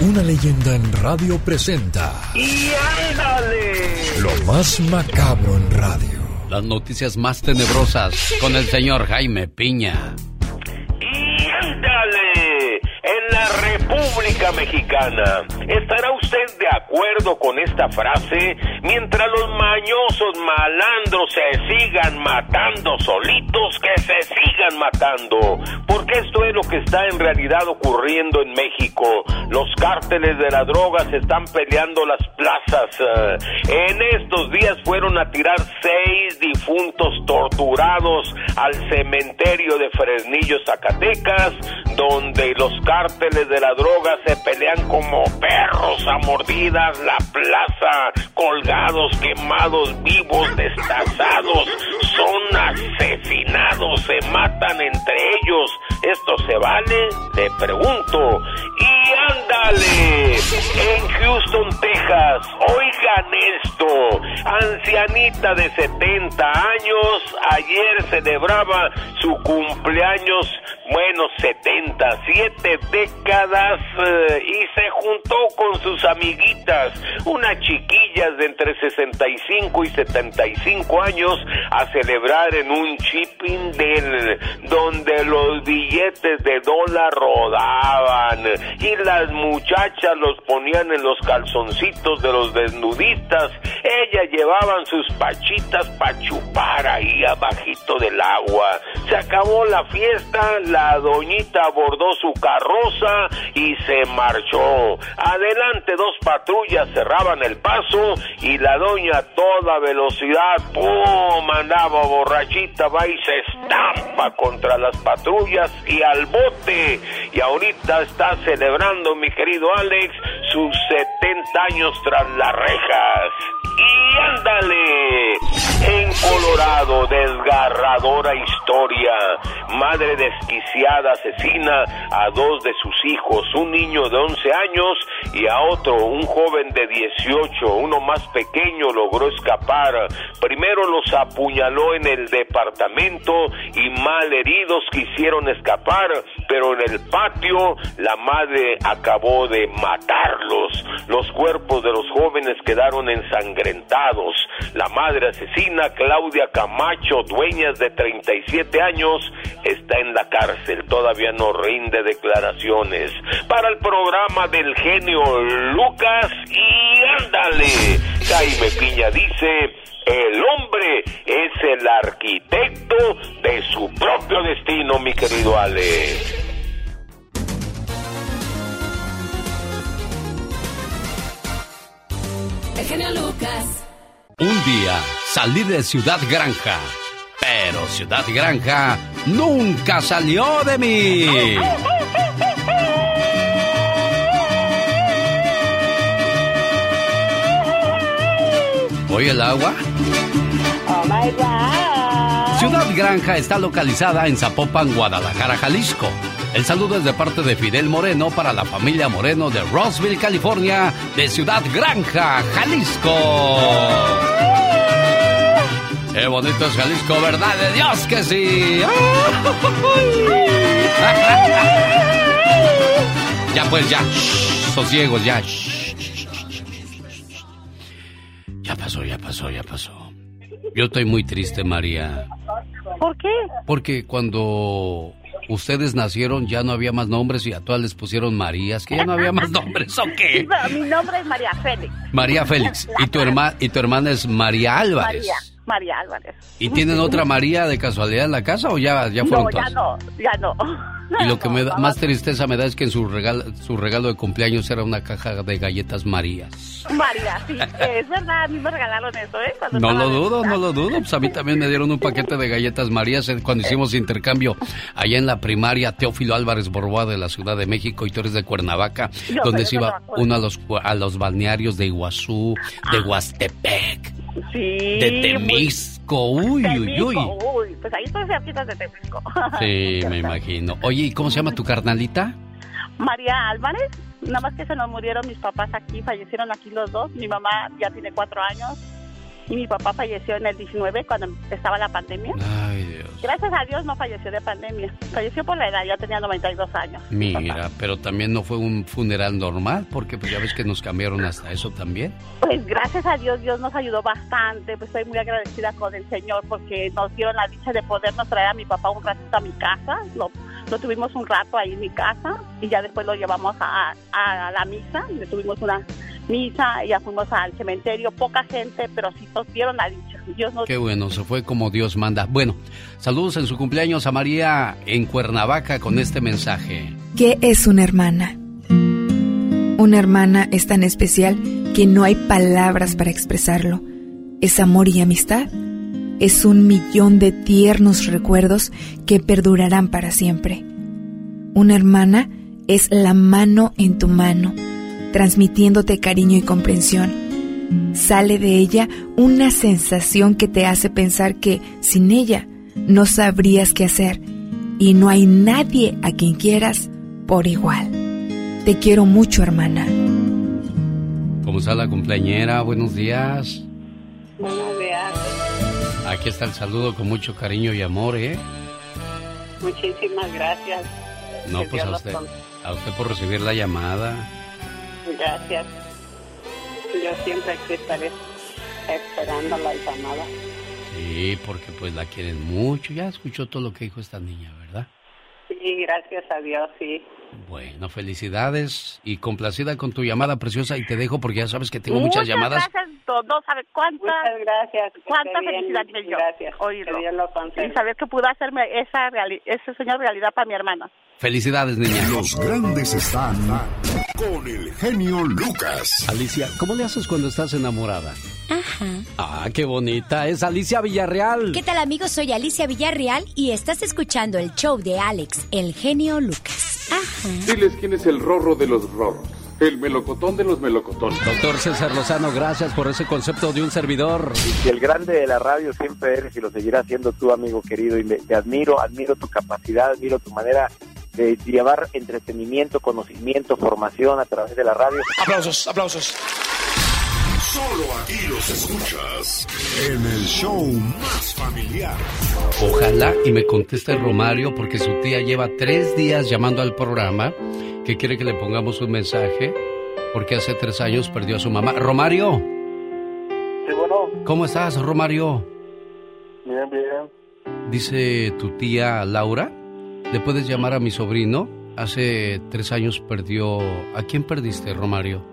una leyenda en radio presenta ¡Y ándale! lo más macabro en radio. Las noticias más tenebrosas con el señor Jaime Piña. ¡Y ándale! En la República Mexicana. ¿Estará usted de acuerdo con esta frase? Mientras los mañosos malandros se sigan matando solitos, que se sigan matando. Porque esto es lo que está en realidad ocurriendo en México. Los cárteles de la droga se están peleando las plazas. Eh, En estos días fueron a tirar seis difuntos torturados al cementerio de Fresnillo, Zacatecas, donde los cárteles de la droga se pelean como perros a mordidas, la plaza, colgados, quemados, vivos, destazados, son asesinados, se matan entre ellos. ¿Esto se vale? Le pregunto. Y ándale, en Houston, Texas, oigan esto, ancianita de 70 años, ayer celebraba su cumpleaños, bueno, 77 décadas, eh, y se juntó con sus amiguitas, unas chiquillas de entre 65 y 75 años, a celebrar en un chipping del donde los billetes de dólar rodaban y las muchachas los ponían en los calzoncitos de los desnudistas. Ellas llevaban sus pachitas para chupar ahí abajito del agua. Se acabó la fiesta, la doñita abordó su carroza y se marchó. Adelante dos patrullas cerraban el paso y la doña a toda velocidad, ¡pum! andaba borrachita, va y se estampa contra las patrullas y al bote. Y ahorita está celebrando, mi querido Alex, sus 70 años tras las rejas. Y ándale, en Colorado, desgarradora historia. Madre asesina a dos de sus hijos, un niño de 11 años y a otro, un joven de 18. Uno más pequeño logró escapar. Primero los apuñaló en el departamento y mal heridos quisieron escapar, pero en el patio la madre acabó de matarlos. Los cuerpos de los jóvenes quedaron ensangrentados. La madre asesina, Claudia Camacho, dueña de 37 años, está en la cárcel. Todavía no rinde declaraciones. Para el programa del genio Lucas y ándale. Jaime Piña dice, el hombre es el arquitecto de su propio destino, mi querido Ale. El genio Lucas. Un día salí de Ciudad Granja, pero Ciudad Granja nunca salió de mí. ¿Oye el agua? Oh my God. Ciudad Granja está localizada en Zapopan, Guadalajara, Jalisco. El saludo es de parte de Fidel Moreno para la familia Moreno de Roseville, California, de Ciudad Granja, Jalisco. Qué bonito es Jalisco, ¿verdad? De Dios que sí. <laughs> Ya pues, ya. Shh, Sosiegos, ya. Shh. Ya pasó, ya pasó, ya pasó. Yo estoy muy triste, María. ¿Por qué? Porque cuando ustedes nacieron ya no había más nombres y a todas les pusieron Marías, que ya no había más <laughs> nombres, ¿o qué? Mi nombre es María Félix. María Félix. <laughs> Y tu, herma, y tu hermana es María Álvarez. María, María Álvarez. ¿Y tienen <laughs> otra María de casualidad en la casa o ya, ya fueron No, ya todas? no, ya no. Y lo <laughs> que me da más tristeza me da es que en su regalo, su regalo de cumpleaños era una caja de galletas Marías. María, sí, es verdad, a mí me regalaron eso, ¿eh? Cuando No lo dudo, no lo dudo. Pues a mí también me dieron un <laughs> paquete de galletas Marías cuando hicimos intercambio allá en la primaria Teófilo Álvarez Borboa de la Ciudad de México y tú eres de Cuernavaca, Yo donde se iba uno a los, a los balnearios de Iguazú, de Huastepec, Sí. de Temisco. Uy, uy, uy. Uy, pues ahí estoy cerquita de Temisco. <laughs> Sí, me imagino. Oye, ¿y cómo se llama tu carnalita? María Álvarez, nada más que se nos murieron mis papás aquí, fallecieron aquí los dos. Mi mamá ya tiene cuatro años y mi papá falleció en el 19 cuando estaba la pandemia. Ay, Dios. Gracias a Dios no falleció de pandemia, falleció por la edad, ya tenía 92 años. Mira, pero también no fue un funeral normal, porque pues ya ves que nos cambiaron hasta eso también. Pues gracias a Dios, Dios nos ayudó bastante. Pues estoy muy agradecida con el Señor porque nos dieron la dicha de podernos traer a mi papá un ratito a mi casa. Lo, lo tuvimos un rato ahí en mi casa y ya después lo llevamos a, a la misa, le tuvimos una misa, ya fuimos al cementerio, poca gente, pero sí nos dieron la dicha. Dios nos... Qué bueno, se fue como Dios manda. Bueno, saludos en su cumpleaños a María en Cuernavaca con este mensaje. ¿Qué es una hermana? Una hermana es tan especial que no hay palabras para expresarlo. Es amor y amistad. Es un millón de tiernos recuerdos que perdurarán para siempre. Una hermana es la mano en tu mano transmitiéndote cariño y comprensión. Sale de ella una sensación que te hace pensar que sin ella no sabrías qué hacer y no hay nadie a quien quieras por igual. Te quiero mucho, hermana. ¿Cómo está la cumpleañera? Buenos días. Buenos días. Aquí está el saludo con mucho cariño y amor, ¿eh? Muchísimas gracias. No, pues a usted, a usted por recibir la llamada. Gracias. Yo siempre aquí estaré esperando la llamada. Sí, porque pues la quieren mucho. Ya escuchó todo lo que dijo esta niña, ¿verdad? Sí, gracias a Dios, sí. Bueno, felicidades y complacida con tu llamada preciosa y te dejo porque ya sabes que tengo muchas, llamadas. Gracias, no sabe cuántas. Muchas gracias. Cuánta felicidad tengo yo. Gracias. Oírlo. Que Dios lo conceda. Y saber que pudo hacerme esa reali- ese sueño realidad para mi hermana. Felicidades, niña. Los grandes están con el genio Lucas. Alicia, ¿cómo le haces cuando estás enamorada? Ajá. Ah, qué bonita. Es Alicia Villarreal. ¿Qué tal amigos? Soy Alicia Villarreal y estás escuchando el show de Alex, el genio Lucas. Ajá. Diles quién es el rorro de los rorros. El melocotón de los melocotones. Doctor César Lozano, gracias por ese concepto de un servidor. Y el grande de la radio siempre eres y lo seguirás siendo tú, amigo querido. Y me- te admiro, admiro tu capacidad, admiro tu manera de llevar entretenimiento, conocimiento, formación a través de la radio. Aplausos, aplausos. Solo aquí los escuchas en el show más familiar. Ojalá y me conteste Romario porque su tía lleva tres días llamando al programa que quiere que le pongamos un mensaje porque hace tres años perdió a su mamá. Romario, Sí, bueno, ¿cómo estás, Romario? bien, bien. Dice tu tía Laura, ¿le puedes llamar a mi sobrino? Hace tres años perdió... ¿A quién perdiste, Romario?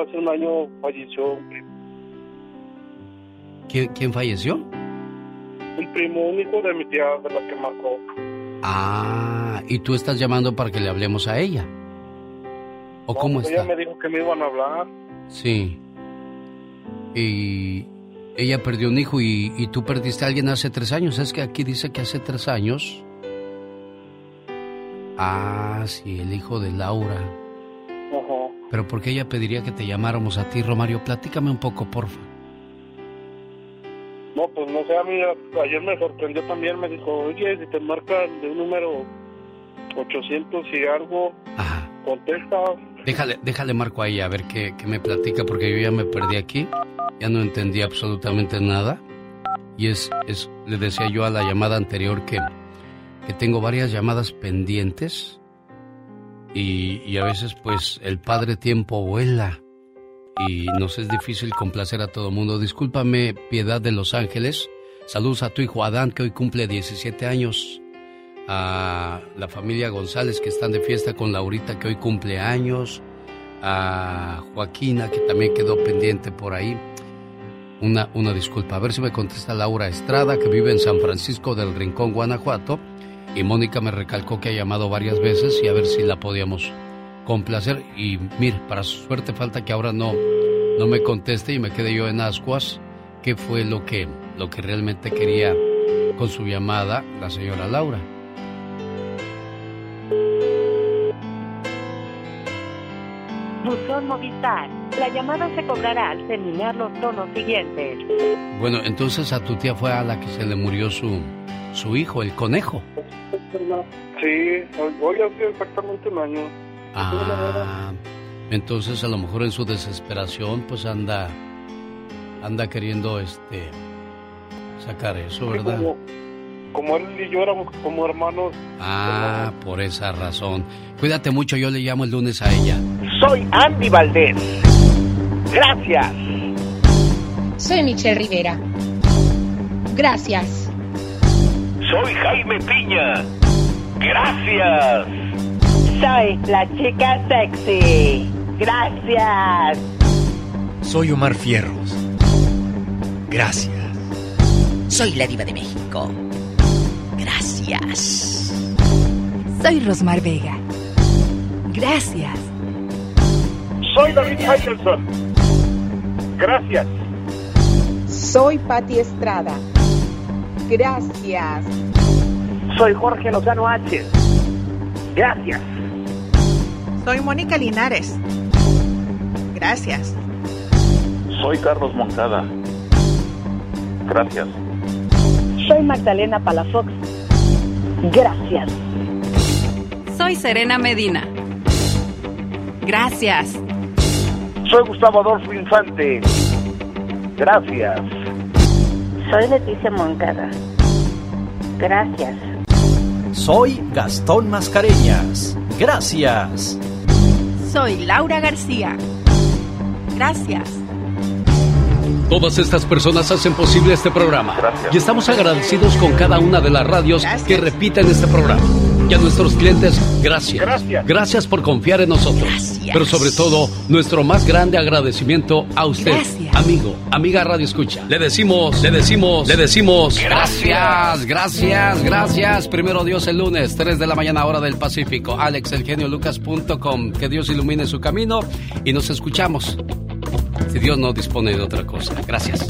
Hace un año falleció un primo, ¿Quién, quién falleció? un primo, un hijo de mi tía, de la que marcó. Ah, y tú estás llamando para que le hablemos a ella. ¿O No, cómo pues está? Ella me dijo que me iban a hablar. Sí. Y ella perdió un hijo y, y tú perdiste a alguien hace tres años. Es que aquí dice que hace tres años. Ah, sí, el hijo de Laura. Ajá. Pero ¿por qué ella pediría que te llamáramos a ti, Romario? Platícame un poco, porfa. No, pues no sé, a mí ayer me sorprendió también, me dijo, oye, si te marcan de un número 800 y algo, contesta. Déjale, déjale marco a ella a ver qué, qué me platica, porque yo ya me perdí aquí. Ya no entendí absolutamente nada. Y es, es, le decía yo a la llamada anterior que, que tengo varias llamadas pendientes. Y, a veces, pues, el padre tiempo vuela. Y nos es difícil complacer a todo mundo. Discúlpame, Piedad de Los Ángeles. Saludos a tu hijo Adán, que hoy cumple 17 años a la familia González que están de fiesta con Laurita que hoy cumple años, a Joaquina que también quedó pendiente por ahí. Una, una disculpa, a ver si me contesta Laura Estrada que vive en San Francisco del Rincón, Guanajuato. Y Mónica me recalcó que ha llamado varias veces y a ver si la podíamos complacer. Y mire, para su suerte falta que ahora no, no me conteste y me quede yo en ascuas. ¿Qué fue lo que, lo que realmente quería con su llamada la señora Laura? Buzón Movistar. La llamada se cobrará al terminar los tonos siguientes. Bueno, entonces a tu tía fue a la que se le murió su, su hijo, el conejo. Sí, hoy hace exactamente un año. Ah, entonces a lo mejor en su desesperación pues anda anda queriendo este sacar eso, ¿verdad? Como, como él y yo éramos como hermanos. Ah, por esa razón. Cuídate mucho, yo le llamo el lunes a ella. Soy Andy Valdés. Gracias. Soy Michelle Rivera. Gracias. Soy Jaime Piña. Gracias. Soy la chica sexy. Gracias. Soy Omar Fierros. Gracias. Soy la diva de México. Gracias. Soy Rosmar Vega. Gracias. Soy David Faitelson. Gracias. Soy Patti Estrada. Gracias. Soy Jorge Lozano H. Gracias. Soy Mónica Linares. Gracias. Soy Carlos Moncada. Gracias. Soy Magdalena Palafox. Gracias. Soy Serena Medina. Gracias. Soy Gustavo Adolfo Infante. Gracias. Soy Leticia Moncada. Gracias. Soy Gastón Mascareñas. Gracias. Soy Laura García. Gracias. Todas estas personas hacen posible este programa. Y estamos agradecidos con cada una de las radios que repiten este programa. Y a nuestros clientes, gracias. Gracias. por confiar en nosotros. Pero sobre todo, nuestro más grande agradecimiento a usted, amigo, amiga Radio Escucha. Le decimos, le decimos, le decimos. Gracias, gracias, gracias. Primero Dios el lunes, 3 de la mañana, hora del Pacífico. AlexElgeniolucas.com. Que Dios ilumine su camino y nos escuchamos si Dios no dispone de otra cosa. Gracias.